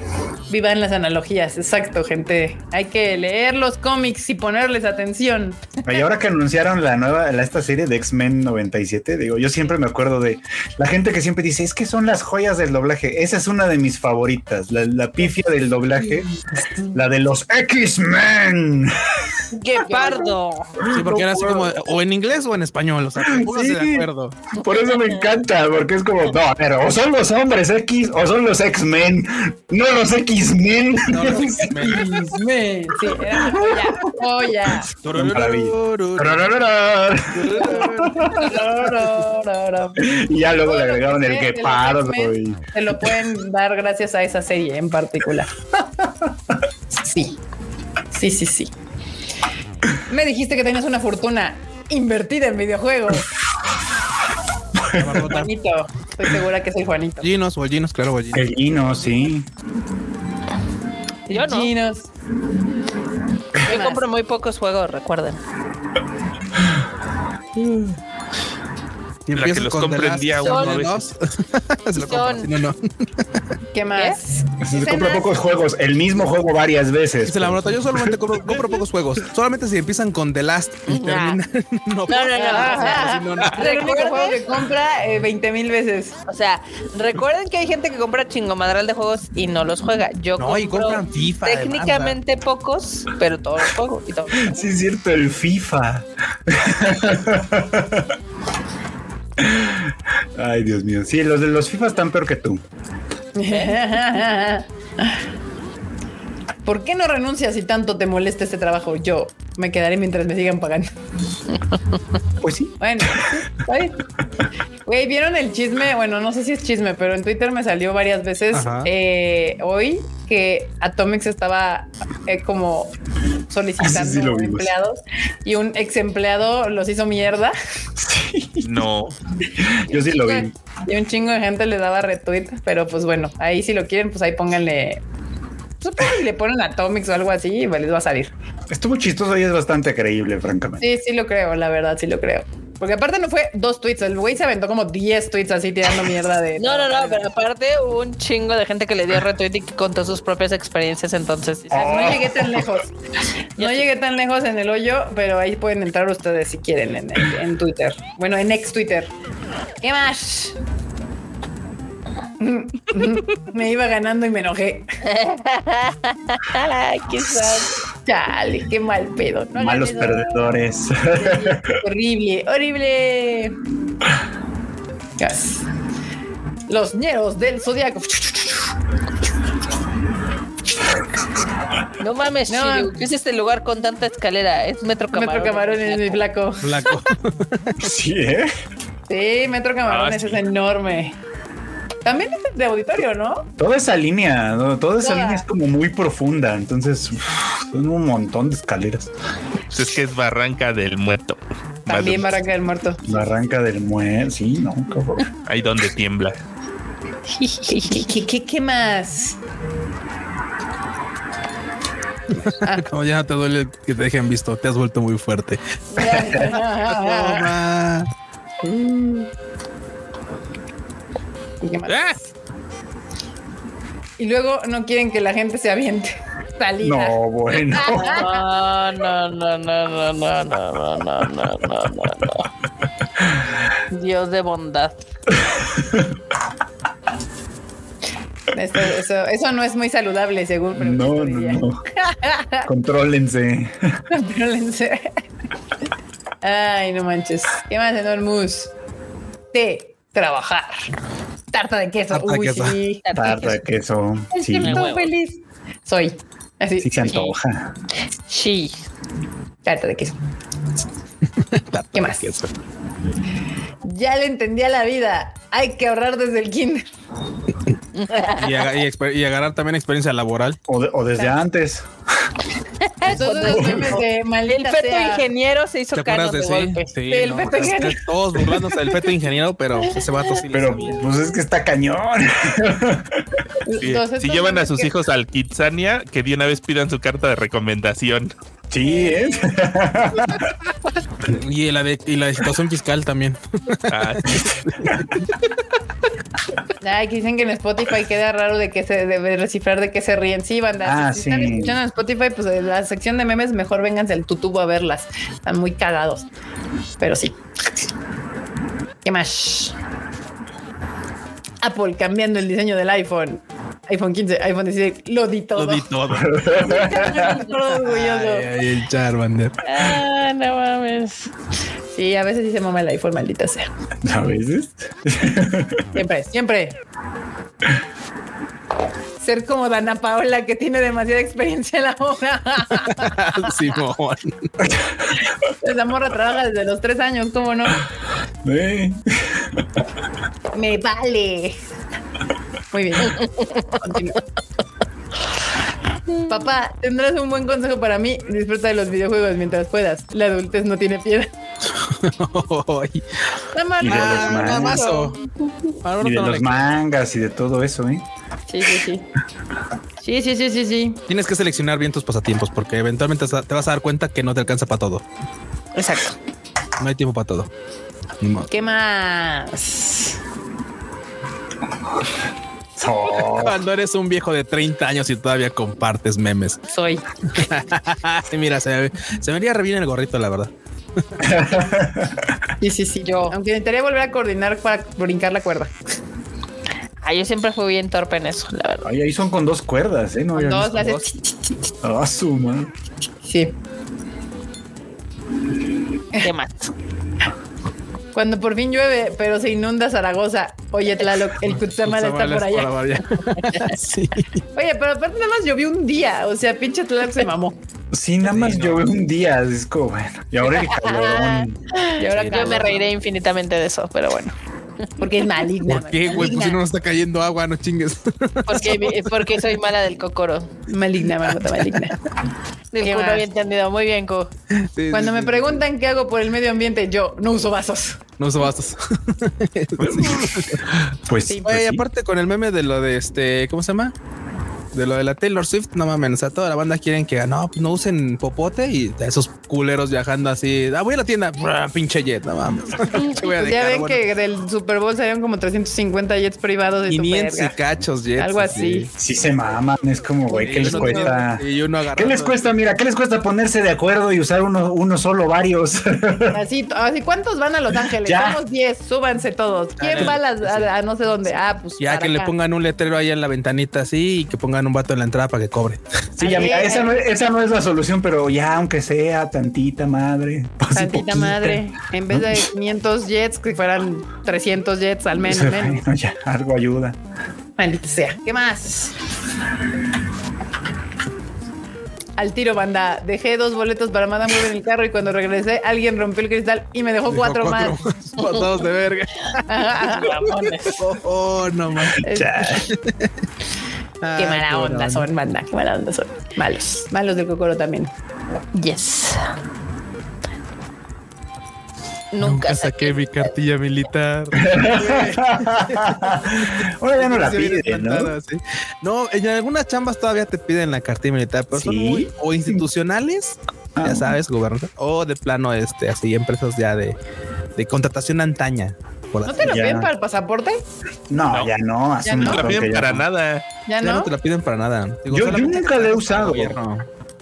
Vivan las analogías. Exacto, gente. Hay que leer los cómics y ponerles atención. Y ahora que anunciaron la nueva, la, esta serie de X-Men 97, digo, yo siempre me acuerdo de la gente que siempre dice, es que son las joyas del doblaje. Esa es una de mis favoritas, la, la pifia del doblaje, la de los X-Men. ¡Qué pardo! Sí, porque era así como o en inglés o en español. O sea, póngase Sí. de acuerdo. Por eso me encanta, porque es como, no, a ver, o son los hombres X o son los X-Men, no los X-Men. No, los X-Men. X-Men. Sí, era joya. Joya. Maravilla. Y ya luego le agregaron el De los guepardo y Se lo pueden dar gracias a esa serie en particular. Sí. Sí, sí, sí. Me dijiste que tenías una fortuna invertida en videojuegos. Juanito. Estoy segura que soy Juanito. Ginos o el Ginos, claro, o el Ginos. Gino, sí. Yo no. Chinos. Yo compro muy pocos juegos, recuerden. La que los con The compra en Last día uno Us, se lo compra, Son- si no, no. ¿Qué más? Se compra pocos juegos, el mismo juego varias veces. Dice la brota, yo solamente compro, compro pocos juegos. Solamente si empiezan con The Last y terminan. No, No, no, no. No, no. El único Recuerden- juego que compra eh, 20 mil veces. O sea, recuerden que hay gente que compra chingomadral de juegos y no los juega. Yo No, y compro compran FIFA, además, Técnicamente pocos, pero todos los juego y todo. Sí, es cierto, el FIFA. Ay, Dios mío. Sí, los de los FIFA están peor que tú. ¿Por qué no renuncias si tanto te molesta este trabajo? Yo me quedaré mientras me sigan pagando. Pues sí. Bueno, está bien. Güey, ¿vieron el chisme? Bueno, no sé si es chisme, pero en Twitter me salió varias veces eh, hoy que Atomics estaba eh, como solicitando Ah, sí, sí empleados y un ex empleado los hizo mierda No. Yo sí lo vi. y un chingo de gente le daba retweet, pero pues bueno, ahí si lo quieren, pues ahí pónganle. Supongo que le ponen Atomics o algo así y les va a salir. Estuvo chistoso y es bastante creíble, francamente. Sí, sí lo creo, la verdad, sí lo creo. Porque aparte no fue dos tweets, el güey se aventó como 10 tweets así tirando mierda de. No, no, no, pero aparte hubo un chingo de gente que le dio retweet y que contó sus propias experiencias, entonces. Ah, No llegué tan lejos. No llegué tan lejos en el hoyo, pero ahí pueden entrar ustedes si quieren en, en Twitter. Bueno, en ex Twitter. ¿Qué más? Me iba ganando y me enojé. Ay, qué. Chale, qué mal pedo. No Malos perdedores. Horrible, horrible. Los ñeros del zodiaco. No mames, No. Shiryu, ¿qué es este lugar con tanta escalera? Es Metro Camarón. Metro Camarón es mi flaco. Flaco. sí, ¿eh? Sí, Metro Camarón Ah, sí. es enorme. También es de auditorio, ¿no? Toda esa línea, ¿no? toda esa Toda. línea es como muy profunda. Entonces, uf, son un montón de escaleras. Pues es que es Barranca del Muerto. También Barranca del Muerto. Barranca del Muelle, sí, no. Ahí donde tiembla. ¿Qué, qué, qué, qué más? Como ya no te duele que te dejen visto, te has vuelto muy fuerte. ¡Ah! Y luego no quieren que la gente se aviente. Salida. No, bueno. No, no, no, no, no, no, no, no, no, no, no, no. Dios de bondad. Esto- eso, eso no es muy saludable, según No, no, no. Contrólense. Contrólense. Ay, no manches. ¿Qué más, Enormus? Té, trabajar. Tarta de queso. Tarta de Uy, queso. sí. Tarta de queso. Es Sí, estoy feliz. Soy. Así. sí se antoja. Sí. Tarta de queso. Tarta ¿Qué de más? queso. Ya le entendí a la vida. Hay que ahorrar desde el kinder. Y, y y agarrar también experiencia laboral. O, de- o desde antes. Todos los memes de El feto sea. ingeniero se hizo ¿Te canon de de sí? golpe. Sí, Del no, feto es que ingeniero. todos burlándose del feto ingeniero, pero ese vato sí Pero sabía. pues es que está cañón. Sí, Entonces, si llevan a sus que- hijos al Kitsania, que de una vez pidan su carta de recomendación. Sí, ¿eh? Y la de y la de situación fiscal también. Ah, Ay, que dicen que en Spotify queda raro de que se debe descifrar de qué se ríen. Sí, banda. Ah, si, si están sí. escuchando en Spotify, pues en la sección de memes, mejor vénganse al tutubo a verlas. Están muy cagados. Pero sí. ¿Qué más? Apple cambiando el diseño del iPhone. iPhone 15, iPhone 16, lo di todo. Lo di todo. Orgulloso. Ay, ay, el Charmander. Ah, no mames. Sí, a veces sí se mama el iPhone, maldita sea. A veces. Siempre, siempre. Ser como Dana Paola, que tiene demasiada experiencia en la hoja. Simón. Esa morra trabaja desde los tres años, ¿cómo no? Eh. Me vale. Muy bien. Continúa. Papá, tendrás un buen consejo para mí. Disfruta de los videojuegos mientras puedas. La adultez no tiene más. Y de los mangas. Y de los mangas y de todo eso, ¿eh? Sí, sí, sí. Sí, sí, sí, sí, sí. Tienes que seleccionar bien tus pasatiempos porque eventualmente te vas a dar cuenta que no te alcanza para todo. Exacto. No hay tiempo para todo. Ni modo. ¿Qué más? Cuando eres un viejo de 30 años y todavía compartes memes. Soy. sí, mira, se, me- se me vería re bien el gorrito, la verdad. Sí, sí, sí. Yo. Aunque necesitaría volver a coordinar para brincar la cuerda. Ah, yo siempre fui bien torpe en eso, la verdad. ay, ahí son con dos cuerdas, ¿eh? No, Con dos las dos. Ah, su madre. Sí. ¿Qué más? Cuando por fin llueve, pero se inunda Zaragoza. Oye, Tlaloc, el Cutzamala está por allá. sí. Oye, pero aparte nada más llovió un día. O sea, pinche Tlaloc se mamó. Sí, nada más no. llovió un día. Es como, bueno. Y ahora el calorón. Y ahora Yo me reiré infinitamente de eso, pero bueno. Porque es maligna. ¿Por qué, güey? Pues si no nos está cayendo agua, no chingues. Porque, porque soy mala del cocoro. Maligna, marmota maligna. Del ¿Qué Q, no había entendido. Muy bien, Q. Sí, Cuando sí, me sí. preguntan qué hago por el medio ambiente, yo no uso vasos. No uso bastos. Pues, Sí. pues Oye, aparte con el meme de lo de este, ¿cómo se llama? De lo de la Taylor Swift, no mames, o sea, toda la banda quieren que no, no usen popote y esos culeros viajando así. Ah, voy a la tienda, brr, pinche jet, no mames. Pues ya ven bueno, que del Super Bowl salieron como 350 jets privados de tu 500 y cachos jets. Algo así. Sí se maman. Es como, güey, ¿qué Y les cuesta? Y uno agarrando. ¿Qué les cuesta? Mira, ¿qué les cuesta ponerse de acuerdo y usar uno, uno solo, varios? Así, así, ¿cuántos van a Los Ángeles? Ya. Somos 10, súbanse todos. ¿Quién va a, las- a- a no sé dónde? Ah, pues. Ya para que le pongan un letrero ahí en la ventanita así y que pongan un vato en la entrada para que cobre. Sí, ya, mira, esa no, es, esa no es la solución, pero ya, aunque sea tantita madre. Tantita poquita. madre. En vez de 500 jets, que fueran 300 jets al menos. menos. Bueno, ya, algo ayuda. Maldita sea. ¿Qué más? Al tiro, banda. Dejé dos boletos para Madame Web en el carro y cuando regresé, alguien rompió el cristal y me dejó cuatro, más. Pasados de verga. Oh, oh, no más. Qué mala onda son, banda. Qué mala onda son. Malos. Malos del cocoro también. Yes. Nunca Nunca saqué mi cartilla militar. Ahora ya no la piden, ¿no? sí. No, en algunas chambas todavía te piden la cartilla militar, pero son muy o institucionales, Ah. ya sabes, gobernador, o de plano, este, así, empresas ya de, de contratación antaña. Por ¿No así. te lo Ya. piden para el pasaporte? No, No. ya no. Hace Ya no. No la piden para no. nada. ¿Ya Ya no no? te la piden para nada. Digo, Yo- nunca la he usado.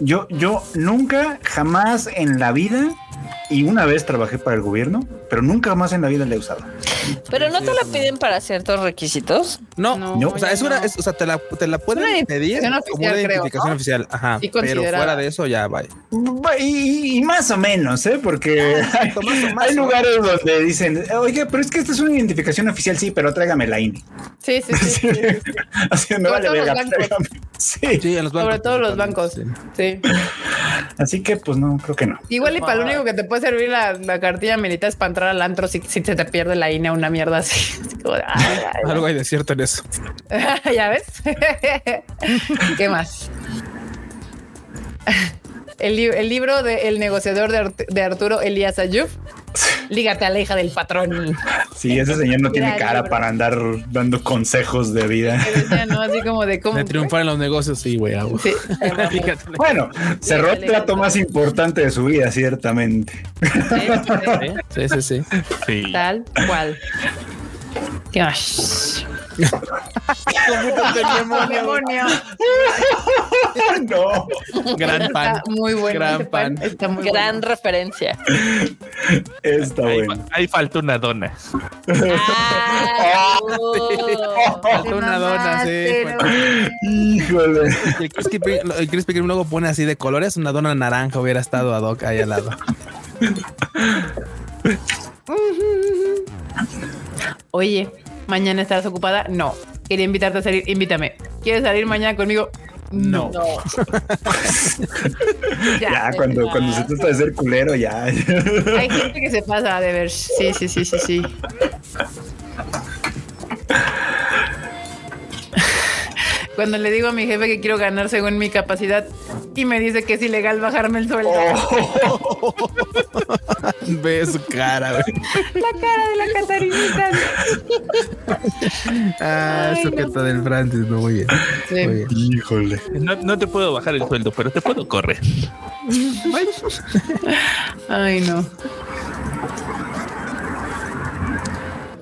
Yo, yo nunca, jamás en la vida, y una vez trabajé para el gobierno, pero nunca más en la vida la he usado. Pero no te la piden para ciertos requisitos. No, No, o sea, es una, no. es- o sea, te la, te la pueden una pedir como una creo, identificación ¿no? oficial, ajá, Sí, pero fuera de eso ya vaya. Y, y más o menos, ¿eh? Porque hay, más, hay lugares donde dicen, oye, pero es que esta es una identificación oficial, sí, pero tráigame la INE. Sí, sí, sí. sí. Así me Sobre vale todo los verga. Sí. Sí, en los bancos. Sobre todo los bancos. principalmente, Sí. Así que, pues no, creo que no. Igual y para lo único que te puede servir la, la cartilla militar es para entrar al antro si, si se te pierde la INE una mierda así. Así como de, ay, ay, sí. Algo hay de cierto en eso. ¿Ya ves? ¿Qué más? El, li- el libro de El negociador de, Art- de Arturo Elías Ayub. Lígate a la hija del patrón. Sí, ese señor no tiene cara para andar dando consejos de vida. Decía, ¿no? Así como de cómo. De triunfar en los negocios, sí, güey. hago. Sí. Bueno, cerró el trato más importante de su vida, ciertamente. Sí, sí, sí. Sí. Tal cual. ¿Qué más? demonio. no. Gran pan. Está muy bueno. Gran pan. pan. Está muy Gran bueno. referencia. Está Ahí, bueno. ahí falta una dona. Ah, oh. Faltó una dona, sí. Pero- Híjole. El Krispy Kreme luego pone así de colores, una dona naranja hubiera estado ad hoc ahí al lado. Oye, mañana estarás ocupada. No. Quería invitarte a salir. Invítame. ¿Quieres salir mañana conmigo? No. No. Ya, cuando, cuando se trata de ser culero, ya. Hay gente que se pasa de ver. Sí, sí, sí, sí, sí. Cuando le digo a mi jefe que quiero ganar según mi capacidad y me dice que es ilegal bajarme el sueldo. Ve su cara, güey. La cara de la Catarinita. Ah, Ay, eso no. que está del Francis, no, muy bien. Sí. Muy bien. Híjole. No, no te puedo bajar el sueldo, pero te puedo correr. Ay, no.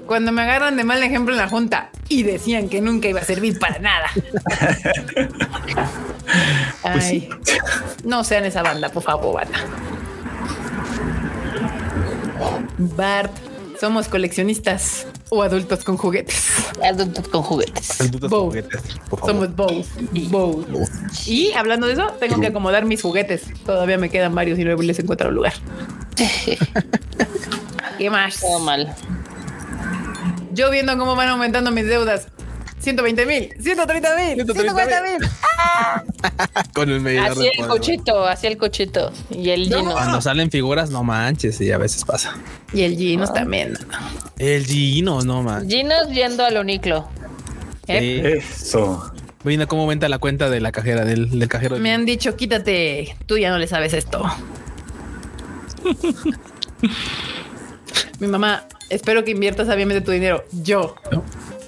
cuando me agarran de mal ejemplo en la junta y decían que nunca iba a servir para nada. Pues Ay, no sean esa banda, por favor, banda. Bart, somos coleccionistas o adultos con juguetes. Adultos con juguetes. Adultos Both. juguetes, por favor. Somos both. Both. Y hablando de eso, tengo que acomodar mis juguetes. Todavía me quedan varios y no les encuentro un lugar. ¿Qué más? Todo mal. Yo viendo cómo van aumentando mis deudas. 120 mil, 130 mil, 150 mil. Con el medidor Hacia de el cochito, hacia el cochito. Y el Gino. Cuando salen figuras, no manches, y a veces pasa. Y el Ginos también. El Gino, no man. Gino yendo al uniclo. ¿Eh? Eso. Viendo cómo aumenta la cuenta de la cajera, del, del cajero. Me han dicho, quítate, tú ya no le sabes esto. Mi mamá, espero que inviertas sabiamente tu dinero. Yo,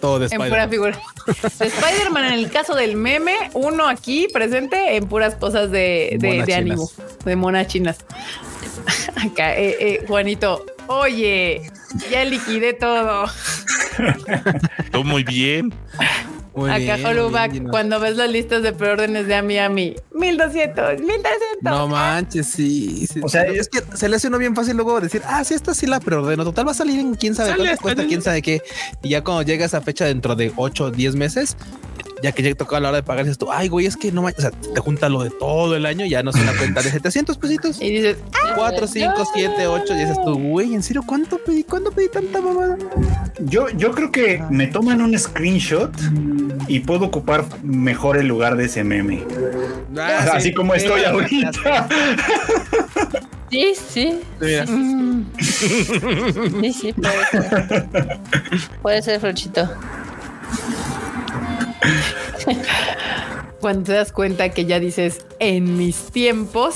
todo de en pura figura. De Spider-Man, en el caso del meme, uno aquí presente en puras cosas de, de, ánimo, de monas chinas. Acá, eh, eh, Juanito, oye, ya liquidé todo. Tú muy bien. Muy Acá, bien, Holuback, muy bien, cuando ves las listas de preórdenes de Ami Ami, 1200, 1300. No manches, sí. sí. O sea, es que se le hace uno bien fácil luego decir, ah, sí, esta sí la preordeno. Total va a salir en quién sabe cuánto cuesta, quién sabe qué. Y ya cuando llega esa fecha dentro de 8 o 10 meses, ya que ya toca la hora de pagar, dices tú, ay, güey, es que no manches, o sea, te junta lo de todo el año, ya no es una cuenta de 700 pesitos. Y dices, 4, 5, 7, 8, y dices tú, güey, ¿en serio cuánto pedí? ¿Cuándo pedí tanta mamada? Yo, yo creo que me toman un screenshot y puedo ocupar mejor el lugar de ese meme. Ah, Así sí. como estoy Sí, ahorita. Sí, sí. Mira, mm, Sí, sí, puede ser. Puede ser, Frochito. Cuando te das cuenta que ya dices, en mis tiempos,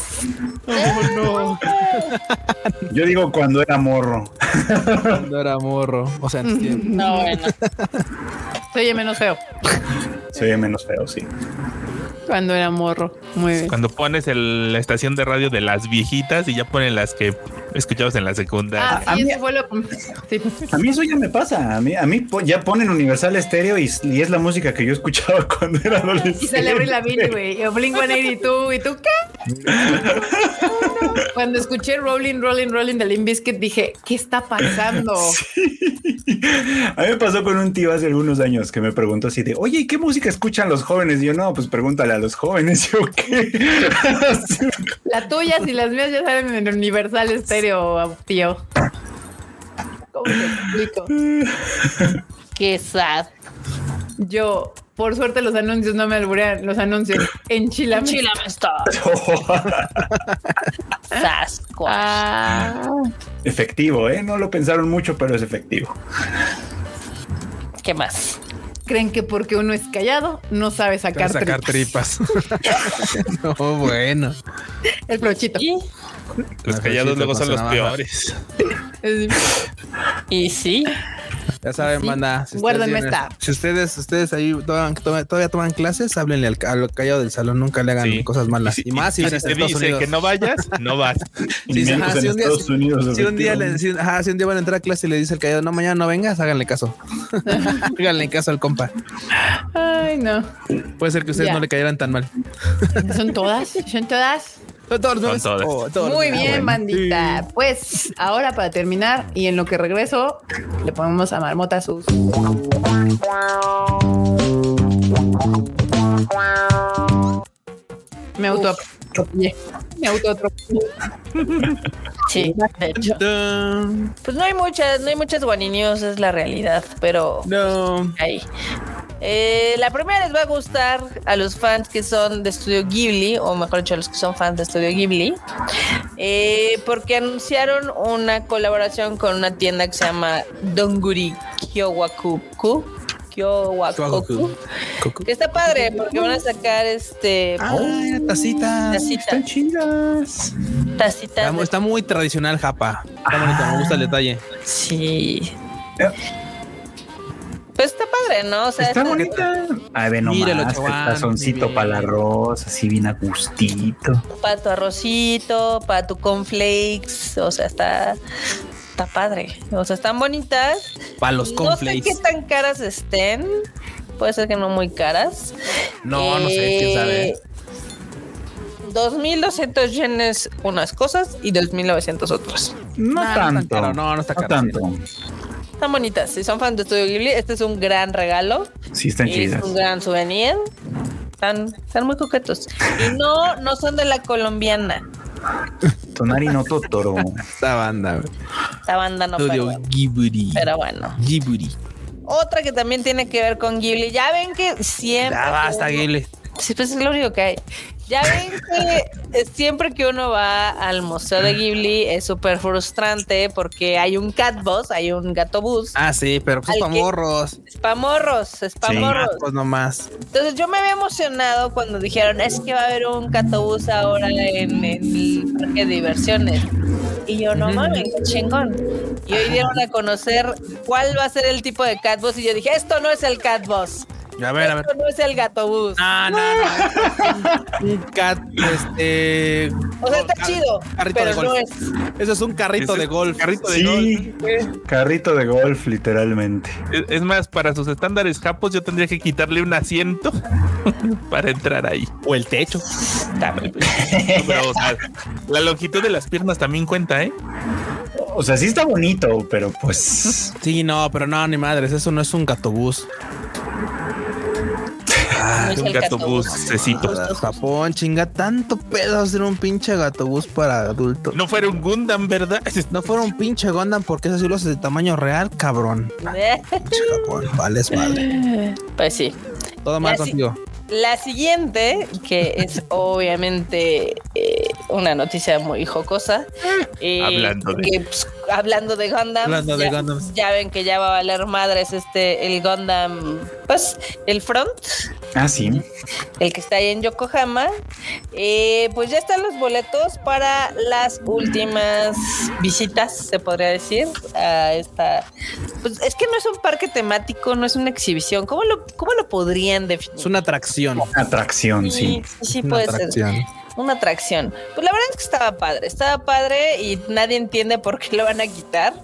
Yo digo cuando era morro. cuando era morro. O sea, en tiempo. No, bueno. se oye menos feo. Se ve menos feo, sí. Cuando era morro. Muy bien. Cuando pones el- la estación de radio de las viejitas y ya ponen las que escuchabas en la secundaria. Ah, a sí, mí- eso fue lo sí. A mí eso ya me pasa. A mí, a mí ya ponen Universal Estéreo y, y es la música que yo escuchaba cuando era adolescente. Y sale Avril Lavigne, güey. O Blink 182. ¿Y tú qué? Cuando escuché Rolling, Rolling, Rolling de Limp Bizkit, dije, ¿qué está pasando? A mí me pasó con un tío hace algunos años que me preguntó así de, oye, ¿y qué música escuchan los jóvenes? Y yo, no, pues pregúntale a los jóvenes. Yo, ¿qué? Las tuyas y las mías ya salen en Universal Estéreo, tío. ¿Cómo te explico? Qué sad. Yo, por suerte, los anuncios no me alburean. Los anuncios en Chile. Chila me está. Sasquatch. Ah, efectivo, ¿eh? No lo pensaron mucho, pero es efectivo. ¿Qué más? Creen que porque uno es callado no sabe sacar, sacar tripas. tripas. no, bueno. El flochito. Y, Los callados luego son los navaja. peores. Es- y sí. Ya saben, Sí. banda. Si Guárdenme esta. Si ustedes, ustedes ahí toman- todavía toman clases, háblenle al, al callado del salón. Nunca le hagan Sí. cosas malas. Y, más si si te Estados dice Unidos. que no vayas, no vas. Sí, ajá, si un día- Estados Unidos. Si un día le efectivamente. si, ajá, si un día van a entrar a clase y le dice el callado, no, mañana no vengas, háganle caso. háganle caso al compa. Ay, no. Puede ser que ustedes Ya. no le cayeran tan mal. ¿Son todas? ¿Son todas? Son todos, ¿no? Son todas. Oh, todos. Muy bien, bandita. Pues ahora para terminar y en lo que regreso, le ponemos a Marmota sus. Me auto atropellé. Me auto atropellé. Sí, de hecho. Pues no hay muchas, no hay muchas guaninios, es la realidad, pero No. ahí. Eh, la primera les va a gustar a los fans que son de Estudio Ghibli, o mejor dicho, a los que son fans de Estudio Ghibli, eh, porque anunciaron una colaboración con una tienda que se llama Donguri Kyowakuku. Kyowakuku. Que está padre, porque van a sacar este Ah, tacitas. tacitas, Están chidas. tacitas. Está, muy tradicional, Japa. Está bonito, me gusta el detalle. Sí. Eh. Pues está padre, ¿no? O sea, Está está- bonita. Ay, ve nomás, Míralo, tazoncito para el arroz, así bien a gustito. para tu arrocito, para tu cornflakes, o sea, está, está padre. O sea, están bonitas. Para los No sé qué tan caras estén. Puede ser que no muy caras. No, no sé, quién sabe. Eh, 2.200 yenes unas cosas y 2.900 otras. No no tanto. tan caro, no, no está caro, tanto. Están bonitas. Si son fans de Studio Ghibli, este es un gran regalo. Sí, están y chidas. es un gran souvenir. Están, están muy coquetos. Y no, no son de la colombiana. Tonari no Totoro. Esta banda, güey. Esta banda no Studio. Ghibli. Pero bueno. Ghibli. Otra que también tiene que ver con Ghibli. Ya ven que siempre. Ya basta, Ghibli. Sí, pues es lo único que hay. Ya ven que siempre que uno va al Museo de Ghibli es súper frustrante porque hay un cat bus, hay un gato bus. Ah, sí, pero pues Al para que- morros. Es pa' morros, es pa' Sí. Pues nomás. Entonces yo me había emocionado cuando dijeron es que va a haber un catobús ahora en, en el parque de diversiones. Y yo, no mames, qué chingón. Y hoy dieron a conocer cuál va a ser el tipo de catbus. Y yo dije, esto no es el catbus. A ver, a ver. Esto no es el gatobús. No, no, no. Un cat, este. o sea, está car- chido, carrito de pero no golf. es. Eso es un carrito de golf. carrito de golf. Sí, carrito de golf, literalmente. Es, es más, para sus estándares japos, yo tendría que quitarle un asiento para entrar ahí. O el techo. No, pero, o sea, la longitud de las piernas también cuenta, ¿eh? O sea, sí está bonito, pero pues. Sí, no, pero no, ni madres. Eso no es un gatobús. Es un catobús. cecito. Japón, chinga, tanto pedo hacer un pinche gatobús para adultos. No fuera un Gundam, ¿verdad? No fuera un pinche Gundam porque esos sí los de tamaño real, cabrón. Pinche Japón, vales madre. Pues sí. Todo mal contigo. La siguiente, que es obviamente eh, una noticia muy jocosa. eh, Hablando de- que, pues, hablando de Gundam. Hablando de ya, Gundams. ya ven que ya va a valer madres este, el Gundam, pues, el Front, Ah, sí. el que está ahí en Yokohama. Eh, pues ya están los boletos para las últimas visitas, se podría decir, a esta. Pues es que no es un parque temático, no es una exhibición. ¿Cómo lo, cómo lo podrían definir? Es una atracción. Atracción, sí. sí, sí Una puede ser. Una atracción. Pues la verdad es que estaba padre, estaba padre y nadie entiende por qué lo van a quitar.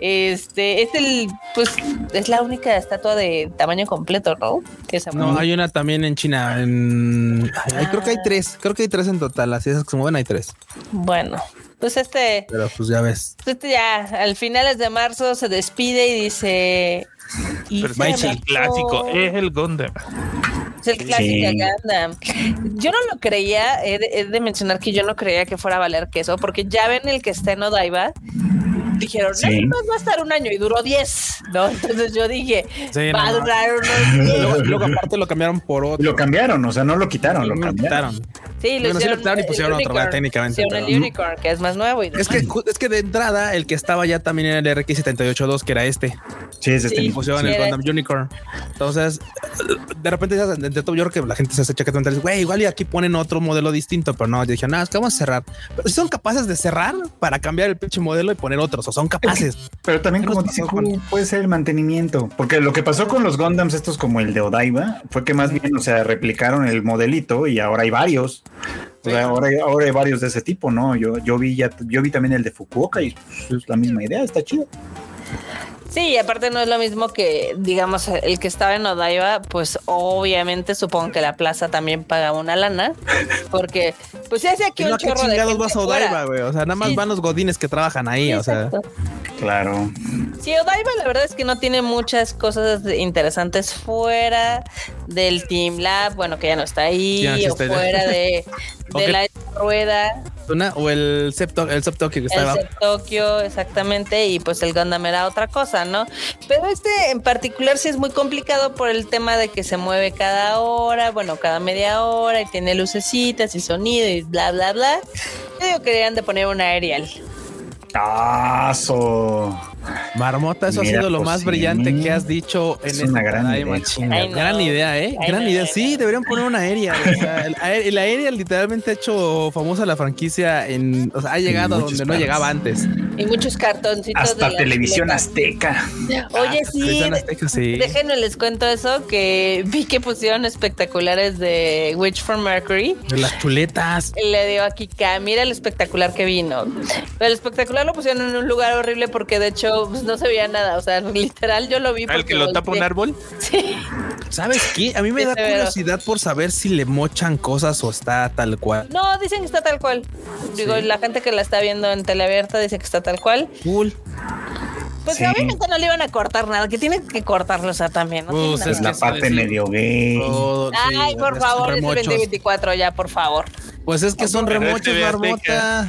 Este es el, pues es la única estatua de tamaño completo, ¿no? Que se No, hay una también en China. En... ay, ay, creo que hay tres. Creo que hay tres en total. Así es que se mueven, hay tres. Bueno, pues este, Pero pues ya ves. este ya al finales de marzo se despide y dice. Y Pero se es el clásico, es el Gundam. Es el clásico Sí. Gundam. Yo no lo creía, he de, he de mencionar que yo no creía que fuera a valer queso, porque ya ven el que está en Odaiba. Dijeron, Sí. no, va a estar un año y duró 10, ¿no? Entonces yo dije, Sí, va a no. durar unos 10. Luego, luego aparte lo cambiaron por Y otro. lo cambiaron, o sea, no lo quitaron, lo Lo cambiaron. quitaron. Sí, lo Bueno, sí lo hicieron quitaron y pusieron otro, Unicorn. técnicamente, Hicieron el Unicorn, que es más nuevo. Y Es que, es que de entrada el que estaba ya también era el RX-782, que era este. Sí, es este Sí. Y pusieron Sí, el Gundam Unicorn. Entonces, de repente, de- todo, yo creo que la gente se hace chaqueta mental. Güey, igual y aquí ponen otro modelo distinto, pero no. Yo dije, no, es que vamos a cerrar. Pero si son capaces de cerrar para cambiar el pinche modelo y poner otros, o son capaces. Pero también, ¿Qué como dice con- puede ser el mantenimiento. Porque lo que pasó con los Gundams, estos como el de Odaiba, fue que más bien, o sea, replicaron el modelito y ahora hay varios. O sea, ahora, ahora hay varios de ese tipo, ¿no? Yo, yo vi ya, yo vi también el de Fukuoka y pues, es la misma idea, está chido. Sí, y aparte no es lo mismo que, digamos, el que estaba en Odaiba, pues obviamente supongo que la plaza también paga una lana, porque pues se hace aquí no, un ¿a qué chorro de chingados gente vas a. Odaiba, güey? O sea, nada más Sí. van los godines que trabajan ahí, o sea. Exacto. Claro. Sí, Odaiba la verdad es que no tiene muchas cosas interesantes fuera del Team Lab, bueno, que ya no está ahí, Ya no o está ahí. fuera de, de Ok. la rueda, Una, o el Septo, el Septokyo que está el Tokyo, exactamente, y pues el Gundam era otra cosa, ¿no? Pero este en particular sí es muy complicado por el tema de que se mueve cada hora, bueno, cada media hora, y tiene lucecitas y sonido y bla, bla, bla. Yo digo que deberían de poner un aerial. ¡Aso! Marmota, eso Mira, ha sido lo pues más brillante que has dicho en Es esta una gran idea. Ay, no. Gran idea, ¿eh? Ay, gran no, idea. Sí, no. deberían poner una aérea. O sea, el, el aérea literalmente ha hecho famosa la franquicia en, o sea, ha llegado a donde no llegaba antes. Y muchos cartoncitos de Hasta las televisión azteca. Oye, Ah, sí, Televisión de- Azteca, sí. déjenme les cuento eso, que vi que pusieron espectaculares de Witch from Mercury. De las chuletas. Le digo a Kika, mira el espectacular que vino. Pero el espectacular lo pusieron en un lugar horrible porque de hecho pues, no se veía nada. O sea, literal yo lo vi El porque que lo tapa un árbol. Sí. ¿Sabes qué? A mí me Sí, da curiosidad por saber si le mochan cosas o está tal cual. No, dicen que está tal cual. Digo, Sí. la gente que la está viendo en teleabierta dice que está tal cual. Cool. Pues Sí. obviamente no le iban a cortar nada, que tienen que cortarlo, o sea, también. ¿no? Pues, es la parte medio gay. Todo, Ay, por favor, es el remochos. 2024 ya, por favor. Pues es que son Azteca. marmota.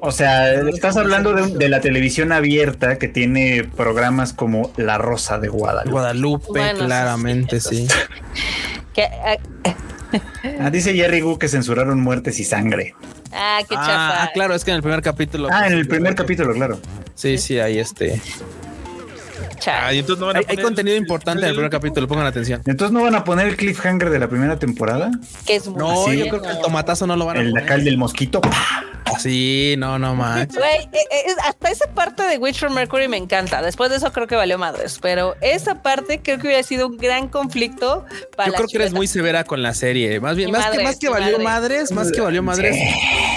O sea, estás hablando de, la televisión abierta que tiene programas como La Rosa de Guadalupe. Guadalupe, Bueno, claramente, sí. Que, ah, Ah, dice Jerry Gu que censuraron muertes y sangre. ah, qué Ah, chafa. ah, claro, es que en el primer capítulo. Ah, en el primer capítulo, claro. Sí, sí, ahí este. Ah, y entonces no van a Hay, contenido importante en el primer capítulo, pongan atención. Entonces no van a poner el cliffhanger de la primera temporada. que es muy No, yo creo que el tomatazo no lo van a El de poner. acá, el del mosquito. Sí, no, no. Güey, eh, eh, hasta esa parte de Witch from Mercury me encanta. Después de eso creo que valió madres. Pero esa parte creo que hubiera sido un gran conflicto para Yo creo que eres muy severa con la serie. Más bien, más que más que valió madre. madres, más que valió madres,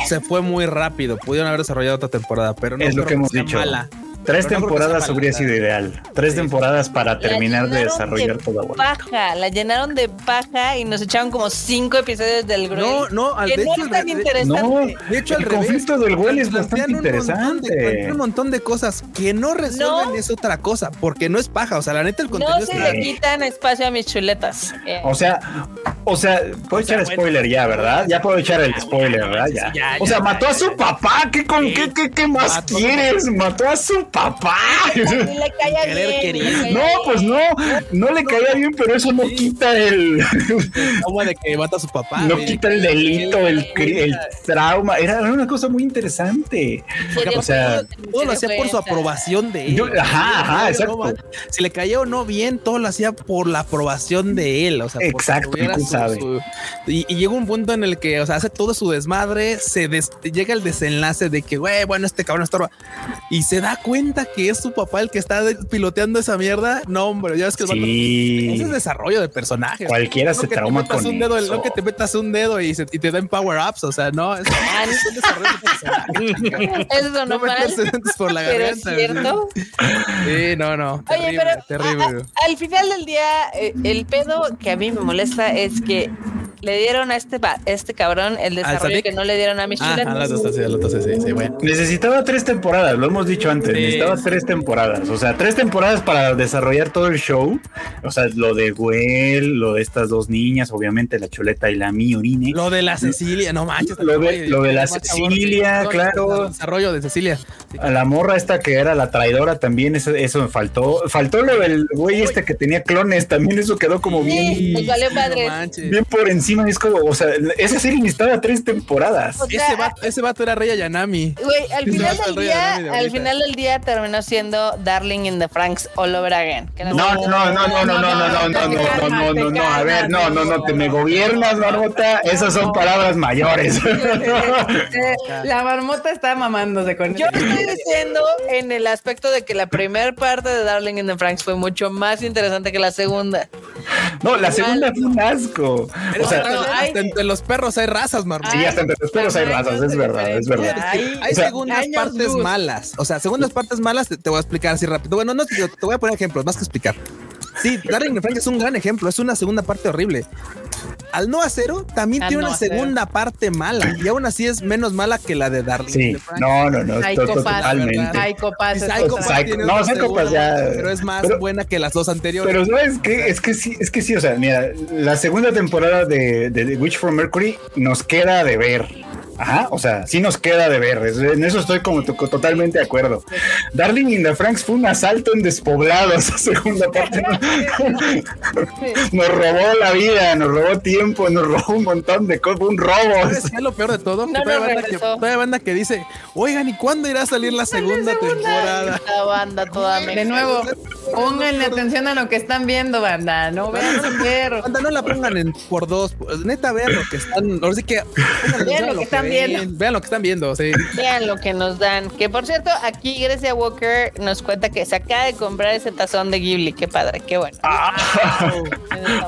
se fue muy rápido. Pudieron haber desarrollado otra temporada, pero no Es lo que hemos dicho. mala. Tres Pero no temporadas habría sido ideal. Tres Sí. temporadas para terminar de desarrollar de toda Guadalupe. paja, la llenaron de paja y nos echaron como cinco episodios del Gruel. No, no, al que de no hecho, es tan de- de- interesante. No, De hecho, al el revés. conflicto del Güell es bastante un montón de- interesante. un montón de cosas que no resuelven No. es otra cosa, porque no es paja. O sea, la neta, el No contenido se está le quitan espacio a mis chuletas. Eh, O sea, o sea, puedo echar spoiler ya, ¿verdad? Ya puedo echar el spoiler, ¿verdad? Ya. ya, o sea, ya, mató a su papá. ¿Qué, con, qué, qué, qué más Mató- quieres? Mató a su papá. y le caía Querer bien. querido. le caía No, bien. pues no, no le caía bien, pero eso no quita el, como de que mata a su papá. no güey. quita el delito, el, el trauma. Era una cosa muy interesante. O sea, Todo lo hacía por su aprobación de él. Yo- ajá, ajá, exacto. si le caía o no bien, todo lo hacía por la aprobación de él. O sea, Exacto, tuviera tú sabes. y, y llega un punto en el que, o sea, hace todo su desmadre, se des- llega el desenlace de que, güey, bueno, este cabrón estorba. Y se da cuenta que es su papá el que está piloteando esa mierda. No, hombre, ya ves que Sí. es desarrollo de personajes. Cualquiera se trauma con un dedo, eso. No que te metas un dedo y, se- y te den power ups. O sea, no, es, es un desarrollo de personajes. Eso No no por la pero es garganta. cierto. Sí, no, no. Oye, terrible, pero terrible. a- a- al final del día, eh, el pedo que a mí me molesta es que le dieron a este, este cabrón el desarrollo que no le dieron a mis Ah, sí, sí, bueno. Necesitaba tres temporadas, lo hemos dicho antes, Sí. necesitaba tres temporadas, o sea, tres temporadas para desarrollar todo el show, o sea, lo de Gwen, lo de estas dos niñas, obviamente la chuleta y la Miorine, Lo de la Cecilia, no manches. Lo de- lo de la Cecilia, claro. El desarrollo de Cecilia. Sí, a la morra esta que era la traidora también, eso, eso me faltó, faltó lo del güey este que tenía clones, también eso quedó como Sí, bien, pues madre. manches. bien por encima, es como, o sea, esa serie necesitaba tres temporadas. O sea, Ese vato, ese vato era Rey Ayanami. Güey, al final del día, de al final del día terminó siendo Darling in the Franks all over again. Que No, no, no, no, no, no, no, no, no, no, no, no, no, no, a ver, no, no, no, te me gobiernas, Barbota, esas son palabras mayores. Eh, la marmota está mamándose con Yo estoy diciendo en el aspecto de que la primera parte de Darling in the Franks fue mucho más interesante que la segunda. No, la segunda fue un asco. O sea, hasta, hay- hasta entre los perros hay razas, marmón. sí, hasta entre los perros hay razas, es verdad, es verdad. Hay- Hay O sea, segundas partes luz. malas. O sea, segundas partes malas te, te voy a explicar así rápido. Bueno, no, te, te voy a poner ejemplos, más que explicar. Sí, Darling in Franxx es un gran ejemplo. Es una segunda parte horrible. Al no acero también Al tiene no una segunda parte mala y aún así es menos mala que la de Darling. in Sí, no, no, no, to- to- totalmente. Psycho. Pass tiene no, Psycho Pass ya- pero es más pero- buena que las dos anteriores. Pero sabes que es que sí, es que sí, o sea, mira, la segunda temporada de, de The Witch from Mercury nos queda de ver. Ajá, o sea, sí nos queda de ver. En eso estoy como to- totalmente de acuerdo. Darling in the Franks fue un asalto en despoblado esa segunda parte. Nos robó la vida, nos robó tiempo, nos robó un montón de cosas, un robo. ¿Sabes qué es lo peor de todo? No todavía banda que, regresó. todavía banda que dice, oigan, ¿y cuándo irá a salir la segunda temporada? La banda toda De nuevo, pónganle atención a lo que están viendo, banda. No vean sin ver. Banda, no la pongan en por dos. pues, Neta, vean lo que están. Ahora sí que Vean lo que están ven, viendo. Vean lo que están viendo. Sí. Vean lo que nos dan. Que por cierto, aquí Grecia Walker nos cuenta que se acaba de comprar ese tazón de Ghibli. Qué padre, qué bueno.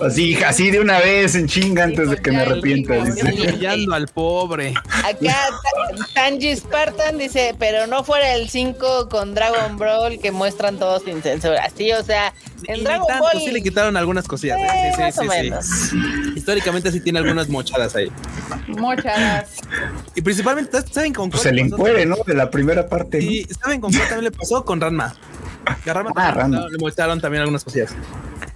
Así, así de una vez en chinga antes de que me arrepienta. Humillando al pobre. Acá Ta- Tanji Spartan dice, pero no fuera el 5 con Dragon Ball que muestran todos sin censura. Sí, o sea, en Y Dragon tanto, Ball. sí le quitaron algunas cosillas. ¿eh? Sí, sí, más o sí, sí. menos. Históricamente sí tiene algunas mochadas ahí. Mochadas. Y principalmente, ¿saben con Pues cuál el le encuere, ¿no? De la primera parte. ¿no? Y ¿saben con cuál también le pasó? Con Ranma. Que a Ranma Ah, Ranma. le mostraron también algunas cosillas.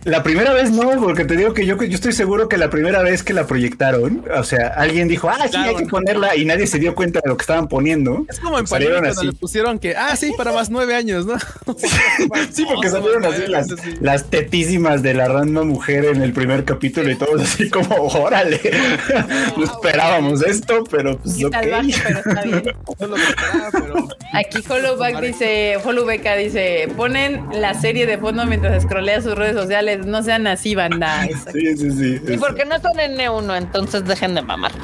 La primera vez no, porque te digo que yo, yo estoy seguro que la primera vez que la proyectaron, o sea, alguien dijo, ah, sí, Claro. hay que ponerla y nadie se dio cuenta de lo que estaban poniendo. Es como en Salieron Panini cuando le pusieron que, ah, sí, para más nueve años, ¿no? Sí, porque salieron así las, las tetísimas de la random mujer en el primer capítulo y todos así como, órale, no esperábamos esto, pero pues ok. Salvaje, pero está bien. No lo esperaba, pero Aquí Hollowback dice, Hollowbeca dice, ponen la serie de fondo mientras scrollea sus redes sociales, no sean así, banda. Sí, sí, sí. Y porque no son N1, entonces dejen de mamar.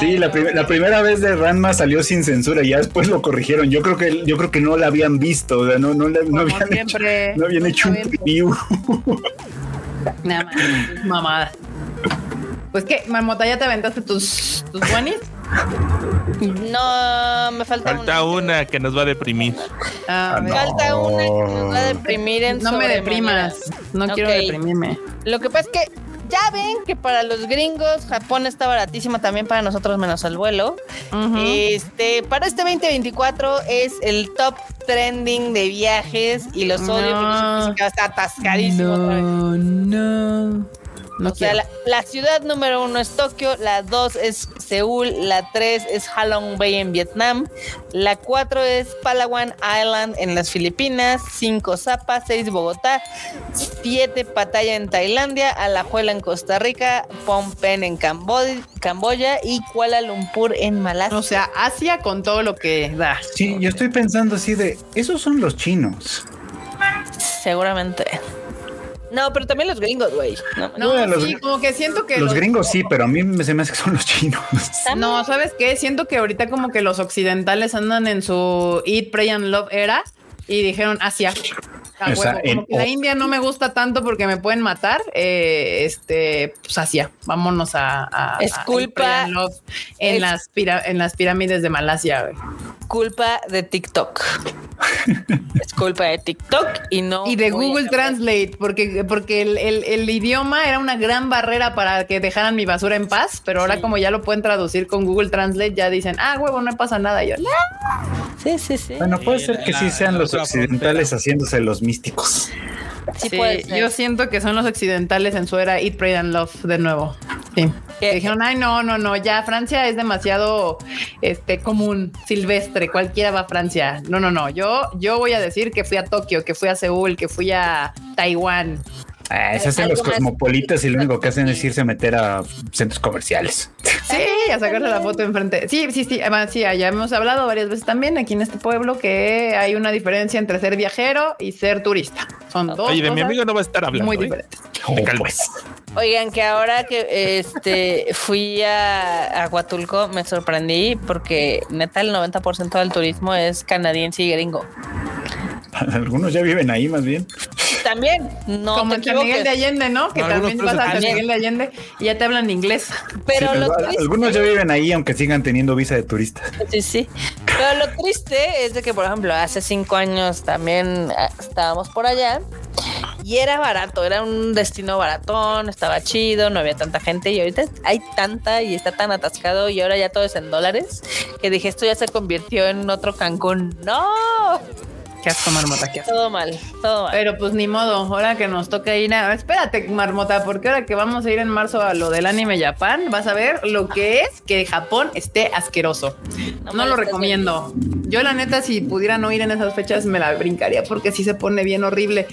Sí, la, prim- la primera vez de Ranma salió sin censura y ya después lo corrigieron. Yo creo que yo creo que no la habían visto, o sea, no, no, no habían hecho, no habían hecho un preview. Nada más, mamada. Pues que, Marmota, ¿ya te aventaste tus, tus buenis? No, me falta, Falta una que nos va a deprimir. A ver. Falta una que nos va a deprimir en No me deprimas, no quiero deprimirme. Lo que pasa es que ya ven que para los gringos Japón está baratísimo también para nosotros menos el vuelo. Este, para este 2024 es el top trending de viajes y los No. odio porque está atascadísimo. otra vez. No, no. No o sea, la ciudad número uno es Tokio, la dos es Seúl, la tres es Halong Bay en Vietnam, la cuatro es Palawan Island en las Filipinas, cinco Zapa, seis Bogotá, siete Pattaya en Tailandia, Alajuela en Costa Rica, Phnom Penh en Camboya, Camboya y Kuala Lumpur en Malasia. O sea, Asia con todo lo que da. Sí, yo estoy pensando así de, esos son los chinos. Seguramente. No, pero también los gringos, güey. No, No, los- sí, como que siento que Los gringos sí, pero a mí me se me hace que son los chinos. No, ¿sabes qué? Siento que ahorita como que los occidentales andan en su Eat, Pray and Love era y dijeron Asia. A en- la India no me gusta tanto porque me pueden matar. eh, este, pues Asia. Vámonos a, a- Es a culpa- Love en es- las pira- en las pirámides de Malasia. güey. culpa de TikTok. es culpa de TikTok y no. Y de a Google. Translate, porque, porque el, el- el idioma era una gran barrera para que dejaran mi basura en paz, pero ahora Sí. como ya lo pueden traducir con Google Translate, ya dicen, ah, huevo, no pasa nada. Y yo, "No". Sí, sí, sí. Bueno, puede Sí, ser la- que sí sean la los occidentales haciéndose los místicos. Sí, Sí, puede ser. yo siento que son los occidentales en su era Eat, Pray and Love de nuevo. Sí. Dijeron, ay, no, no, no, ya Francia es demasiado este, común, silvestre, cualquiera va a Francia. No, no, no, yo, yo voy a decir que fui a Tokio, que fui a Seúl, que fui a Taiwán. Ah, se hacen los cosmopolitas y lo único que hacen es irse a meter a centros comerciales. Sí, a sacarse la foto enfrente. Sí, sí, sí, además, sí, ya hemos hablado varias veces también aquí en este pueblo que hay una diferencia entre ser viajero y ser turista. Son dos Oye, de mi amigo no va a estar hablando. muy ¿eh? diferentes. Oh, calmas. pues. Oigan, que ahora que este fui a, a Huatulco me sorprendí porque neta el 90% del turismo es canadiense y gringo. Algunos ya viven ahí más bien. También, no Como en San Miguel de. Allende, ¿no? Que algunos también vas a San. Miguel de Allende y ya te hablan inglés. Pero Sí, lo triste, algunos ya viven ahí aunque sigan teniendo visa de turista. sí, sí. Pero lo triste es de que, por ejemplo, hace cinco años también ah, estábamos por allá y era barato, era un destino baratón, estaba chido, no había tanta gente y ahorita hay tanta y está tan atascado y ahora ya todo es en dólares que dije esto ya se convirtió en otro Cancún. No, Qué asco, marmota, qué asco. Todo mal, todo mal. Pero pues ni modo, ahora que nos toca ir a... Espérate, Marmota, porque ahora que vamos a ir en marzo a lo del anime Japón, vas a ver lo que es que Japón esté asqueroso. No, me lo recomiendo. Yo la neta, si pudiera no ir en esas fechas, me la brincaría porque sí se pone bien horrible.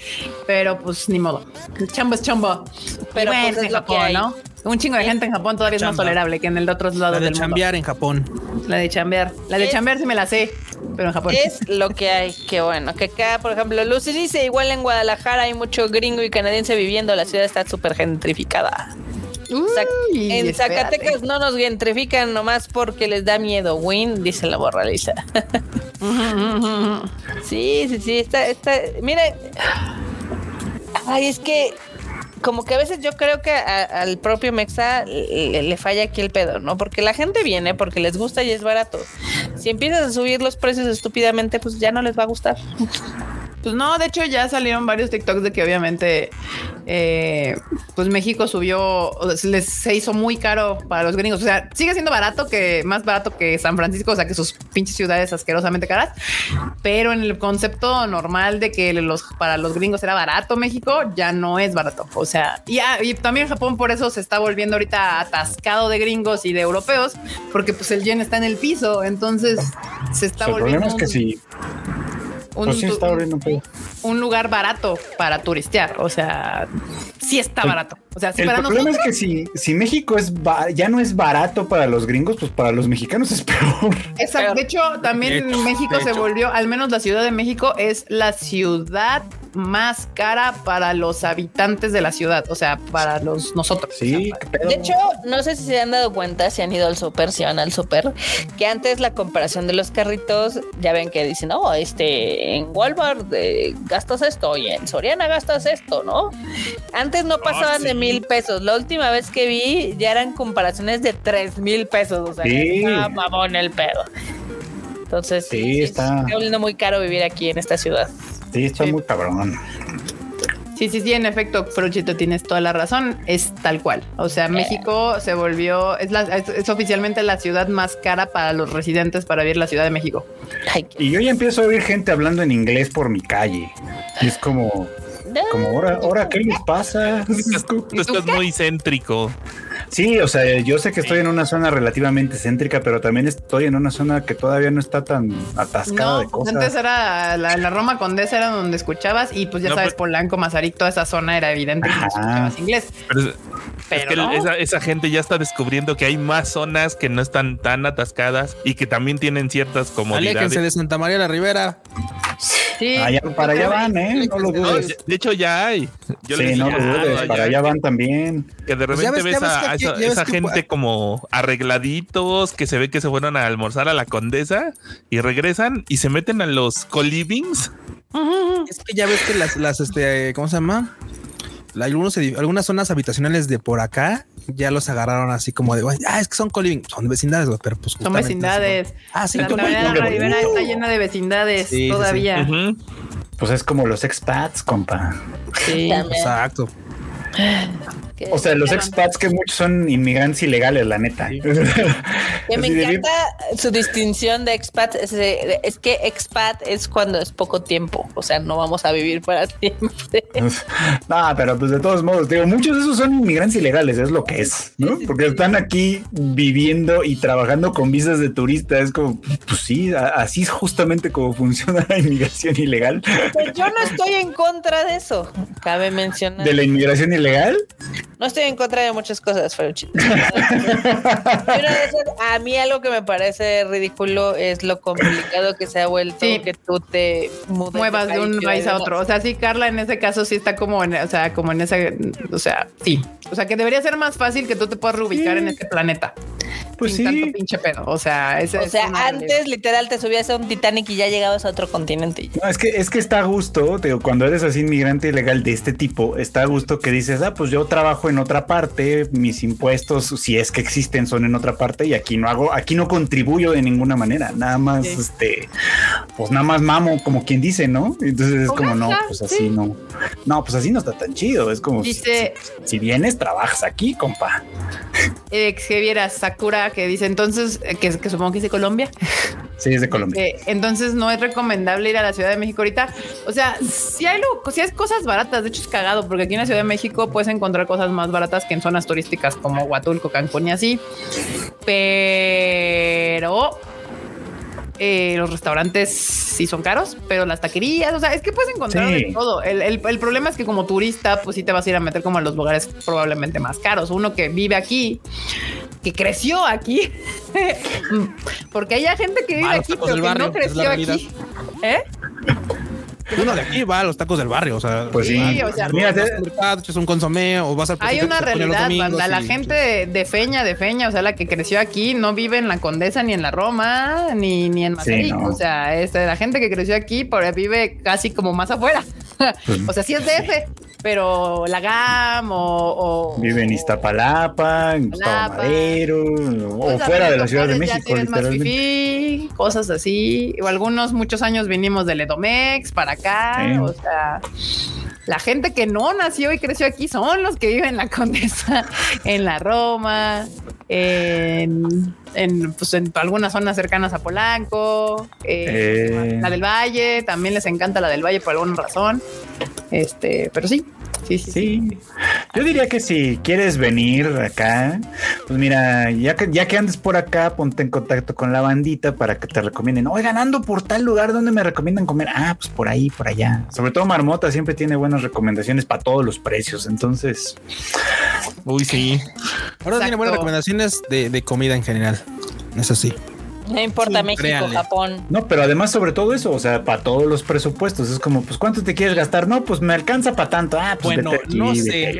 Pero pues ni modo. El chambo es chambo. Pero, pues, es en lo que Japón, hay. ¿no? Un chingo de gente en Japón todavía es más tolerable que en el de otros lados La de del mundo. chambear en Japón. La de chambear. La de Es- chambear sí me la sé, pero en Japón. Es lo que hay, que bueno, que acá, por ejemplo, Lucy dice, igual en Guadalajara hay mucho gringo y canadiense viviendo, la ciudad está súper gentrificada. Uy, en espérate. Zacatecas no nos gentrifican nomás porque les da miedo, Win, dice la borraliza. sí, sí, sí, está, está, mire, ay, es que como que a veces yo creo que al propio Mexa le, le falla aquí el pedo, ¿no? Porque la gente viene porque les gusta y es barato. Si empiezas a subir los precios estúpidamente, pues ya no les va a gustar. Pues no, de hecho ya salieron varios TikToks de que obviamente eh, pues México subió, o se les se hizo muy caro para los gringos. O sea, sigue siendo barato que más barato que San Francisco, o sea que sus pinches ciudades asquerosamente caras. Pero en el concepto normal de que los para los gringos era barato México, ya no es barato. O sea, y, ah, y también Japón por eso se está volviendo ahorita atascado de gringos y de europeos, porque pues el yen está en el piso. Entonces se está el volviendo. problema es que sí, un- pues sí está abriendo un pedo. un lugar barato para turistear. O sea, sí está barato. O sea, sí el para problema nosotros. es que si, si México es ba- ya no es barato para los gringos, pues para los mexicanos es peor. Exacto. De hecho, también De hecho, México se hecho. volvió, al menos la Ciudad de México es la ciudad más cara para los habitantes de la ciudad. O sea, para los nosotros. Sí, O sea, pedo. De hecho, no sé si se han dado cuenta, si han ido al súper, si van al súper, que antes la comparación de los carritos, ya ven que dicen, no, este, en Walmart eh, gastas esto y en Soriana gastas esto, ¿no? Antes no pasaban de sí. mil pesos. La última vez que vi ya eran comparaciones de tres mil pesos. O sea, Sí. estaba mamón el pedo. Entonces, Sí, está- está volviendo muy caro vivir aquí en esta ciudad. sí, está Sí. muy cabrón. Sí, sí, sí, en efecto, Fruchito, tienes toda la razón. Es tal cual. O sea, México se volvió, es, la, es, es oficialmente la ciudad más cara para los residentes para vivir la Ciudad de México. Ay, qué- Y yo ya empiezo a oír gente hablando en inglés por mi calle. Y es como, como ahora, ahora, ¿qué les pasa? Tú estás muy céntrico. Sí, o sea, yo sé que estoy en una zona relativamente céntrica, pero también estoy en una zona que todavía no está tan atascada No, de pues cosas. antes era la, la Roma Condesa era donde escuchabas y pues ya No, sabes, pero- Polanco, Mazarik, toda esa zona era evidente que Ajá. escuchabas inglés. Pero es- Pero es que no. esa, esa gente ya está descubriendo que hay más zonas que no están tan atascadas y que también tienen ciertas comodidades. Aléjense de Santa María la Ribera. Sí, Allá, para yo allá van, ¿eh? No lo No, dudes. de hecho, ya hay. Yo les Sí, no lo dudes. allá Para allá van también. Que de Pues repente ves- que a, esa, que- gente como arregladitos que se ve que se fueron a almorzar a la condesa y regresan y se meten a los colivings. Es que ya ves que las, las este, ¿cómo se llama? La- Algunos, algunas zonas habitacionales de por acá ya los agarraron así como de, "Güey, ah, es que son coliving, son vecindades, güey, pero pues Son vecindades. Ah, sí, La Ribera está llena de vecindades Sí, sí, sí. todavía. Pues es como los expats, compa. Sí. Exacto. Que- O sea, los expats que muchos son inmigrantes ilegales, la neta. Que me encanta su distinción de expat. Es, que expat es cuando es poco tiempo. O sea, no vamos a vivir para siempre. No, pero pues de todos modos, digo, muchos de esos son inmigrantes ilegales, es lo que es, ¿no? Porque están aquí viviendo y trabajando con visas de turista. Es como, pues sí, así es justamente como funciona la inmigración ilegal. Pues yo no estoy en contra de eso. Cabe mencionar. ¿De la inmigración ilegal? No estoy en contra de muchas cosas, una de esas, a mí algo que me parece ridículo es lo complicado que se ha vuelto Sí. que tú te mudes muevas de un país a otro. O sea, sí, Carla en ese caso sí está como en, o sea, como en ese, o sea, sí. O sea, que debería ser más fácil que tú te puedas reubicar Sí. en este planeta. Pues sin sí. tanto pinche pedo. O sea, ese O es sea, una antes literal te subías a un Titanic y ya llegabas a otro continente. No, es que es que está a gusto, digo, cuando eres así inmigrante ilegal de este tipo, está a gusto que dices, ah, pues yo trabajo en otra parte, mis impuestos, si es que existen, son en otra parte, y aquí no hago, aquí no contribuyo de ninguna manera, nada más, Sí. este, pues nada más mamo, como quien dice, ¿no? Entonces es como, no, pues así sí. no, no, pues así no está tan chido, es como, Dice si, si vienes, trabajas aquí, compa. ex que viera Sakura que dice entonces, eh, que, que supongo que dice Colombia. Sí, es de Colombia. Eh, entonces no es recomendable ir a la Ciudad de México ahorita. O sea, si hay, lo, si hay cosas baratas, de hecho es cagado, porque aquí en la Ciudad de México puedes encontrar cosas más baratas que en zonas turísticas como Huatulco, Cancún y así. Pero eh, los restaurantes sí son caros, pero las taquerías, o sea, es que puedes encontrar Sí. de todo. El, el- el problema es que como turista, pues sí te vas a ir a meter como a los lugares probablemente más caros. Uno que vive aquí, que creció aquí, porque hay gente que vive aquí, pero que barrio, no creció aquí. ¿Eh? Uno de aquí va a los tacos del barrio, o sea, Pues sí. Sí, o sea, Mira, vas al mercado, echas un consomé o vas al Hay una realidad, banda. La y- gente de, de Feña, de Feña, o sea, la que creció aquí, no vive en la Condesa, ni en la Roma, ni, ni en no. O sea, es, la gente que creció aquí por, vive casi como más afuera. o sea, sí es DF, pero la GAM o... o- Vive en Iztapalapa, en Gustavo. Madero, o pues, fuera de la Ciudad de México, literalmente. fifí, cosas así. O algunos, muchos años vinimos del Edomex para acá. O sea, la gente que no nació y creció aquí son los que viven en la Condesa, en la Roma, en, en, pues, en algunas zonas cercanas a Polanco, eh, Eh. la del Valle, también les encanta la del Valle por alguna razón. Este, pero sí, sí, sí, sí. Yo diría que si quieres venir acá, pues mira, ya que, ya que andes por acá, ponte en contacto con la bandita para que te recomienden. Oigan, ando por tal lugar donde me recomiendan comer. Ah, pues por ahí, por allá. Sobre todo Marmota siempre tiene buenas recomendaciones para todos los precios. Entonces, Uy, sí. Ahora tiene buenas recomendaciones de, de comida en general. Eso sí. No importa Sí, México. Japón. no, pero además, sobre todo eso, o sea, para todos los presupuestos, es como, pues, ¿cuánto te quieres gastar? No, pues me alcanza para tanto. Ah, pues Bueno, aquí, no sé.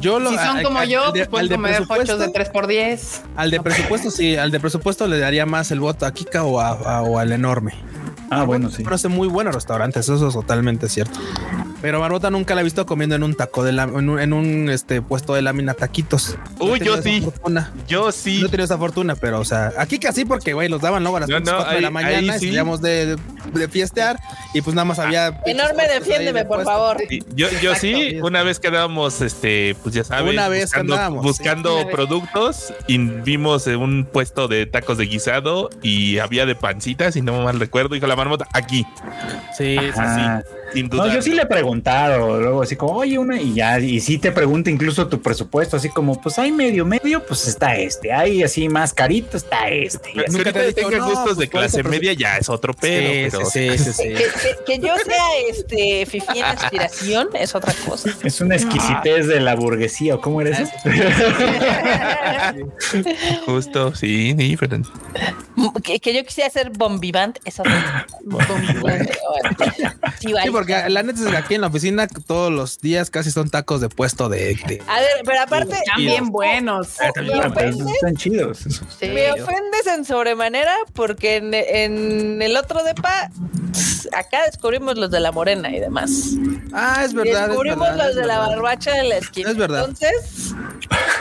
Yo lo Si son al- como yo, al de- pues al de comer hochos de presupuesto- 3 por 10 Al de presupuesto, sí, al de presupuesto le daría más el voto a Kika o, a- a- o al enorme. Ah, bueno, sí. Pero hace muy buenos restaurantes, eso es totalmente cierto. Pero Marmota nunca la he visto comiendo en un taco de la, en un, en un, este puesto de lámina taquitos. Uy, yo sí. fortuna. Yo sí. No he tenido esa fortuna, pero o sea, aquí casi porque güey los daban luego a las No, no, 4 de la mañana, y sí. salíamos de, de, de fiestear y pues nada más había Enorme, puestos ahí defiéndeme, de por puesto. favor. Sí, Yo, yo sí, Exacto. una vez quedábamos, este, pues ya sabes, Una vez que buscando, andábamos, sí. buscando vez. productos y vimos eh, un puesto de tacos de guisado y había de pancitas, y no mal recuerdo, dijo la marmota, aquí, Sí, sí, sí. Ajá. Sin duda. No, yo sí le he preguntado, luego así como, oye, una, y ya, y sí te pregunta incluso tu presupuesto, así como, pues hay medio, medio, pues está este, hay así más carito, está este. y así. Nunca te no, gustos pues, de por clase media, ya es otro pedo. pero- sí, sí, sí, sí. Que, que- que yo sea este fifi en aspiración es otra cosa. Es una exquisitez de la burguesía, ¿o cómo eres eso? Justo, sí, sí, pero Que, que yo quisiera ser bombivant es otra cosa. Bombivant. Sí, vale. Porque la neta es que aquí en la oficina todos los días casi son tacos de puesto de, de- A ver, pero aparte. Están bien buenos. Me Ah, están chidos. Sí. me ofendes en sobremanera porque en, en el otro depa acá descubrimos los de la morena y demás. Ah, es verdad. es descubrimos verdad, los de la barbacha de la esquina. Es verdad. Entonces,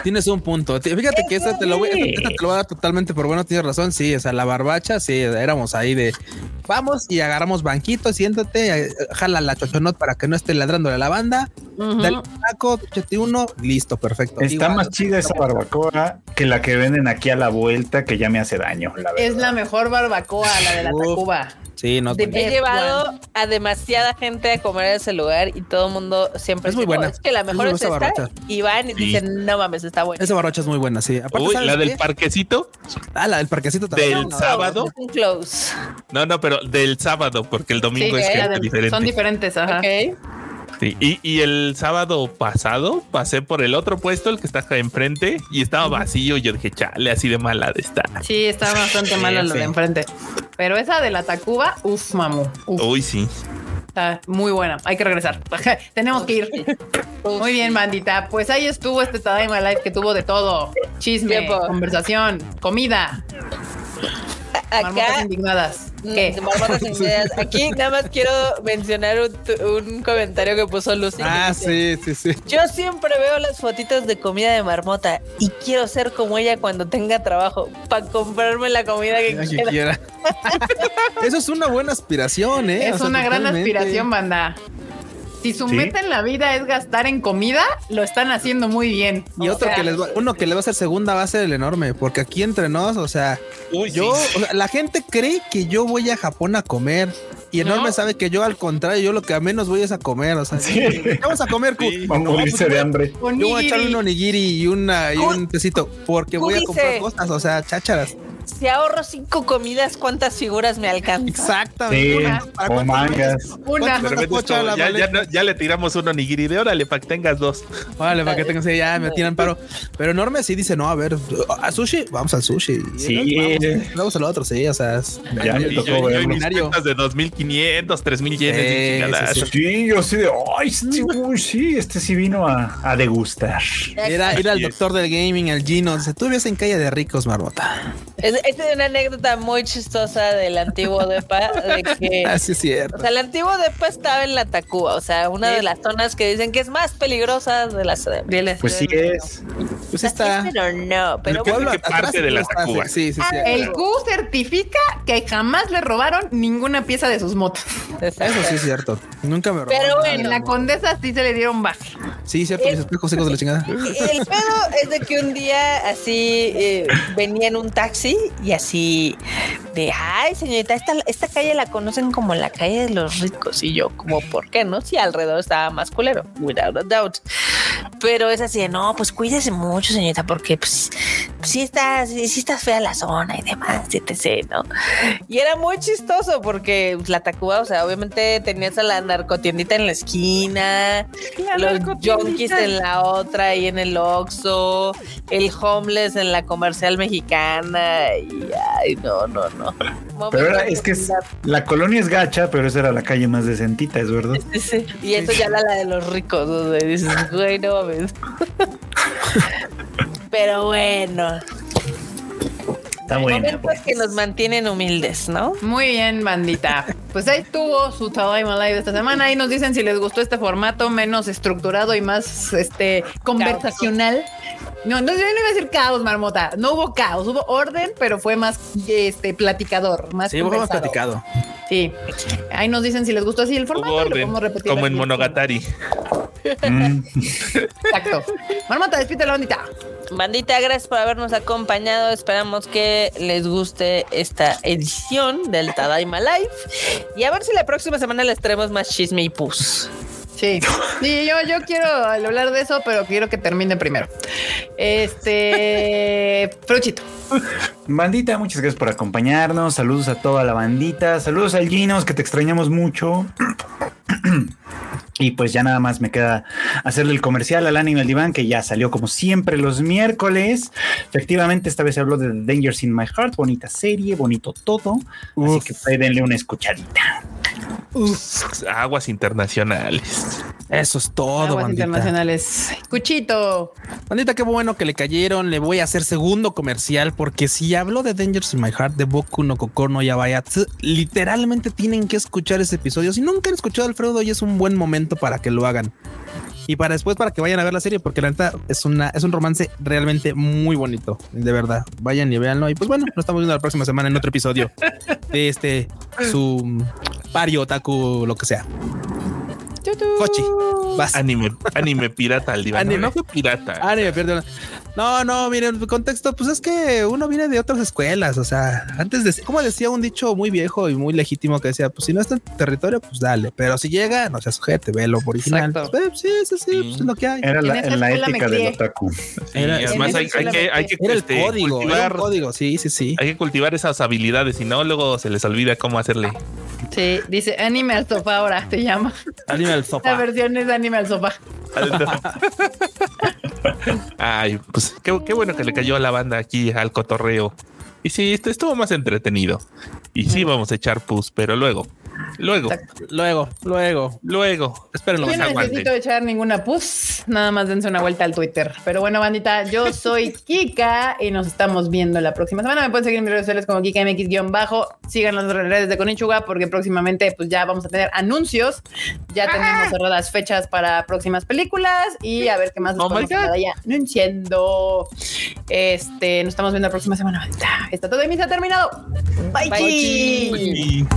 Tienes un punto. Fíjate que esta te lo voy, esta te lo voy a dar totalmente por bueno, tienes razón. Sí, o sea, la barbacha, sí, éramos ahí de vamos y agarramos banquito, siéntate, eh, jala la chochonot para que no esté ladrando la banda, Ujú. dale un taco, échate uno, listo, perfecto. Está Igual, más chida esa barbacoa que la que venden aquí a la vuelta, que ya me hace daño, la. Es la mejor barbacoa, la de la Uf. Tacuba. Sí, no, buena. he llevado a demasiada gente a comer a ese lugar y todo el mundo siempre Es muy "No, buena. es que la mejor es esta. Y van y Sí. dicen, no mames, está buena. esa barbacha es muy buena, sí. Aparte, Uy, ¿sabes la del parquecito, Ah, la del parquecito también. del No, sábado. Close. No, no, pero del sábado, porque el domingo Sí, es era gente del- diferente. son diferentes, ajá. Ok. Sí, Y, y el sábado pasado pasé por el otro puesto, el que está acá enfrente, y estaba vacío. Y yo dije, chale, así de mala de estar. Sí, está bastante mala la sí. de enfrente. Pero esa de la Tacuba, uff, mamu. Uf, Uy, sí. está muy buena. Hay que regresar. Tenemos que ir. Muy bien, bandita. Pues ahí estuvo este Tadaima Live que tuvo de todo: chisme, conversación, comida, Acá indignadas. Mm. Aquí nada más quiero mencionar un, comentario que puso Lucy. Ah, dice, sí, sí, sí. Yo siempre veo las fotitos de comida de marmota y quiero ser como ella cuando tenga trabajo para comprarme la comida que que quiera. quiera. Eso es una buena aspiración, ¿eh? Es O sea, una gran totalmente. aspiración, banda. Si su Sí. meta en la vida es gastar en comida, lo están haciendo muy bien. Y O otro sea, que les va, uno que le va a hacer segunda va a ser el enorme, porque aquí entre nos, o sea, Uy, yo, sí. o sea, la gente cree que yo voy a Japón a comer y enorme No. sabe que yo al contrario, yo lo que a menos voy es a comer, o sea, Sí. ¿qué vamos a comer? Sí. Va a morirse de hambre. Yo voy a onigiri. echarle un onigiri y, una, y un tecito porque voy a comprar dice- cosas, o sea, chácharas. Si ahorro cinco comidas, ¿cuántas figuras me alcanzan? Exactamente. Sí, Una- ¿para o mangas. Una. Ya, ya, no- ya le tiramos un onigiri de órale para que tengas dos. Vale, para que tengan así, ya me tiran paro. Pero enorme sí dice, no, a ver, a sushi, vamos al sushi. Sí. Vamos, vamos al otro, sí, o sea, es- Ya me tocó yo, mis de 2500, 3000 yenes Sí, sí, sí. Sí, yo sí de, ay, uy, sí, este sí vino a, a degustar. Era es. doctor del gaming, al Gino. Dice, tú vives en calle de ricos, Marmota. Es, esta es una anécdota muy chistosa del antiguo depa de que Así es o cierto. sea, el antiguo depa estaba en la Tacuba, o sea, una de las zonas que dicen que es más peligrosa de la ciudad. de la Pues sí es. Pues está. Pero no, pero ¿Qué- bueno, qué parte de la Tacuba? Sí, sí, sí. El Q certifica que jamás le robaron ninguna pieza de sus motos. Eso sí es cierto. Nunca me robaron Pero nada. En la condesa sí se le dieron bar. Sí, cierto, mis espejos secos de la chingada. El pedo es de que un día así eh, venía en un taxi y así de, ay señorita, esta, esta calle la conocen como la calle de los ricos. Y yo, como, ¿por qué no? Si alrededor estaba más culero, without a doubt. Pero es así de, no, pues cuídese mucho señorita, porque pues sí está, sí, sí está fea la zona y demás, etc, ¿no? Y era muy chistoso porque pues, la Tacuba, o sea, obviamente tenías a la narcotiendita en la esquina, los junkies en la otra y en el Oxxo, el homeless en la comercial mexicana y ay, no, no, no. Pero era, es que es- la colonia es gacha, pero esa era la calle más decentita, es verdad. Sí, sí. Y eso ya era la de los ricos, donde dices, güey, no mames. Pero bueno, Está buena. momentos pues. que nos mantienen humildes, ¿no? Muy bien, bandita. Pues ahí tuvo su Tadaima Live de esta semana. Ahí nos dicen si les gustó este formato menos estructurado y más este conversacional. No, no, yo no iba a decir caos, marmota. No hubo caos, hubo orden, pero fue más este platicador, más Sí, hemos conversado. platicado. Sí. Ahí nos dicen si les gustó así el formato. Hubo y lo orden, podemos repetir como en. Monogatari. Exacto. Marmota, despide la bandita. Bandita, gracias por habernos acompañado. Esperamos que les guste esta edición del Tadaima Live. Y a ver si la próxima semana les traemos más chisme y pus. Sí, sí, yo, yo quiero hablar de eso, pero quiero que termine primero. Este, Fruchito. Bandita, muchas gracias por acompañarnos. Saludos a toda la bandita. Saludos al Ginos, que te extrañamos mucho. Y pues ya nada más me queda hacerle el comercial al Anime al Diván, que ya salió como siempre los miércoles. Efectivamente, esta vez se habló de The Dangers in My Heart. Bonita serie, bonito todo. Así que pues, denle una escuchadita. Aguas internacionales. Eso es todo, Aguas bandita. internacionales. Cuchito. Bandita, qué bueno que le cayeron. Le voy a hacer segundo comercial porque si hablo de Dangers in My Heart, de Boku no Kokoro no Yabayatsu, literalmente tienen que escuchar ese episodio. Si nunca han escuchado a Alfredo, hoy es un buen momento para que lo hagan. Y para después, para que vayan a ver la serie, porque la neta es una, es un romance realmente muy bonito. De verdad. Vayan y véanlo. Y pues bueno, nos estamos viendo la próxima semana en otro episodio de este su pario otaku, lo que sea. Cochi, vas. Anime, anime pirata al diván. Anime. No, fue pirata. Ah, perdón. No, no, miren, el contexto, pues es que uno viene de otras escuelas, o sea, antes de, como decía un dicho muy viejo y muy legítimo que decía, pues si no está en tu territorio, pues dale, pero si llega, no se sujete, velo original. Exacto. Pues, sí, sí, sí, pues es lo que hay. Era la, En la ética del otaku. Sí, Era- además hay, que, hay que Era el este, código, era cultivar, código, sí, sí, sí. hay que cultivar esas habilidades, y no luego se les olvida cómo hacerle. Sí, dice anime al sofá ahora te llama. Anime al La sopa. versión es anime al sofá. Ay, pues qué, qué bueno que le cayó a la banda aquí al cotorreo. Y sí, esto estuvo más entretenido. Y sí, vamos a echar pus, pero luego, luego, Luego, luego. luego. Espérenlo. Yo se no aguanten. necesito echar ninguna pus, nada más dense una vuelta al Twitter. Pero bueno, bandita, yo soy Kika y nos estamos viendo la próxima semana. Me pueden seguir en mis redes sociales como KikaMX-bajo. Sigan las redes de Konichuga porque próximamente pues ya vamos a tener anuncios. Ya tenemos cerradas fechas para próximas películas y a ver qué más les Oh allá anunciando. Este, nos estamos viendo la próxima semana, bandita. Está todo y se ha terminado. Bye. Bye. Y-